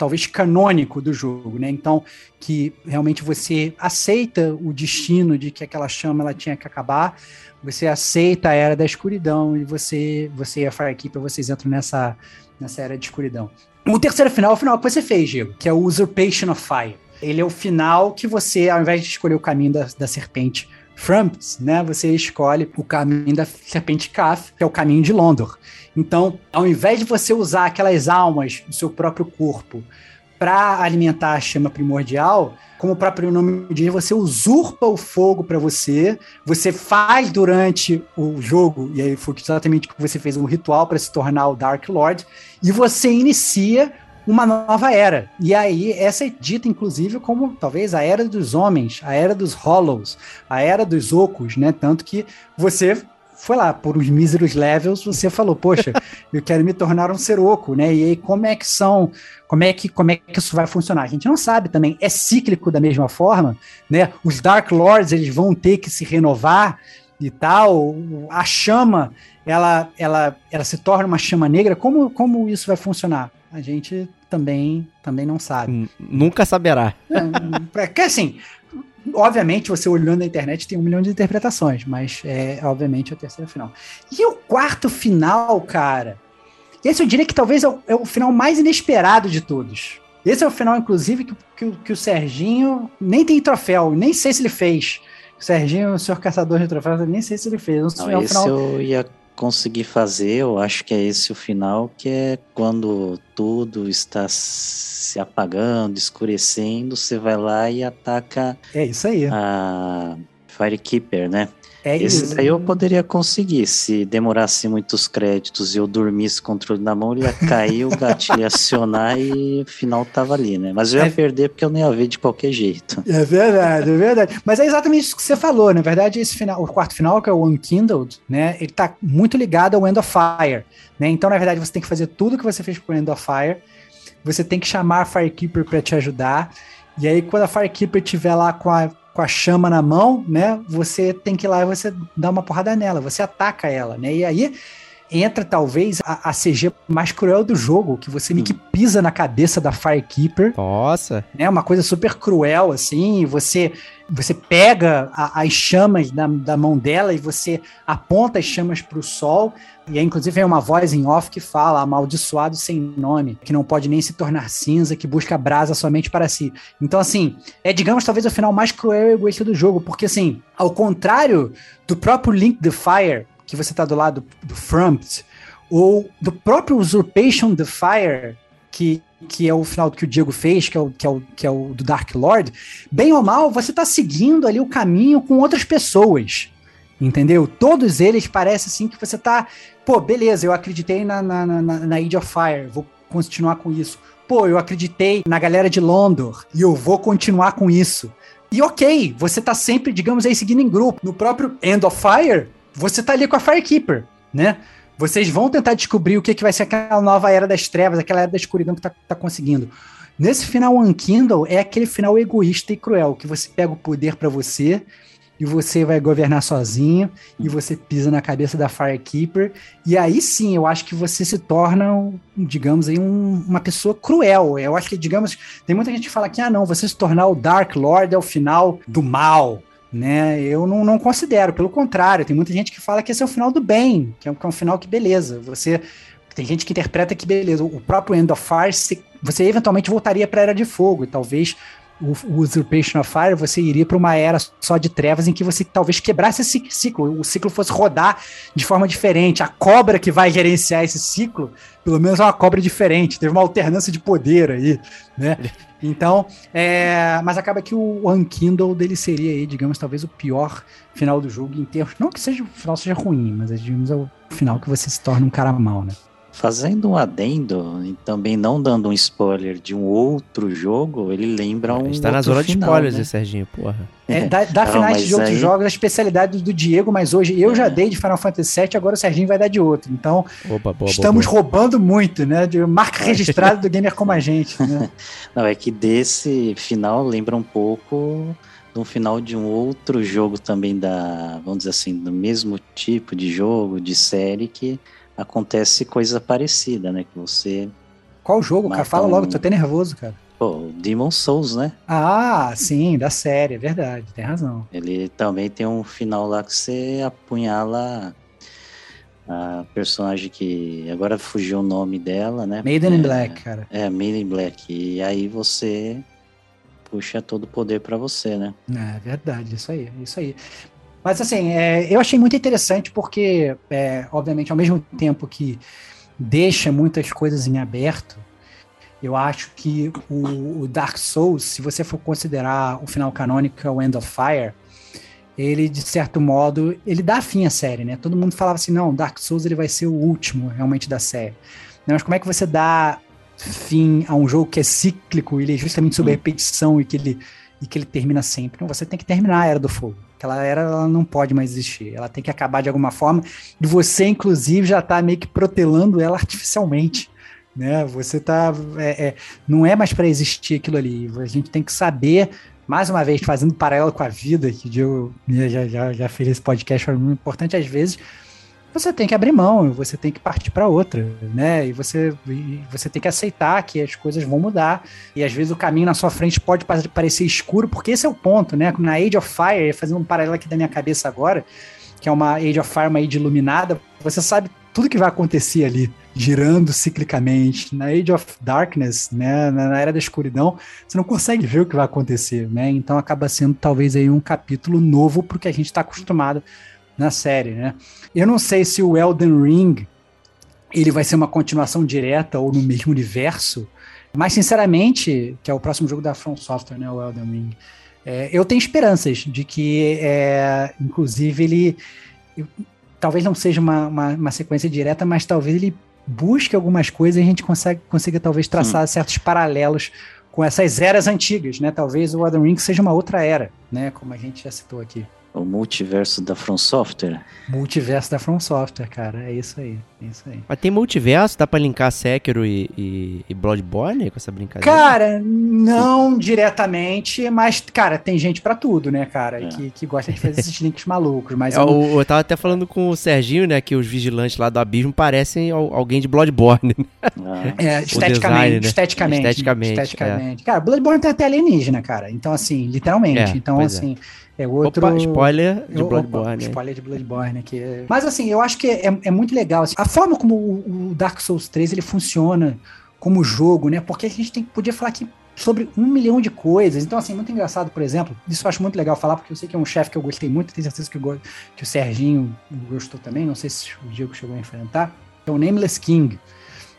talvez canônico do jogo, né? Então, que realmente você aceita o destino de que aquela chama ela tinha que acabar, você aceita a era da escuridão e você, você e a Firekeeper, vocês entram nessa, nessa era de escuridão. O terceiro final é o final que você fez, Diego, que é o Usurpation of Fire. Ele é o final que você, ao invés de escolher o caminho da, da serpente Frumps, né, você escolhe o caminho da serpente Kaf, que é o caminho de Londor. Então, ao invés de você usar aquelas almas do seu próprio corpo para alimentar a chama primordial, como o próprio nome diz, você usurpa o fogo para você, você faz durante o jogo, e aí foi exatamente o que você fez um ritual para se tornar o Dark Lord, e você inicia uma nova era. E aí, essa é dita, inclusive, como talvez a era dos homens, a era dos Hollows, a era dos Ocos, né? Tanto que você foi lá, por uns míseros levels, você falou, poxa, eu quero me tornar um ser oco, né? E aí, como é que são, como é que, como é que isso vai funcionar? A gente não sabe também, é cíclico da mesma forma, né? Os Dark Lords, eles vão ter que se renovar e tal, a chama, ela, ela, ela se torna uma chama negra, como, como isso vai funcionar? A gente também, também não sabe. Nunca saberá. É, que assim, obviamente, você olhando na internet tem um milhão de interpretações, mas é obviamente o terceiro final. E o quarto final, cara? Esse eu diria que talvez é o, é o final mais inesperado de todos. Esse é o final, inclusive, que, que, que, o Serginho nem tem troféu, nem sei se ele fez. O Serginho, o senhor caçador de troféus, nem sei se ele fez. Não, é esse final... eu ia conseguir fazer, eu acho que é esse o final, que é quando tudo está se apagando, escurecendo, você vai lá e ataca. É isso aí. A Firekeeper, né? É Esse daí eu poderia conseguir. Se demorasse muitos créditos e eu dormisse com o controle na mão, ele ia cair, o gatilho ia acionar e o final tava ali, né? Mas eu ia é... perder porque eu não ia ver de qualquer jeito. É verdade, é verdade. Mas é exatamente isso que você falou. Na verdade, esse final, o quarto final, que é o Unkindled, né? Ele tá muito ligado ao End of Fire. Né? Então, na verdade, você tem que fazer tudo que você fez com o End of Fire. Você tem que chamar a Firekeeper para te ajudar. E aí, quando a Firekeeper estiver lá com a com a chama na mão, né? Você tem que ir lá e você dá uma porrada nela, você ataca ela, né? E aí entra talvez a, a CG mais cruel do jogo, que você meio que hum. pisa na cabeça da Firekeeper. Nossa! É né? uma coisa super cruel, assim, você você pega a, as chamas da, da mão dela e você aponta as chamas para o sol. E aí, inclusive, vem uma voz em off que fala: amaldiçoado sem nome, que não pode nem se tornar cinza, que busca brasa somente para si. Então, assim, é, digamos, talvez o final mais cruel e egoísta do jogo, porque, assim, ao contrário do próprio Link the Fire, que você tá do lado do Frumpt, ou do próprio Usurpation the Fire, que, que é o final que o Diego fez, que é o, que é o, que é o do Dark Lord, bem ou mal, você tá seguindo ali o caminho com outras pessoas. Entendeu? Todos eles parece assim que você tá. Pô, beleza, eu acreditei na, na, na, na Age of Fire, vou continuar com isso. Pô, eu acreditei na galera de Londor e eu vou continuar com isso. E ok, você tá sempre, digamos aí, seguindo em grupo. No próprio End of Fire, você tá ali com a Firekeeper, né? Vocês vão tentar descobrir o que, que vai ser aquela nova era das trevas, aquela era da escuridão que tá, tá conseguindo. Nesse final Unkindle é aquele final egoísta e cruel, que você pega o poder para você e você vai governar sozinho e você pisa na cabeça da Firekeeper. E aí sim, eu acho que você se torna, digamos aí, um, uma pessoa cruel. Eu acho que, digamos, tem muita gente que fala que, ah, não, você se tornar o Dark Lord é o final do mal né? Eu não, não considero, pelo contrário, tem muita gente que fala que esse é o final do bem, que é um, que é um final que beleza. Você tem gente que interpreta que beleza, o próprio End of Fire, você eventualmente voltaria para a Era de Fogo, e talvez o, o Usurpation of Fire, você iria para uma era só de trevas em que você talvez quebrasse esse ciclo, o ciclo fosse rodar de forma diferente. A cobra que vai gerenciar esse ciclo, pelo menos é uma cobra diferente, teve uma alternância de poder aí, né? Então, é, mas acaba que o Unkindle dele seria aí, digamos, talvez o pior final do jogo em termos, não que seja o final seja ruim, mas digamos é o final que você se torna um cara mal, né? Fazendo um adendo e também não dando um spoiler de um outro jogo, ele lembra um. Está na zona final, de spoilers, né? Serginho, porra. É, dá, dá não, finais de outros aí... jogos, a especialidade do Diego, mas hoje eu é. já dei de Final Fantasy VII, agora o Serginho vai dar de outro. Então, Opa, boa, estamos boa, boa. roubando muito, né? De marca registrada do gamer como a gente. Né? Não, é que desse final lembra um pouco de um final de um outro jogo também da, vamos dizer assim, do mesmo tipo de jogo, de série que acontece coisa parecida, né? Que você. Qual jogo, cara? Fala um... logo, tô até nervoso, cara. Pô, Demon Souls, né? Ah, sim, da série, é verdade, tem razão. Ele também tem um final lá que você apunhala a personagem que agora fugiu o nome dela, né? Maiden é, in Black, cara. É, Maiden in Black. E aí você puxa todo o poder para você, né? É verdade, isso aí, isso aí. Mas assim, é, eu achei muito interessante porque, é, obviamente, ao mesmo tempo que deixa muitas coisas em aberto, eu acho que o, o, Dark Souls, se você for considerar o final canônico, é o End of Fire, ele, de certo modo, ele dá fim à série, né? Todo mundo falava assim, não, Dark Souls ele vai ser o último, realmente, da série. Mas como é que você dá fim a um jogo que é cíclico, ele é justamente sobre repetição e que ele, e que ele termina sempre? Então, você tem que terminar a Era do Fogo. Aquela era ela não pode mais existir. Ela tem que acabar de alguma forma. E você, inclusive, já está meio que protelando ela artificialmente. Né? Você tá. É, é, não é mais para existir aquilo ali. A gente tem que saber, mais uma vez, fazendo paralelo com a vida, que eu já, já, já fiz esse podcast, foi muito importante às vezes você tem que abrir mão, você tem que partir para outra, né? E você, e você tem que aceitar que as coisas vão mudar. E às vezes o caminho na sua frente pode parecer escuro, porque esse é o ponto, né? Na Age of Fire, fazendo um paralelo aqui da minha cabeça agora, que é uma Age of Fire, uma Age iluminada, você sabe tudo que vai acontecer ali, girando ciclicamente. Na Age of Darkness, né, na era da escuridão, você não consegue ver o que vai acontecer, né? Então acaba sendo talvez aí um capítulo novo porque a gente está acostumado na série, né? Eu não sei se o Elden Ring ele vai ser uma continuação direta ou no mesmo universo, mas sinceramente, que é o próximo jogo da From Software, né, o Elden Ring, é, eu tenho esperanças de que, é, inclusive, ele eu, talvez não seja uma, uma, uma, sequência direta, mas talvez ele busque algumas coisas e a gente consegue, consiga talvez traçar Sim. certos paralelos com essas eras antigas, né? Talvez o Elden Ring seja uma outra era, né? Como a gente já citou aqui. O multiverso da From Software? Multiverso da From Software, cara. É isso aí. É isso aí. Mas tem multiverso? Dá pra linkar Sekiro e, e, e Bloodborne com essa brincadeira? Cara, não diretamente, mas, cara, tem gente pra tudo, né, cara? É. Que, que gosta de fazer esses links malucos. Mas é, eu... eu tava até falando com o Serginho, né, que os vigilantes lá do Abismo parecem alguém de Bloodborne. Ah. É, esteticamente, design, né? esteticamente. Esteticamente. Esteticamente. É. Cara, Bloodborne tem até alienígena, cara. Então, assim, literalmente. É, então, assim. É. É outro. Opa, spoiler de Bloodborne. Opa, spoiler de Bloodborne aqui. Mas assim, eu acho que é, é muito legal. Assim, a forma como o, o, Dark Souls 3 ele funciona como jogo, né? Porque a gente tem, podia falar aqui sobre um milhão de coisas. Então, assim, muito engraçado, por exemplo, isso eu acho muito legal falar, porque eu sei que é um chefe que eu gostei muito, tenho certeza que, eu, que o Serginho gostou também, não sei se o Diego chegou a enfrentar. É o Nameless King,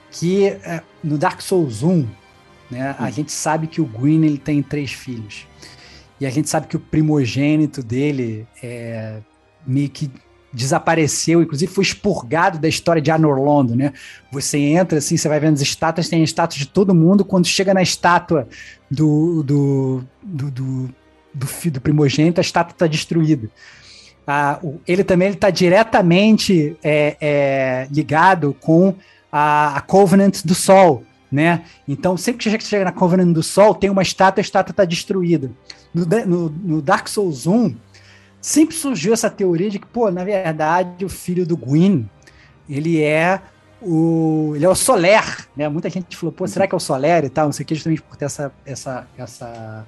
que é, no Dark Souls 1, né, a hum. gente sabe que o Gwyn ele tem três filhos. E a gente sabe que o primogênito dele é, meio que desapareceu, inclusive foi expurgado da história de Anorlondo, né? Você entra assim, você vai vendo as estátuas, tem estátuas de todo mundo, quando chega na estátua do, do, do, do, do, do primogênito, a estátua está destruída. Ah, ele também está diretamente é, é, ligado com a, a Covenant do Sol, né? Então, sempre que você chega na Covenant do Sol, tem uma estátua, a estátua está destruída. No, no, no, Dark Souls 1, sempre surgiu essa teoria de que, pô, na verdade, o filho do Gwyn, ele é o, ele é o Soler, né? Muita gente falou, pô, será que é o Soler e tal? Não sei o que, justamente por ter essa, essa, essa,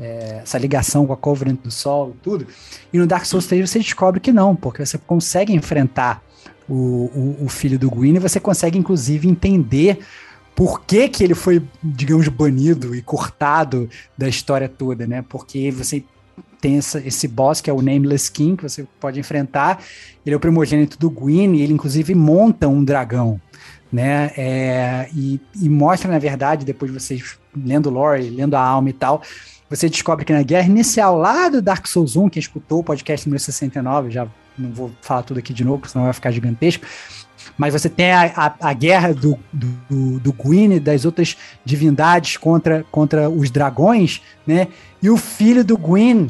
é, essa ligação com a Covenant do Sol e tudo. E no Dark Souls 3 você descobre que não, porque você consegue enfrentar o, o, o filho do Gwyn e você consegue, inclusive, entender por que, que ele foi, digamos, banido e cortado da história toda, né? Porque você tem essa, esse boss que é o Nameless King, que você pode enfrentar. Ele é o primogênito do Gwyn e ele, inclusive, monta um dragão, né? É, e, e, mostra, na verdade, depois de vocês lendo lore, lendo a alma e tal, você descobre que na guerra inicial, lá do Dark Souls 1, quem escutou o podcast número 69, já não vou falar tudo aqui de novo, senão vai ficar gigantesco. Mas você tem a, a, a guerra do, do, do Gwyn e das outras divindades contra, contra os dragões, né? E o filho do Gwyn,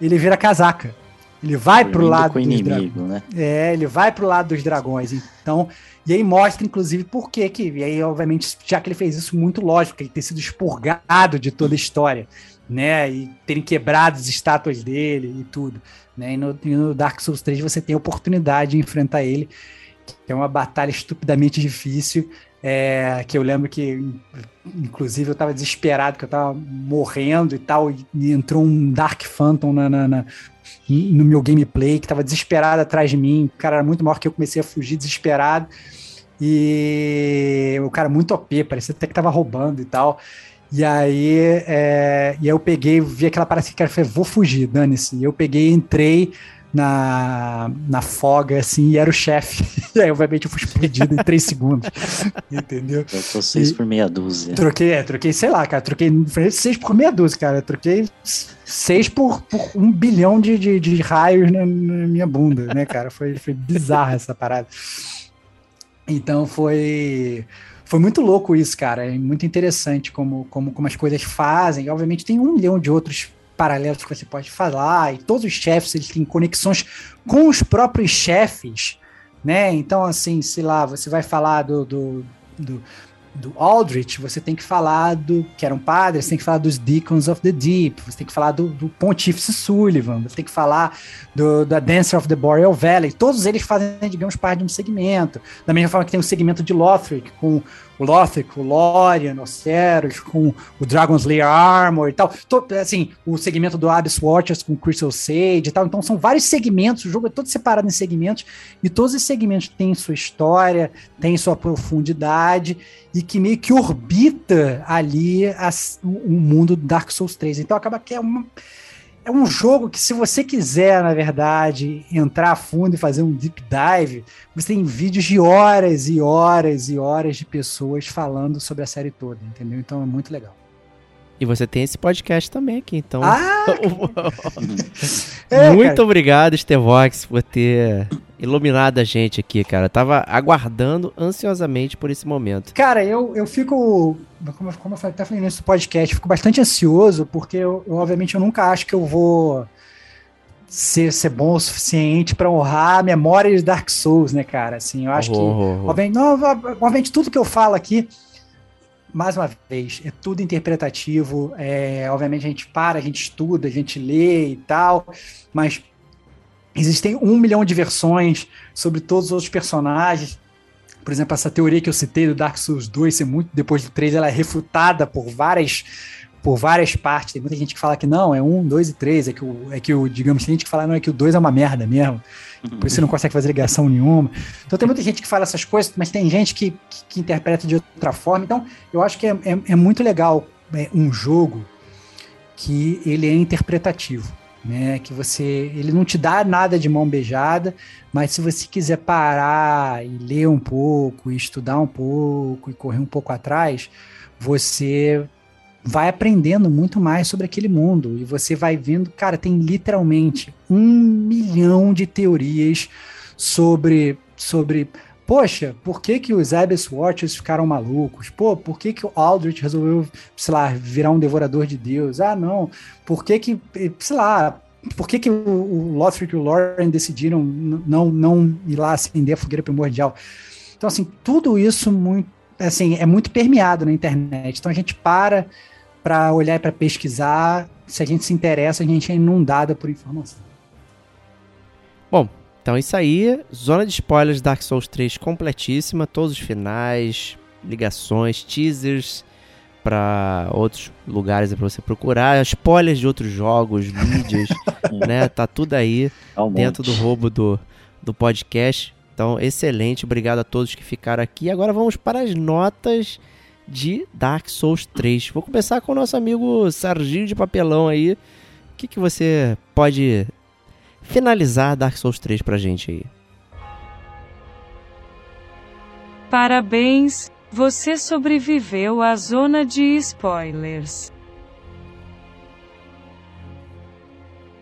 ele vira casaca. Ele vai pro lado com inimigo, né? É, ele vai pro lado dos dragões. Então, e aí mostra, inclusive, por quê que. E aí, obviamente, já que ele fez isso muito lógico, ele ter sido expurgado de toda a história, né? E terem quebrado as estátuas dele e tudo. Né? E no, e no Dark Souls 3 você tem a oportunidade de enfrentar ele, que é uma batalha estupidamente difícil. É, que eu lembro que, inclusive, eu tava desesperado, que eu tava morrendo e tal, e entrou um Dark Phantom na, na, na no meu gameplay, que tava desesperado atrás de mim, o cara era muito maior que eu, comecei a fugir desesperado, e o cara muito OP, parecia até que tava roubando e tal, e aí, é, e aí eu peguei, vi aquela parada que eu falei, vou fugir, dane-se, e eu peguei, entrei, na, na foga, assim, e era o chefe. E aí, obviamente, eu fui explodido em três segundos. Entendeu? Eu tô seis e por meia dúzia. Troquei, é, troquei, sei lá, cara, troquei seis por meia dúzia, cara. Troquei seis por, por um bilhão de, de, de raios na, na, minha bunda, né, cara? Foi, foi bizarra essa parada. Então foi. Foi muito louco isso, cara. É muito interessante como, como, como as coisas fazem. E, obviamente, tem um milhão de outros paralelos que você pode falar, e todos os chefes eles têm conexões com os próprios chefes, né? Então, assim, sei lá, você vai falar do, do, do do Aldrich, você tem que falar do que eram padres, você tem que falar dos Deacons of the Deep, você tem que falar do, do Pontífice Sullivan, você tem que falar do, da Dancer of the Boreal Valley. Todos eles fazem, digamos, parte de um segmento. Da mesma forma que tem um segmento de Lothric, com o Lothric, o Lorian, o Ceros, com o Dragon's Lair Armor e tal. Todo, assim, o segmento do Abyss Watchers com Crystal Sage e tal. Então são vários segmentos, o jogo é todo separado em segmentos, e todos esses segmentos têm sua história, têm sua profundidade, e que meio que orbita ali as, o mundo do Dark Souls 3. Então acaba que é uma é um jogo que, se você quiser, na verdade, entrar a fundo e fazer um deep dive, você tem vídeos de horas e horas e horas de pessoas falando sobre a série toda, entendeu? Então é muito legal. E você tem esse podcast também aqui, então. Ah! é, Muito cara. obrigado, Stevox, por ter iluminado a gente aqui, cara. Eu tava aguardando ansiosamente por esse momento. Cara, eu, eu fico. Como, como eu falei, até falei nesse podcast, fico bastante ansioso, porque eu, eu, obviamente eu nunca acho que eu vou ser, ser bom o suficiente para honrar a memória de Dark Souls, né, cara? Assim, eu acho oh, que. Oh, oh. Obviamente, não, obviamente, tudo que eu falo aqui mais uma vez, é tudo interpretativo. É, obviamente a gente para, a gente estuda, a gente lê e tal, mas existem um milhão de versões sobre todos os outros personagens. Por exemplo, essa teoria que eu citei do Dark Souls 2 ser muito depois do 3, ela é refutada por várias por várias partes. Tem muita gente que fala que não, é um, dois e três. É que o, é que o digamos, tem gente que fala não, é que o dois é uma merda mesmo. Por isso você não consegue fazer ligação nenhuma. Então tem muita gente que fala essas coisas, mas tem gente que, que, que interpreta de outra forma. Então eu acho que é, é, é muito legal é, um jogo que ele é interpretativo. Né, que você, ele não te dá nada de mão beijada, mas se você quiser parar e ler um pouco, e estudar um pouco e correr um pouco atrás, você vai aprendendo muito mais sobre aquele mundo e você vai vendo, cara, tem literalmente um milhão de teorias sobre sobre poxa, por que, que os Abyss Watchers ficaram malucos? Pô, por que, que o Aldrich resolveu, sei lá, virar um devorador de Deus? Ah, não, por que que, sei lá, por que que o, o Lothric e o Lauren decidiram não, não ir lá acender a fogueira primordial? Então, assim, tudo isso muito, assim, é muito permeado na internet. Então a gente para para olhar e para pesquisar. Se a gente se interessa, a gente é inundada por informação. Bom, então isso aí, zona de spoilers Dark Souls 3 completíssima, todos os finais, ligações, teasers para outros lugares para você procurar, spoilers de outros jogos, vídeos, né? Tá tudo aí Um dentro monte. do roubo do, do podcast. Então, excelente, obrigado a todos que ficaram aqui. Agora vamos para as notas de Dark Souls 3. Vou começar com o nosso amigo Serginho de Papelão aí. O que, que você pode finalizar Dark Souls 3 pra gente aí? Parabéns, você sobreviveu à zona de spoilers.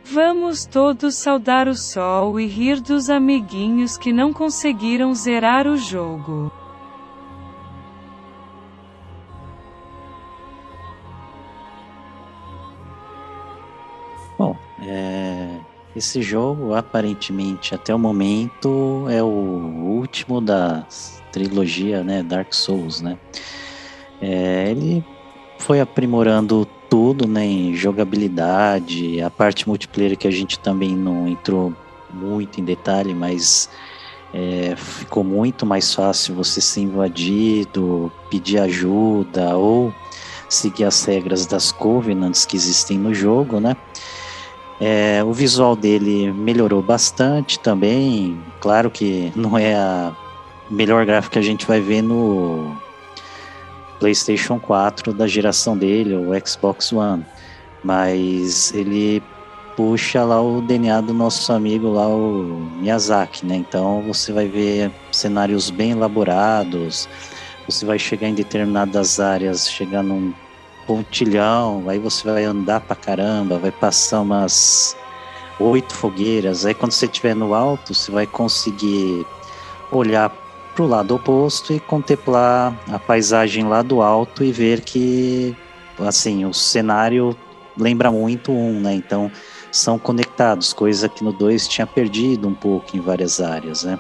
Vamos todos saudar o sol e rir dos amiguinhos que não conseguiram zerar o jogo. É, esse jogo aparentemente até o momento é o último da trilogia, né, Dark Souls, né? É, ele foi aprimorando tudo, né, em jogabilidade, a parte multiplayer que a gente também não entrou muito em detalhe, mas é, ficou muito mais fácil você ser invadido, pedir ajuda ou seguir as regras das Covenants que existem no jogo, né? É, o visual dele melhorou bastante também. Claro que não é a melhor gráfica que a gente vai ver no PlayStation 4 da geração dele, o Xbox One. Mas ele puxa lá o DNA do nosso amigo lá, o Miyazaki, né? Então você vai ver cenários bem elaborados, você vai chegar em determinadas áreas, chegar num pontilhão, aí você vai andar pra caramba, vai passar umas oito fogueiras, aí quando você estiver no alto, você vai conseguir olhar pro lado oposto e contemplar a paisagem lá do alto e ver que, assim, o cenário lembra muito um, né? Então, são conectados, coisa que no 2 tinha perdido um pouco em várias áreas, né?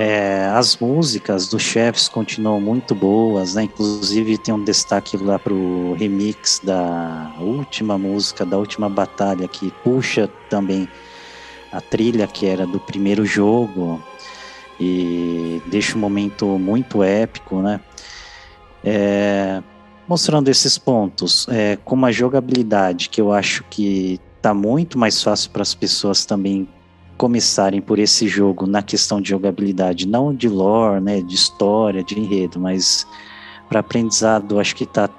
É, as músicas dos chefes continuam muito boas, né? Inclusive tem um destaque lá pro remix da última música, da última batalha, que puxa também a trilha que era do primeiro jogo e deixa um momento muito épico, né? É, mostrando esses pontos, é, com uma jogabilidade que eu acho que tá muito mais fácil para as pessoas também começarem por esse jogo na questão de jogabilidade, não de lore, né, de história, de enredo, mas para aprendizado, acho que tá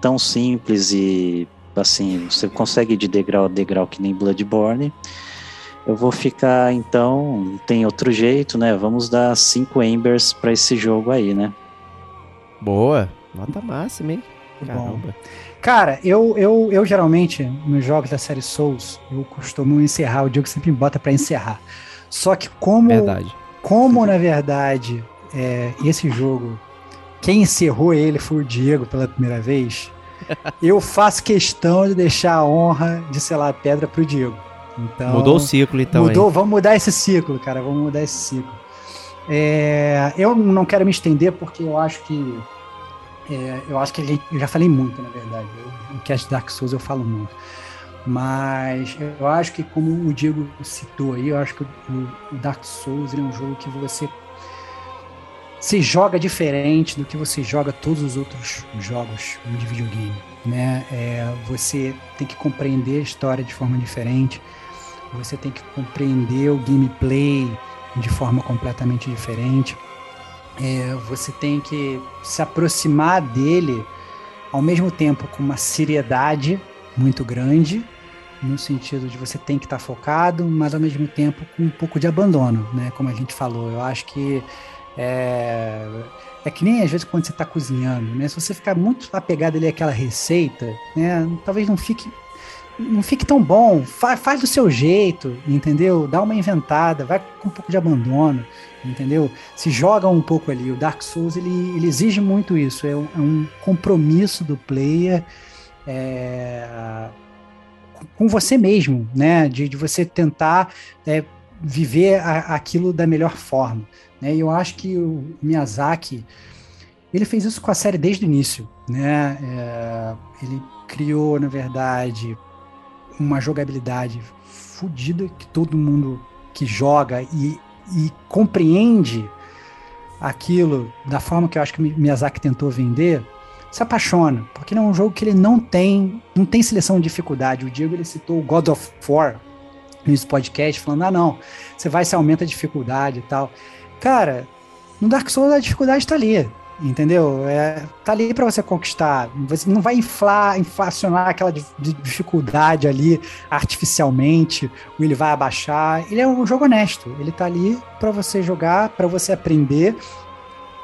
tão simples e assim, você consegue de degrau a degrau que nem Bloodborne. Eu vou ficar então, tem outro jeito, né? Vamos dar cinco Embers para esse jogo aí, né? Boa, nota máxima, hein? Bom. Cara, eu, eu, eu geralmente, nos jogos da série Souls, eu costumo encerrar, o Diego sempre me bota pra encerrar. Só que como, Verdade. como na verdade, é, esse jogo, quem encerrou ele foi o Diego pela primeira vez, eu faço questão de deixar a honra de selar a pedra pro Diego. Então, Mudou o ciclo, então, mudou, hein? vamos mudar esse ciclo, cara. Vamos mudar esse ciclo. É, eu não quero me estender porque eu acho que é, eu acho que gente- eu já falei muito, na verdade. Eu, no cast Dark Souls eu falo muito. Mas eu acho que, como o Diego citou aí, eu acho que o, Dark Souls ele é um jogo que você se joga diferente do que você joga todos os outros jogos de videogame. Né? É, você tem que compreender a história de forma diferente, você tem que compreender o gameplay de forma completamente diferente. É, você tem que se aproximar dele ao mesmo tempo com uma seriedade muito grande, no sentido de você tem que estar focado, mas ao mesmo tempo com um pouco de abandono, né? Como a gente falou. Eu acho que é, é que nem às vezes quando você está cozinhando, né? Se você ficar muito apegado ali àquela receita, né? Talvez não fique não fique tão bom. Fa- faz do seu jeito, entendeu? Dá uma inventada, vai com um pouco de abandono, entendeu? Se joga um pouco ali. O Dark Souls ele, ele exige muito isso. É um, é um compromisso do player é, com você mesmo, né? De, de você tentar é, viver a- aquilo da melhor forma. Né? E eu acho que o Miyazaki ele fez isso com a série desde o início, né? É, ele criou, na verdade, uma jogabilidade fodida que todo mundo que joga e, e compreende aquilo da forma que eu acho que Miyazaki tentou vender, se apaixona, porque não é um jogo que ele não tem, não tem seleção de dificuldade. O Diego ele citou o God of War nesse podcast, falando: ah, não, você vai, se aumenta a dificuldade e tal. Cara, no Dark Souls a dificuldade está ali, entendeu? É, tá ali para você conquistar. Você não vai inflar, inflacionar aquela dificuldade ali artificialmente, ou ele vai abaixar. Ele é um jogo honesto. Ele tá ali para você jogar, para você aprender,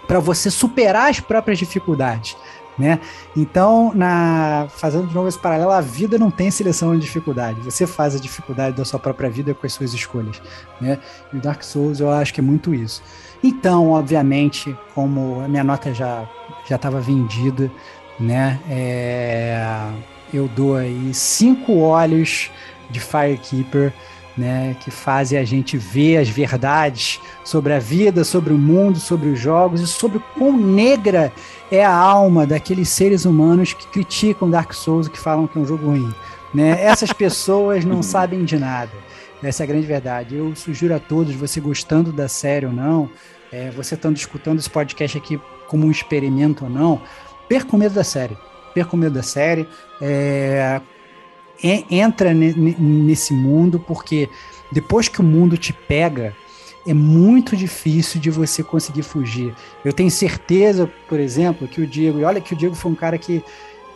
para você superar as próprias dificuldades né? Então, na, fazendo de novo esse paralelo, a vida não tem seleção de dificuldade. Você faz a dificuldade da sua própria vida com as suas escolhas, né? E o Dark Souls eu acho que é muito isso. Então, obviamente, como a minha nota já já estava vendida, né? É, eu dou aí cinco olhos de Firekeeper né, que fazem a gente ver as verdades sobre a vida, sobre o mundo, sobre os jogos e sobre quão negra é a alma daqueles seres humanos que criticam Dark Souls e que falam que é um jogo ruim. Né? Essas pessoas não sabem de nada. Essa é a grande verdade. Eu sugiro a todos, você gostando da série ou não, é, você estando escutando esse podcast aqui como um experimento ou não, perca o medo da série. Perca o medo da série. É, entra nesse mundo, porque depois que o mundo te pega, é muito difícil de você conseguir fugir. Eu tenho certeza, por exemplo, que o Diego, e olha que o Diego foi um cara que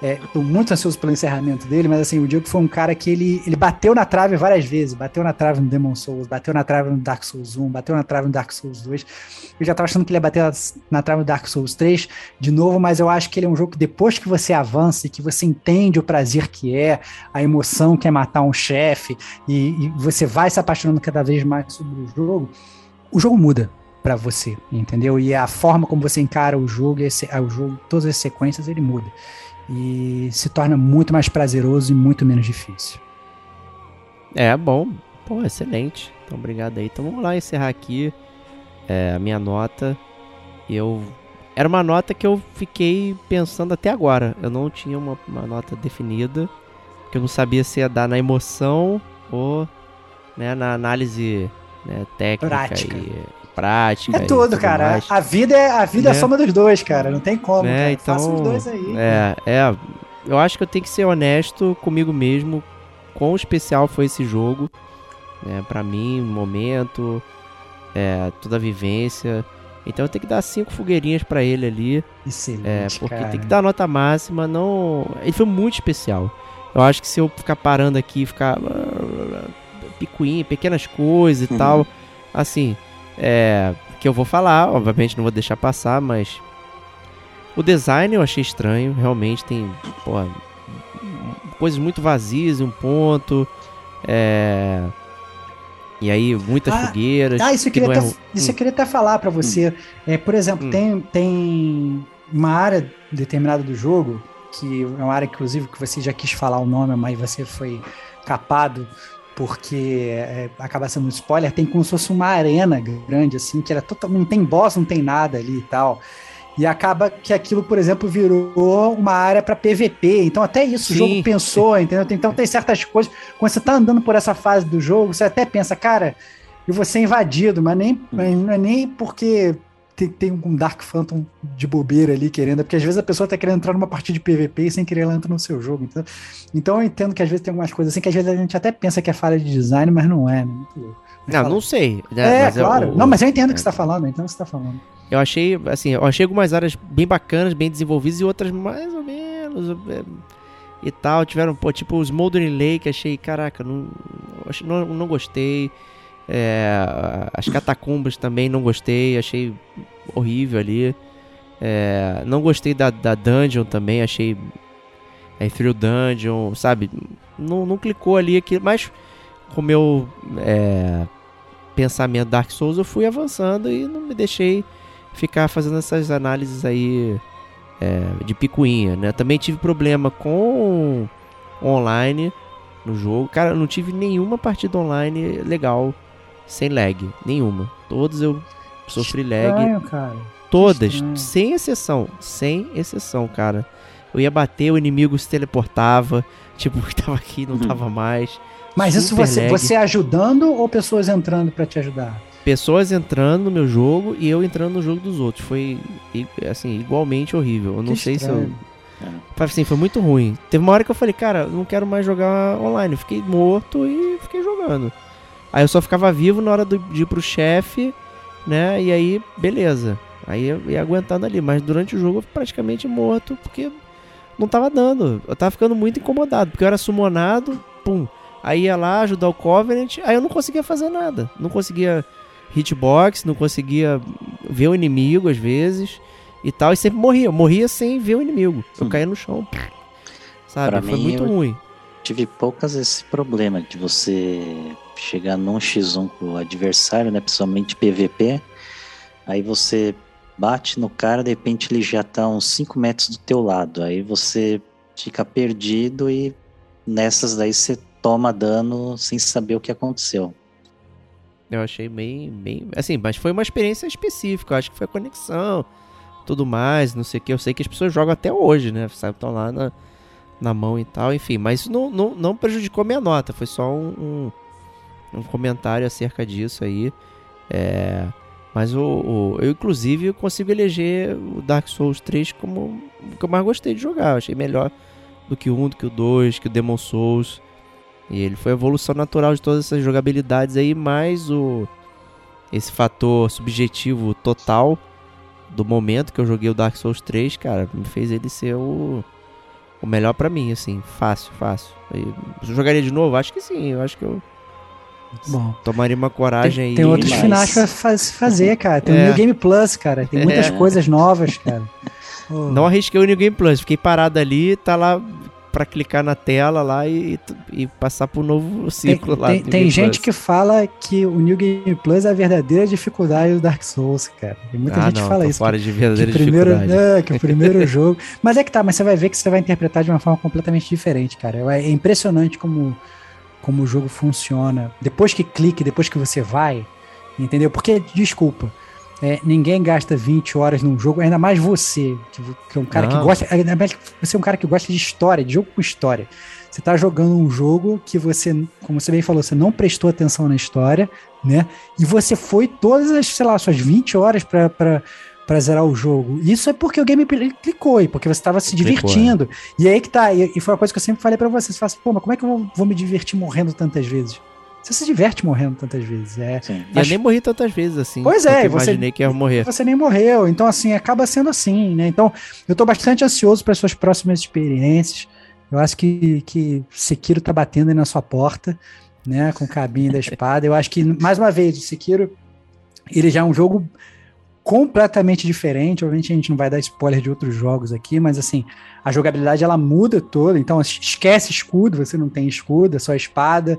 é, Estou muito ansioso pelo encerramento dele, mas assim, o Diego foi um cara que ele, ele bateu na trave várias vezes. Bateu na trave no Demon Souls, bateu na trave no Dark Souls 1, bateu na trave no Dark Souls 2. Eu já estava achando que ele ia bater na trave no Dark Souls 3 de novo, mas eu acho que ele é um jogo que depois que você avança e que você entende o prazer que é, a emoção que é matar um chefe, e, e você vai se apaixonando cada vez mais sobre o jogo, o jogo muda para você, entendeu? E a forma como você encara o jogo, esse, o jogo, todas as sequências, ele muda e se torna muito mais prazeroso e muito menos difícil. É, bom. Pô, excelente. Então, obrigado aí. Então, vamos lá encerrar aqui é, a minha nota. Eu... Era uma nota que eu fiquei pensando até agora. Eu não tinha uma, uma nota definida. Porque eu não sabia se ia dar na emoção ou né, na análise né, técnica Prática. e prática. É tudo, cara. Mais. A vida é a vida é. é a soma dos dois, cara. Não tem como. É, então, Faça os dois aí. É, é. Eu acho que eu tenho que ser honesto comigo mesmo. Quão especial foi esse jogo, né? Para mim, momento, é, toda a vivência. Então eu tenho que dar cinco fogueirinhas para ele ali. Excelente, é, porque cara. tem que dar nota máxima, não. Ele foi muito especial. Eu acho que se eu ficar parando aqui, ficar picuinha, pequenas coisas e uhum. tal, assim, é, que eu vou falar, obviamente não vou deixar passar, mas o design eu achei estranho, realmente tem porra, coisas muito vazias em um ponto. É, e aí, muitas ah, fogueiras. Ah, isso eu queria, que até, é... isso eu queria até falar para você. Hum. É, por exemplo, hum. tem, tem uma área determinada do jogo, que é uma área, inclusive, que você já quis falar o nome, mas você foi capado porque é, acaba sendo um spoiler, tem como se fosse uma arena grande, assim, que era totalmente. Não tem boss, não tem nada ali e tal. E acaba que aquilo, por exemplo, virou uma área para PVP. Então, até isso Sim. o jogo pensou, entendeu? Então, tem certas coisas. Quando você tá andando por essa fase do jogo, você até pensa, cara, eu vou ser invadido, mas nem, não é nem porque tem, tem um Dark Phantom de bobeira ali querendo, porque às vezes a pessoa tá querendo entrar numa partida de PVP e sem querer ela entra no seu jogo. Então, então eu entendo que às vezes tem algumas coisas assim que às vezes a gente até pensa que é falha de design, mas não é, né? Não, não sei. Né? É, mas claro. Eu, não, mas eu entendo o que você tá falando, então você tá falando. Eu achei, assim, eu achei algumas áreas bem bacanas, bem desenvolvidas e outras mais ou menos é, e tal. Tiveram, pô, tipo os Smoldering Lake, achei, caraca, não, não, não gostei. É, as catacumbas também não gostei, achei horrível ali. É, não gostei da, da dungeon também, achei. É, Thrill Dungeon, sabe? Não, não clicou ali aquilo, mas com o meu é, pensamento Dark Souls eu fui avançando e não me deixei ficar fazendo essas análises aí é, de picuinha, né? Também tive problema com online no jogo. Cara, não tive nenhuma partida online legal sem lag, nenhuma. Todos eu sofri Estranho, lag. Cara. Todas, sem exceção, sem exceção, cara. Eu ia bater, o inimigo se teleportava, tipo, tava aqui, não uhum. tava mais. Mas isso Super você, lag. você ajudando ou pessoas entrando pra te ajudar? Pessoas entrando no meu jogo e eu entrando no jogo dos outros. Foi, assim, igualmente horrível. Eu não Que sei se eu... estranho. Assim, foi muito ruim. Teve uma hora que eu falei, cara, não quero mais jogar online. Eu fiquei morto e fiquei jogando. Aí eu só ficava vivo na hora do- de ir pro chefe, né? E aí, beleza. Aí eu ia aguentando ali. Mas durante o jogo eu fui praticamente morto porque não tava dando. Eu tava ficando muito incomodado. Porque eu era summonado, pum. Aí ia lá ajudar o Covenant, aí eu não conseguia fazer nada. Não conseguia hitbox, não conseguia ver o inimigo às vezes e tal. E sempre morria. Eu morria sem ver o inimigo. Eu Hum. caía no chão. Sabe? Pra Foi mim, muito ruim. Tive poucas esse problema de você chegar num X1 com o adversário, né? Principalmente PVP. Aí você bate no cara, de repente ele já tá uns 5 metros do teu lado. Aí você fica perdido e nessas daí você toma dano sem saber o que aconteceu. Eu achei bem, bem. Assim, mas foi uma experiência específica. Acho que foi a conexão, tudo mais, não sei o que. Eu sei que as pessoas jogam até hoje, né? Sabe, estão lá na, na mão e tal, enfim. Mas isso não, não, não prejudicou minha nota. Foi só um, um, um comentário acerca disso aí. É. Mas o, o- eu, inclusive, consigo eleger o Dark Souls 3 como o que eu mais gostei de jogar. Eu achei melhor do que o 1, do que o 2, que o Demon Souls. E ele foi a evolução natural de todas essas jogabilidades aí, mais o esse fator subjetivo total do momento que eu joguei o Dark Souls 3, cara, me fez ele ser o, o melhor pra mim, assim, fácil, fácil. Eu jogaria de novo? Acho que sim, eu acho que eu Bom. tomaria uma coragem Tem, tem outros mas- finais pra faz- fazer, cara. Tem É. o New Game Plus, cara. Tem muitas É. coisas novas, cara. Não arrisquei o New Game Plus, fiquei parado ali, tá lá pra clicar na tela lá e, e passar pro novo tem, ciclo lá. tem- New tem Game gente que fala que o New Game Plus é a verdadeira dificuldade do Dark Souls, cara. Tem muita ah, gente não, que fala isso. fora de Que verdadeira primeiro, dificuldade. é, que o primeiro jogo. Mas é que tá, mas você vai ver que você vai interpretar de uma forma completamente diferente, cara. É impressionante como, como o jogo funciona. Depois que clique, depois que você vai, entendeu? Porque, desculpa, é, ninguém gasta 20 horas num jogo, ainda mais você, que, que é um cara que Não. gosta. Ainda mais que você é um cara que gosta de história, de jogo com história. Você tá jogando um jogo que você, como você bem falou, você não prestou atenção na história, né? E você foi todas as, sei lá, suas 20 horas pra. Pra Pra zerar o jogo. Isso é porque o gameplay clicou e porque você estava se Clicou, divertindo. E aí que tá. E, e foi uma coisa que eu sempre falei pra você. Você fala assim, pô, mas como é que eu vou, vou me divertir morrendo tantas vezes? Você se diverte morrendo tantas vezes. É, Sim. E eu nem morri tantas vezes assim. Pois é, eu você- imaginei que ia morrer. você nem morreu. Então, assim, acaba sendo assim, né? Então, eu tô bastante ansioso para suas próximas experiências. Eu acho que, que Sekiro tá batendo aí na sua porta, né? Com o cabinho da espada. Eu acho que, mais uma vez, o Sekiro, ele já é um jogo completamente diferente. Obviamente, a gente não vai dar spoiler de outros jogos aqui, mas, assim, a jogabilidade, ela muda toda. Então, esquece escudo, você não tem escudo, é só espada.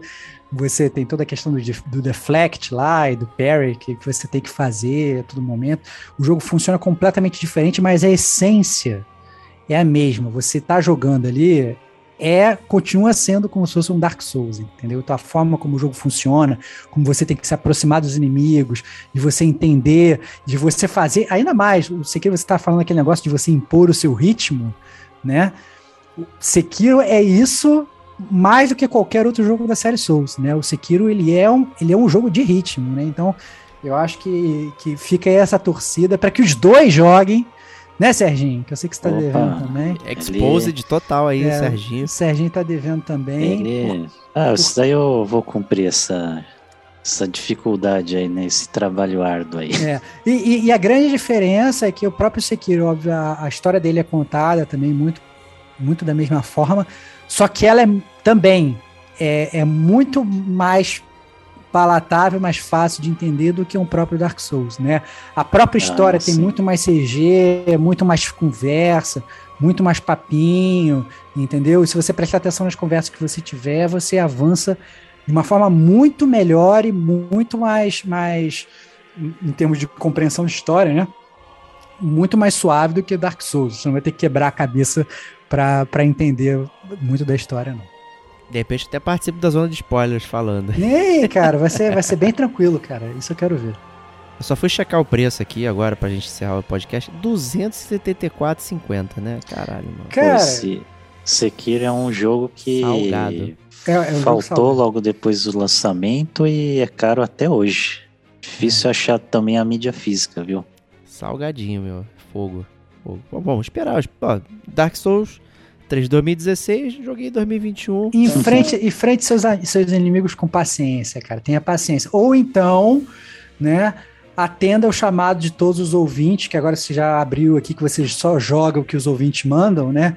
Você tem toda a questão do, do deflect lá e do parry que, que você tem que fazer a todo momento. O jogo funciona completamente diferente, mas a essência é a mesma. Você tá jogando ali é continua sendo como se fosse um Dark Souls, entendeu? Então a forma como o jogo funciona, como você tem que se aproximar dos inimigos, de você entender, de você fazer, ainda mais, o Sekiro você tá falando aquele negócio de você impor o seu ritmo, né? O Sekiro é isso mais do que qualquer outro jogo da série Souls, né? O Sekiro ele é um, ele é um jogo de ritmo, né? Então eu acho que, que fica aí essa torcida para que os dois joguem, né, Serginho? Que eu sei que você tá Opa. devendo também. Exposed total aí, É, Serginho. O Serginho tá devendo também. Ele... Ah, isso daí eu vou cumprir essa, essa dificuldade aí, né? Esse trabalho árduo aí. É. E, e- e a grande diferença é que o próprio Sekiro, óbvio, a, a história dele é contada também muito, muito da mesma forma, só que ela é também é, é muito mais palatável, mais fácil de entender do que um próprio Dark Souls, né? A própria história tem sim. muito mais CG, muito mais conversa, muito mais papinho, entendeu? E se você prestar atenção nas conversas que você tiver, você avança de uma forma muito melhor e muito mais, mais em em termos de compreensão de história, né? Muito mais suave do que Dark Souls. Você não vai ter que quebrar a cabeça para entender muito da história, não. De repente até participo da zona de spoilers falando. Nem, cara, vai ser, vai ser bem tranquilo, cara. Isso eu quero ver. Eu só fui checar o preço aqui agora pra gente encerrar o podcast. 274,50, né? Caralho, mano. Cara, Pô, se, Sekiro é um jogo que Salgado. É, é um jogo faltou salgado. logo depois do lançamento e é caro até hoje. Difícil achar também a mídia física, viu? Salgadinho, meu. Fogo. Fogo. Bom, vamos esperar. Ó, Dark Souls 3 de 2016, joguei em 2021. E enfrente, enfrente seus, seus inimigos com paciência, cara. Tenha paciência. Ou então, né? Atenda o chamado de todos os ouvintes, que agora você já abriu aqui, que você só joga o que os ouvintes mandam, né?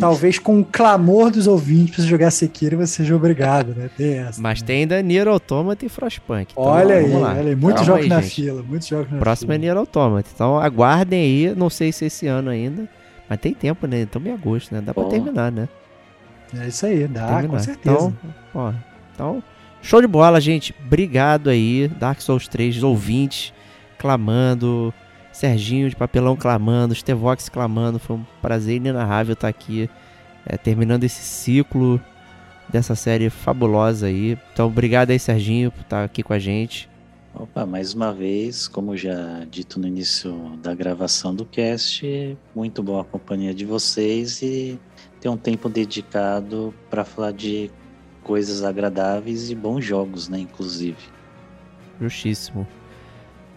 Talvez com o clamor dos ouvintes pra você jogar Sekiro você seja obrigado, né? Tem essa. Mas tem ainda Nier Automata e Frostpunk. Então, olha aí, olha aí. Muitos jogos na gente. fila, muitos jogos na Próximo é fila. Nier Automata. Então aguardem aí. Não sei se esse ano ainda. Mas tem tempo, né? Estamos em agosto, né? Dá pra Ó. terminar, né? É isso aí, dá, com terminar. certeza. Então, ó, então, show de bola, gente. Obrigado aí. Dark Souls 3, ouvintes clamando. Serginho de papelão clamando. Stevox clamando. Foi um prazer inenarrável estar aqui. é, terminando esse ciclo dessa série fabulosa aí. Então, obrigado aí, Serginho, por estar aqui com a gente. Opa, mais uma vez, como já dito no início da gravação do cast, muito boa a companhia de vocês e ter um tempo dedicado para falar de coisas agradáveis e bons jogos, né, inclusive. Justíssimo.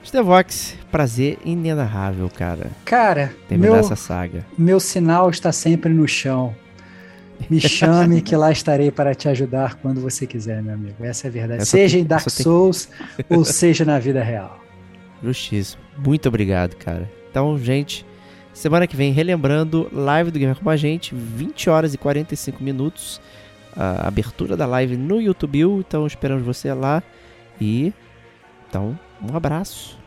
Stevox, prazer inenarrável, cara. Cara, Terminar meu, essa saga. meu sinal está sempre no chão. Me chame que lá estarei para te ajudar quando você quiser, meu amigo. Essa é a verdade. Seja em Dark Souls ou seja na vida real. Justíssimo. Muito obrigado, cara. Então, gente, semana que vem, relembrando, live do Gamer com a gente, 20 horas e 45 minutos. A abertura da live no YouTube. Então, esperamos você lá. E. Então, um abraço.